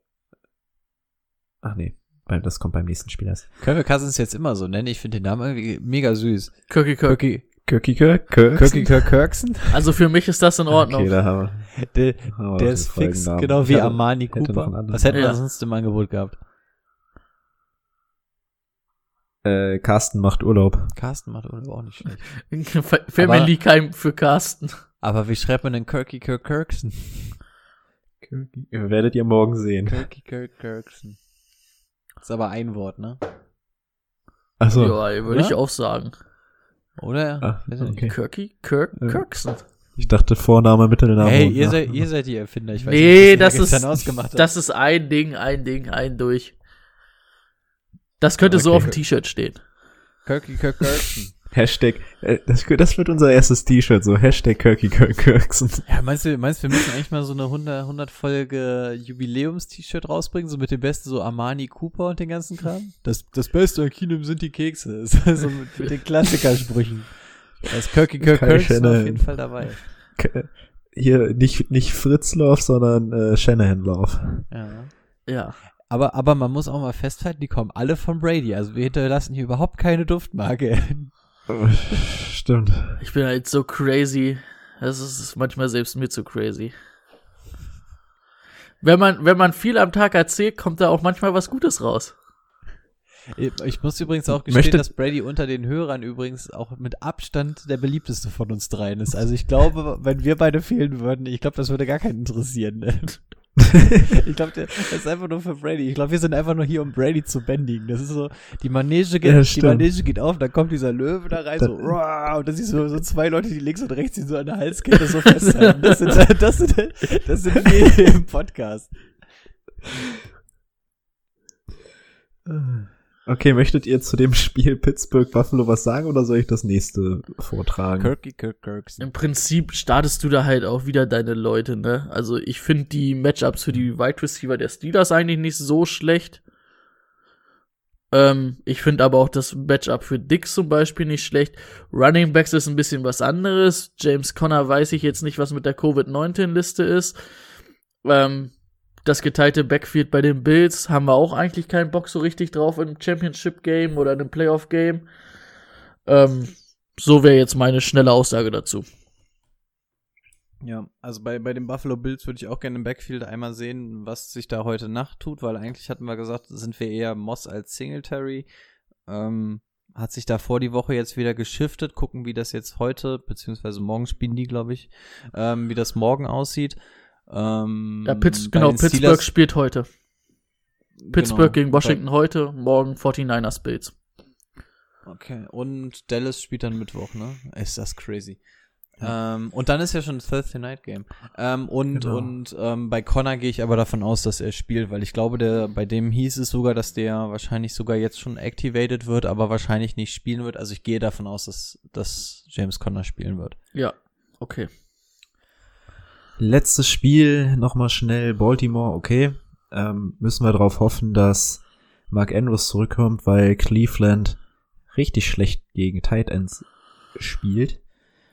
A: Ach nee, beim, das kommt beim nächsten Spiel erst.
C: Können wir Cousins jetzt immer so nennen? Ich finde den Namen irgendwie mega süß.
B: Kirky Kirk.
C: Kirky,
A: Kirky Kirk, Kirk.
C: Kirky Kirk Kirksen?
B: Also für mich ist das in Ordnung.
A: Okay, da haben wir.
C: Der,
A: haben wir
C: der ist fix,
A: Folgennamen.
C: genau wie
A: hatte-
C: Armani Cooper. Was hätten wir
B: Ja.
C: sonst im Angebot gehabt?
A: Äh, Carsten macht Urlaub.
C: Carsten macht Urlaub auch nicht schlecht. [laughs]
B: Fa- Family kein für Carsten.
C: Aber wie schreibt man denn Kirky Kirk Kirksen?
A: Kirky. Werdet ihr morgen sehen.
C: Kirky Kirk Kirksen. Ist aber ein Wort, ne?
A: Achso.
B: Ja, würde ich auch sagen.
C: Oder?
A: Ah, okay.
B: Kirky Kirk
A: Ja.
B: Kirksen.
A: Ich dachte Vorname, Mittelname.
C: Hey, ihr seid, ihr seid die Erfinder. Ich weiß
B: Nee,
C: nicht, was
B: das ist,
C: ausgemacht habt.
B: das ist ein Ding, ein Ding, ein durch. Das könnte so
A: Okay.
B: auf dem T-Shirt stehen.
C: Kirky Kirk Kirksen.
A: Hashtag, äh, das, das wird unser erstes T-Shirt, so Hashtag Kirky Kirk Kirksen.
C: Ja, meinst du, meinst du, wir müssen eigentlich mal so eine 100, 100 Folge Jubiläums-T-Shirt rausbringen, so mit dem besten so Armani Cooper und den ganzen Kram? Das, das Beste an Kinem sind die Kekse. [laughs] so mit, mit den Klassikersprüchen. Da ist Kirky Kirk Kirksen auf
A: Shanahan.
C: jeden Fall dabei.
A: Hier nicht, nicht Fritzlauf, sondern äh, Shanahan-Lauf.
C: Ja.
B: Ja.
C: Aber, aber man muss auch mal festhalten, die kommen alle von Brady. Also wir hinterlassen hier überhaupt keine Duftmarke.
A: Stimmt.
B: Ich bin halt so crazy. Das ist manchmal selbst mir zu crazy. Wenn man, wenn man viel am Tag erzählt, kommt da auch manchmal was Gutes raus.
C: Ich muss übrigens auch gestehen,
A: Möchte-
C: dass Brady unter den Hörern übrigens auch mit Abstand der beliebteste von uns dreien ist. Also ich glaube, wenn wir beide fehlen würden, ich glaube, das würde gar keinen interessieren. [laughs] Ich glaube, das ist einfach nur für Brady. Ich glaube, wir sind einfach nur hier, um Brady zu bändigen. Das ist so, die Manege geht,
A: Ja,
C: die. Manege geht auf, dann kommt dieser Löwe da rein, so, "Ruah", und dann siehst du so zwei Leute, die links und rechts ihn so an der Halskette so festhalten. Das sind, [laughs] das sind, das sind wir im Podcast. [laughs]
A: Okay, möchtet ihr zu dem Spiel Pittsburgh Buffalo was sagen oder soll ich das nächste vortragen?
C: Kirky Kirk Kirksen.
B: Im Prinzip startest du da halt auch wieder deine Leute, ne? Also ich finde die Matchups für die Wide Receiver der Steelers eigentlich nicht so schlecht. Ähm, ich finde aber auch das Matchup für Dix zum Beispiel nicht schlecht. Running Backs ist ein bisschen was anderes. James Conner weiß ich jetzt nicht, was mit der Covid-19-Liste ist. Ähm, das geteilte Backfield bei den Bills haben wir auch eigentlich keinen Bock so richtig drauf im Championship-Game oder einem Playoff-Game. Ähm, so wäre jetzt meine schnelle Aussage dazu.
C: Ja, also bei, bei den Buffalo Bills würde ich auch gerne im Backfield einmal sehen, was sich da heute Nacht tut, weil eigentlich hatten wir gesagt, sind wir eher Moss als Singletary. Ähm, hat sich da vor die Woche jetzt wieder geschiftet, gucken, wie das jetzt heute, beziehungsweise morgen spielen die, glaube ich, ähm, wie das morgen aussieht. Ähm,
B: Ja, Pitts,
C: bei
B: genau,
C: den
B: Pittsburgh
C: Steelers-
B: spielt heute. Pittsburgh
C: genau,
B: gegen Washington heute, morgen 49ers Bills.
C: bei- Okay, und Dallas spielt dann Mittwoch, ne? Ist das crazy. Ähm, und dann ist ja schon das Thursday Night Game. Ähm, und
A: Genau.
C: und ähm, bei Connor gehe ich aber davon aus, dass er spielt, weil ich glaube, der, bei dem hieß es sogar, dass der wahrscheinlich sogar jetzt schon activated wird, aber wahrscheinlich nicht spielen wird. Also ich gehe davon aus, dass, dass James Connor spielen wird.
B: Ja, okay.
A: Letztes Spiel, nochmal schnell Baltimore, okay. Ähm, müssen wir darauf hoffen, dass Mark Andrews zurückkommt, weil Cleveland richtig schlecht gegen Tight Ends spielt.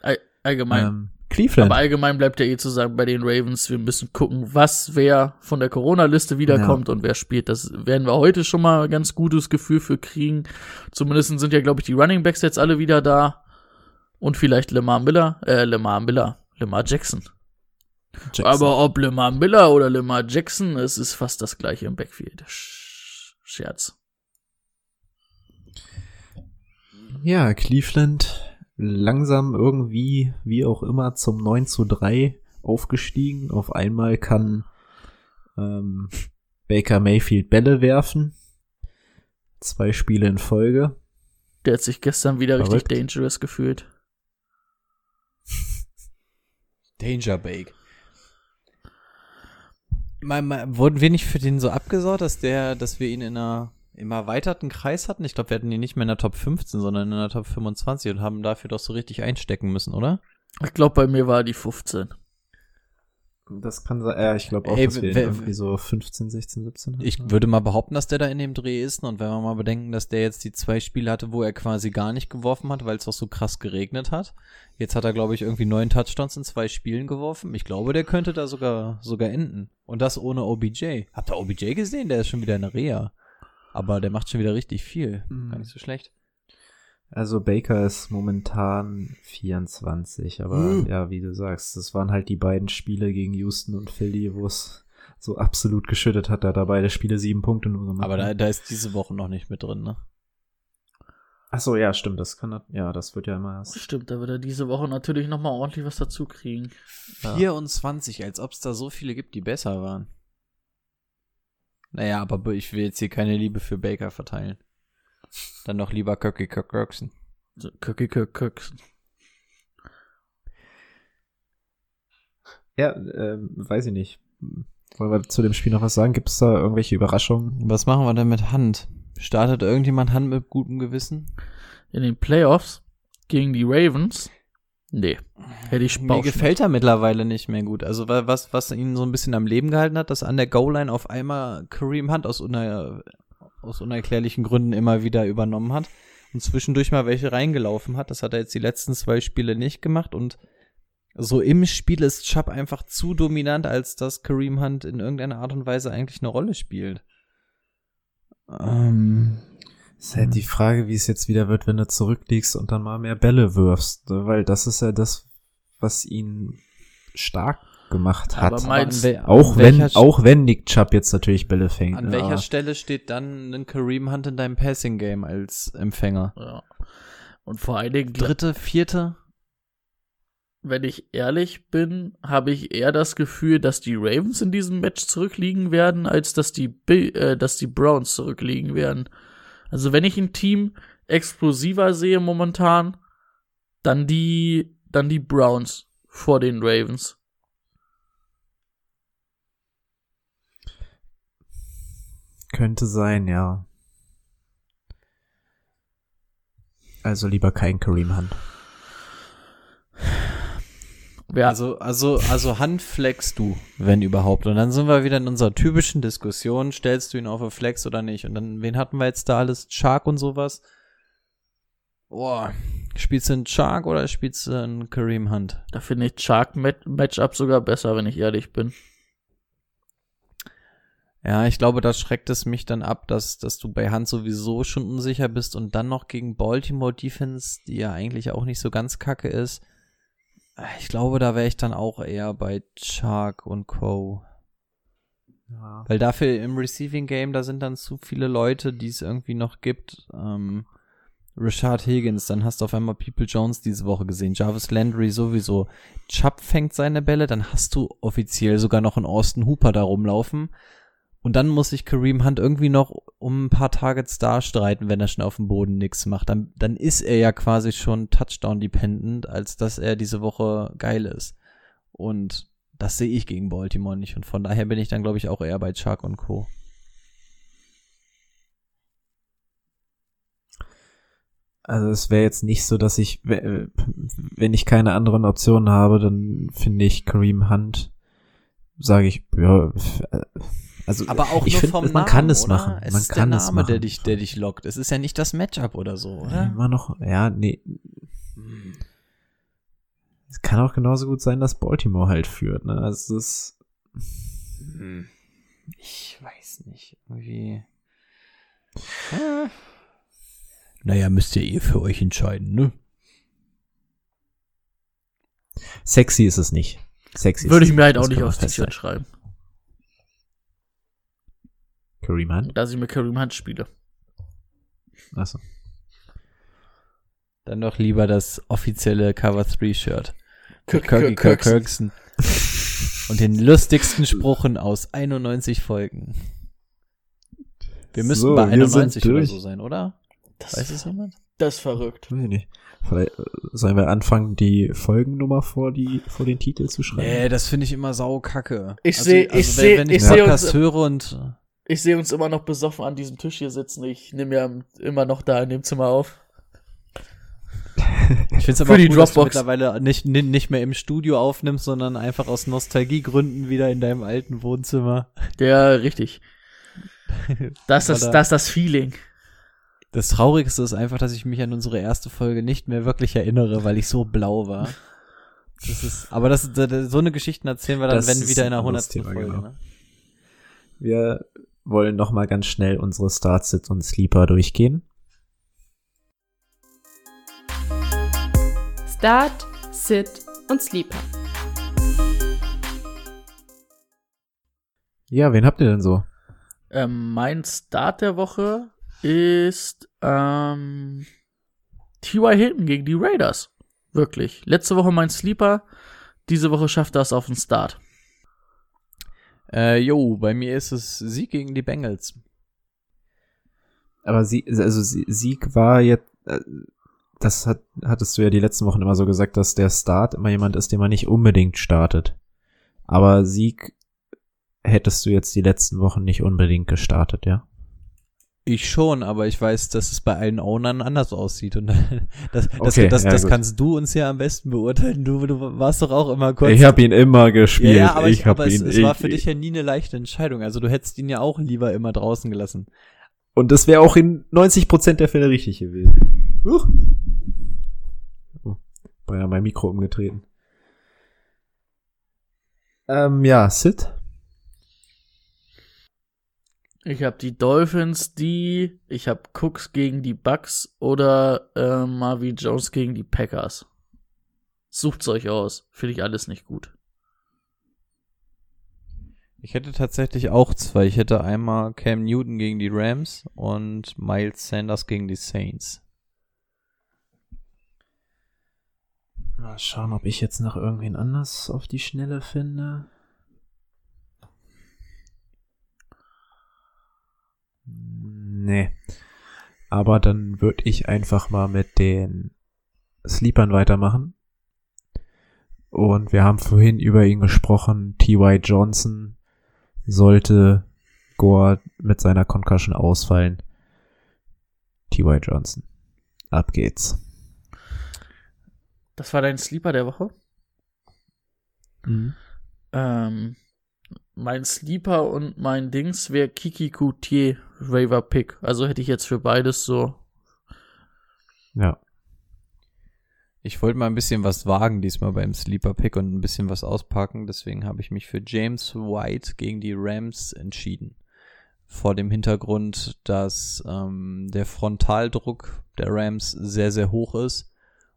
B: All, allgemein.
A: Ähm, Cleveland.
B: Aber allgemein bleibt ja eh zu sagen bei den Ravens, wir müssen gucken, was wer von der Corona-Liste wiederkommt und wer spielt. Das werden wir heute schon mal ein ganz gutes Gefühl für kriegen. Zumindest sind ja, glaube ich, die Running Backs jetzt alle wieder da. Und vielleicht Lamar Miller, äh, Lamar Miller, Lamar Jackson.
A: Jackson.
B: Aber ob Lamar Miller oder Lamar Jackson, es ist fast das gleiche im Backfield. Sch Scherz.
A: Ja, Cleveland langsam irgendwie, wie auch immer, zum 9 zu 3 aufgestiegen. Auf einmal kann ähm, Baker Mayfield Bälle werfen. Zwei Spiele in Folge.
B: Der hat sich gestern wieder
A: Verrückt.
B: richtig dangerous gefühlt. [laughs]
C: Danger Bake. Mal, mal, wurden wir nicht für den so abgesorgt, dass der, dass wir ihn in einer im erweiterten Kreis hatten? Ich glaube, wir hatten ihn nicht mehr in der Top 15, sondern in der Top 25 und haben dafür doch so richtig einstecken müssen, oder?
B: Ich glaube, bei mir war die 15.
A: Das kann sein. Ja, ich glaube auch,
C: Ey,
A: dass wir irgendwie so 15, 16, 17 hatten.
C: Ich würde mal behaupten, dass der da in dem Dreh ist. Und wenn wir mal bedenken, dass der jetzt die zwei Spiele hatte, wo er quasi gar nicht geworfen hat, weil es auch so krass geregnet hat. Jetzt hat er, glaube ich, irgendwie neun Touchdowns in zwei Spielen geworfen. Ich glaube, der könnte da sogar, sogar enden. Und das ohne OBJ. Habt ihr OBJ gesehen? Der ist schon wieder in der Reha. Aber der macht schon wieder richtig viel.
A: Mhm.
C: Gar nicht so schlecht.
A: Also Baker ist momentan 24, aber
C: Mhm.
A: ja, wie du sagst, das waren halt die beiden Spiele gegen Houston und Philly, wo es so absolut geschüttet hat. Da hat er beide Spiele sieben Punkte nur gemacht.
C: Aber da, da ist diese Woche noch nicht mit drin, ne?
A: Ach so, ja, stimmt, das kann, ja, das wird ja immer erst.
B: Stimmt, da wird er diese Woche natürlich nochmal ordentlich was dazu kriegen.
A: Ja.
C: 24, als ob es da so viele gibt, die besser waren. Naja, aber ich will jetzt hier keine Liebe für Baker verteilen. Dann noch lieber Kirky
B: Cookie Cook Cooks.
A: Ja, ähm, weiß ich nicht. Wollen wir zu dem Spiel noch was sagen? Gibt es da irgendwelche Überraschungen?
C: Was machen wir denn mit Hand? Startet irgendjemand Hand mit gutem Gewissen?
B: In den Playoffs gegen die Ravens. Nee, hätte ich
C: Mir
B: Bauchschmerzen.
C: gefällt er mittlerweile nicht mehr gut. Also wa- was, was ihn so ein bisschen am Leben gehalten hat, dass an der Goal-Line auf einmal Kareem Hunt aus, uner, aus unerklärlichen Gründen immer wieder übernommen hat und zwischendurch mal welche reingelaufen hat. Das hat er jetzt die letzten zwei Spiele nicht gemacht und so im Spiel ist Chubb einfach zu dominant, als dass Kareem Hunt in irgendeiner Art und Weise eigentlich eine Rolle spielt. Ähm,
A: Ist halt die Frage, wie es jetzt wieder wird, wenn du zurückliegst und dann mal mehr Bälle wirfst. Weil das ist ja das, was ihn stark gemacht hat.
B: Aber meinst-
C: an
A: auch wenn, auch wenn Nick Chubb jetzt natürlich Bälle fängt.
C: An
A: ne,
C: welcher Stelle steht dann ein Kareem Hunt in deinem Passing Game als Empfänger?
B: Ja. Und vor allen Dingen,
C: Dritte, vierte?
B: wenn ich ehrlich bin, habe ich eher das Gefühl, dass die Ravens in diesem Match zurückliegen werden, als dass die, Bi- äh, dass die Browns zurückliegen werden. Also wenn ich ein Team explosiver sehe momentan, dann die, dann die Browns vor den Ravens.
A: Könnte sein, ja. Also lieber kein Kareem Hunt.
B: Wer,
C: Also, also, also Hand flexst du, wenn überhaupt. Und dann sind wir wieder in unserer typischen Diskussion, stellst du ihn auf eine Flex oder nicht? Und dann, wen hatten wir jetzt da alles? Shark und sowas? Boah, spielst du einen Shark oder spielst du einen Kareem Hunt?
B: da finde ich Shark Mat- Matchup sogar besser, wenn ich ehrlich bin.
C: Ja, ich glaube, da schreckt es mich dann ab, dass, dass du bei Hand sowieso schon unsicher bist und dann noch gegen Baltimore Defense, die ja eigentlich auch nicht so ganz kacke ist. Ich glaube, da wäre ich dann auch eher bei Shark und Co.
A: Ja.
C: Weil dafür im Receiving Game, da sind dann zu viele Leute, die es irgendwie noch gibt. Ähm, Richard Higgins, dann hast du auf einmal People Jones diese Woche gesehen, Jarvis Landry sowieso. Chubb fängt seine Bälle, dann hast du offiziell sogar noch einen Austin Hooper da rumlaufen. Und dann muss sich Kareem Hunt irgendwie noch um ein paar Targets da streiten, wenn er schon auf dem Boden nichts macht. Dann, dann ist er ja quasi schon Touchdown-dependent, als dass er diese Woche geil ist. Und das sehe ich gegen Baltimore nicht. Und von daher bin ich dann, glaube ich, auch eher bei Chuck und Co.
A: Also es wäre jetzt nicht so, dass ich, wenn ich keine anderen Optionen habe, dann finde ich Kareem Hunt, sage ich, ja, also
C: Aber auch
A: ich
C: nur
A: find,
C: vom
A: man
C: Namen,
A: kann es
C: oder?
A: machen,
C: Es
A: man
C: ist
A: kann
C: der
A: es
C: Name,
A: machen.
C: der dich, der dich lockt. Es ist ja nicht das Matchup oder so, oder?
A: Immer noch, ja, nee. Es kann auch genauso gut sein, dass Baltimore halt führt, ne? Also es ist,
C: Ich weiß nicht. Irgendwie. Ah. Naja, müsst ihr eh für euch entscheiden, ne?
A: sexy ist es nicht. Sexy
B: Würde ich
A: es
B: mir halt auch nicht aufs T-Shirt schreiben,
A: Kareem Hunt?
B: dass ich mit Kareem Hunt spiele.
A: Achso.
C: Dann doch lieber das offizielle Cover 3 Shirt.
B: Kirk-
C: Kirky
B: Kirk-
C: Kirkirksen. Und den lustigsten Spruchen aus 91 Folgen. Wir müssen
A: So,
C: bei
A: wir sind
C: 91 oder
A: durch.
C: so sein, oder?
B: Das,
C: Weiß es jemand?
B: das ist verrückt.
A: Weiß ich nicht. Vielleicht äh, sollen wir anfangen, die Folgennummer vor die vor den Titel zu schreiben?
C: Nee, das finde ich immer sau kacke.
B: Ich
C: Also-
B: seh- ich
C: wenn-
B: seh-
C: wenn
B: ich
C: ich
B: seh
C: Podcast
B: uns-
C: höre und
B: Ich sehe uns immer noch besoffen an diesem Tisch hier sitzen. Ich nehme ja immer noch da in dem Zimmer auf.
C: Ich finde es aber
B: Für
C: auch
B: die
C: cool, dass du mittlerweile nicht, ni- nicht mehr im Studio aufnimmst, sondern einfach aus Nostalgiegründen wieder in deinem alten Wohnzimmer.
B: Ja, richtig. Das ist das, das, ist das Feeling.
C: Das Traurigste ist einfach, dass ich mich an unsere erste Folge nicht mehr wirklich erinnere, weil ich so blau war. Das ist, aber das, das so eine Geschichten erzählen wir dann,
A: Das
C: wenn wieder in der
A: anderes
C: 100.
A: Thema,
C: Folge.
A: genau.
C: Ne?
A: Wir wollen noch mal ganz schnell unsere Starts, Sits und Sleeper durchgehen.
D: Start, Sit und Sleeper.
A: Ja, wen habt ihr denn so?
B: Ähm, mein Start der Woche ist ähm, T.Y. Hilton gegen die Raiders. Wirklich. Letzte Woche mein Sleeper. Diese Woche schafft er es auf den Start.
C: Äh, jo, bei mir ist es Sieg gegen die Bengals.
A: Aber sie, also Sie- Sieg war jetzt, äh, das hat, hattest du ja die letzten Wochen immer so gesagt, dass der Start immer jemand ist, den man nicht unbedingt startet. Aber Sieg hättest du jetzt die letzten Wochen nicht unbedingt gestartet, ja?
C: Ich schon, aber ich weiß, dass es bei allen Ownern anders aussieht. Und [laughs] das, das,
A: Okay,
C: das,
A: ja,
C: das kannst du uns ja am besten beurteilen. Du, du warst doch auch immer kurz.
A: Ich habe ihn immer gespielt.
C: ja, ja, aber,
A: ich
C: ich, aber es,
A: ihn,
C: es war
A: ich-
C: für dich ja nie eine leichte Entscheidung. Also du hättest ihn ja auch lieber immer draußen gelassen.
A: Und das wäre auch in 90% der Fälle richtig gewesen. Huch. Oh, beinahe mein Mikro umgetreten. Ähm, ja, Sid.
B: Ich habe die Dolphins, die. Ich habe Cooks gegen die Bucks oder äh, Marvin Jones gegen die Packers. Sucht's euch aus. Finde ich alles nicht gut.
C: Ich hätte tatsächlich auch zwei. Ich hätte einmal Cam Newton gegen die Rams und Miles Sanders gegen die Saints.
A: Mal schauen, ob ich jetzt noch irgendwen anders auf die Schnelle finde. Nee. Aber dann würde ich einfach mal mit den Sleepern weitermachen. Und wir haben vorhin über ihn gesprochen. T.Y. Johnson sollte Gore mit seiner Concussion ausfallen. T.Y. Johnson. Ab geht's.
B: Das war dein Sleeper der Woche?
A: Mhm.
B: Ähm, mein Sleeper und mein Dings wäre Kiki Coutier Raver Pick. Also hätte ich jetzt für beides so.
A: Ja.
C: Ich wollte mal ein bisschen was wagen diesmal beim Sleeper Pick und ein bisschen was auspacken. Deswegen habe ich mich für James White gegen die Rams entschieden. Vor dem Hintergrund, dass ähm, der Frontaldruck der Rams sehr, sehr hoch ist.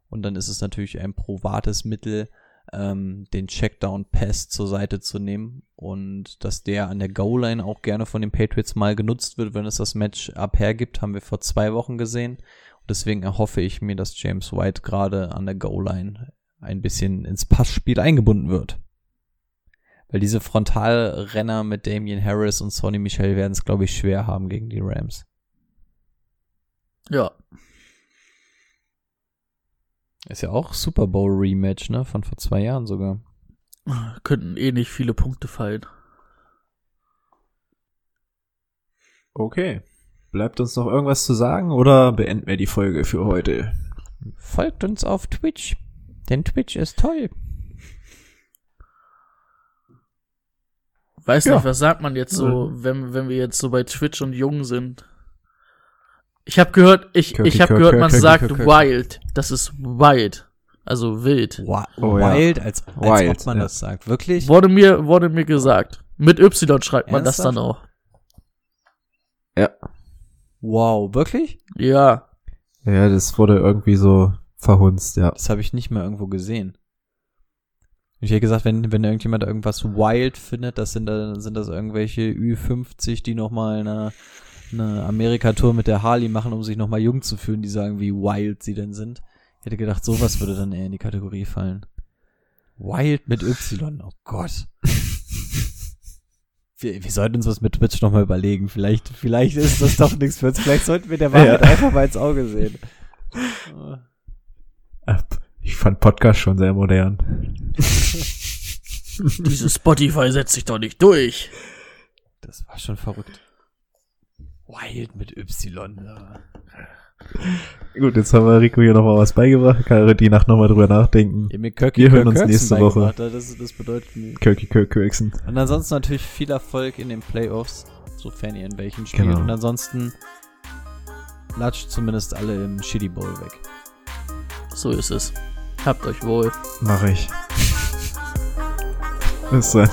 C: Und dann ist es natürlich ein probates Mittel, ähm, den Checkdown-Pass zur Seite zu nehmen. Und dass der an der Goal-Line auch gerne von den Patriots mal genutzt wird, wenn es das Match abhergibt, haben wir vor zwei Wochen gesehen. Und deswegen erhoffe ich mir, dass James White gerade an der Goal-Line ein bisschen ins Passspiel eingebunden wird. Weil diese Frontalrenner mit Damian Harris und Sonny Michel werden es, glaube ich, schwer haben gegen die Rams.
B: Ja.
C: Ist ja auch Super Bowl Rematch, ne? Von vor zwei Jahren sogar.
B: Könnten eh nicht viele Punkte fallen.
A: Okay. Bleibt uns noch irgendwas zu sagen oder beenden wir die Folge für heute?
C: Folgt uns auf Twitch, denn Twitch ist toll.
B: Weiß
A: Ja.
B: nicht, was sagt man jetzt so, wenn, wenn wir jetzt so bei Twitch und jung sind? Ich habe gehört, ich,
A: Kirky,
B: ich habe gehört, man
A: Kirky,
B: sagt wild. Das ist wild. Also wild.
C: Wa
A: Oh ja.
C: Wild, als, als
A: Wild,
C: ob man
A: ja.
C: das sagt. Wirklich?
B: Wurde mir, wurde mir gesagt. Mit Y schreibt man das dann auch.
A: Ja.
C: Wow, wirklich?
B: Ja.
A: Ja, das wurde irgendwie so verhunzt, ja.
C: Das habe ich nicht mehr irgendwo gesehen. Ich hätte gesagt, wenn, wenn irgendjemand irgendwas wild findet, das sind, da, sind das irgendwelche Ü50, die nochmal eine, eine Amerika-Tour mit der Harley machen, um sich nochmal jung zu fühlen, die sagen, wie wild sie denn sind. Ich hätte gedacht, sowas würde dann eher in die Kategorie fallen. Wild mit Y, oh Gott. [laughs] Wir, wir sollten uns was mit Twitch nochmal überlegen. Vielleicht, vielleicht ist das doch nichts für uns. Vielleicht sollten wir der Wahrheit
A: Ja.
C: einfach mal ins Auge sehen.
A: Ich fand Podcast schon sehr modern. [laughs]
B: Dieses Spotify setzt sich doch nicht durch.
C: Das war schon verrückt. Wild mit Y. ja. [laughs]
A: Gut, jetzt haben wir Rico hier nochmal was beigebracht. Kann er die Nacht nochmal drüber nachdenken.
C: Kirky
A: Wir hören uns nächste Woche.
C: Das, das bedeutet.
A: Kirky Kirk Kirksen.
C: Und ansonsten natürlich viel Erfolg in den Playoffs, sofern ihr in welchen spielt.
A: Genau.
C: Und ansonsten latscht zumindest alle im Shitty Bowl weg.
B: So ist es. Habt euch wohl.
A: Mach ich. [laughs] Bis dann.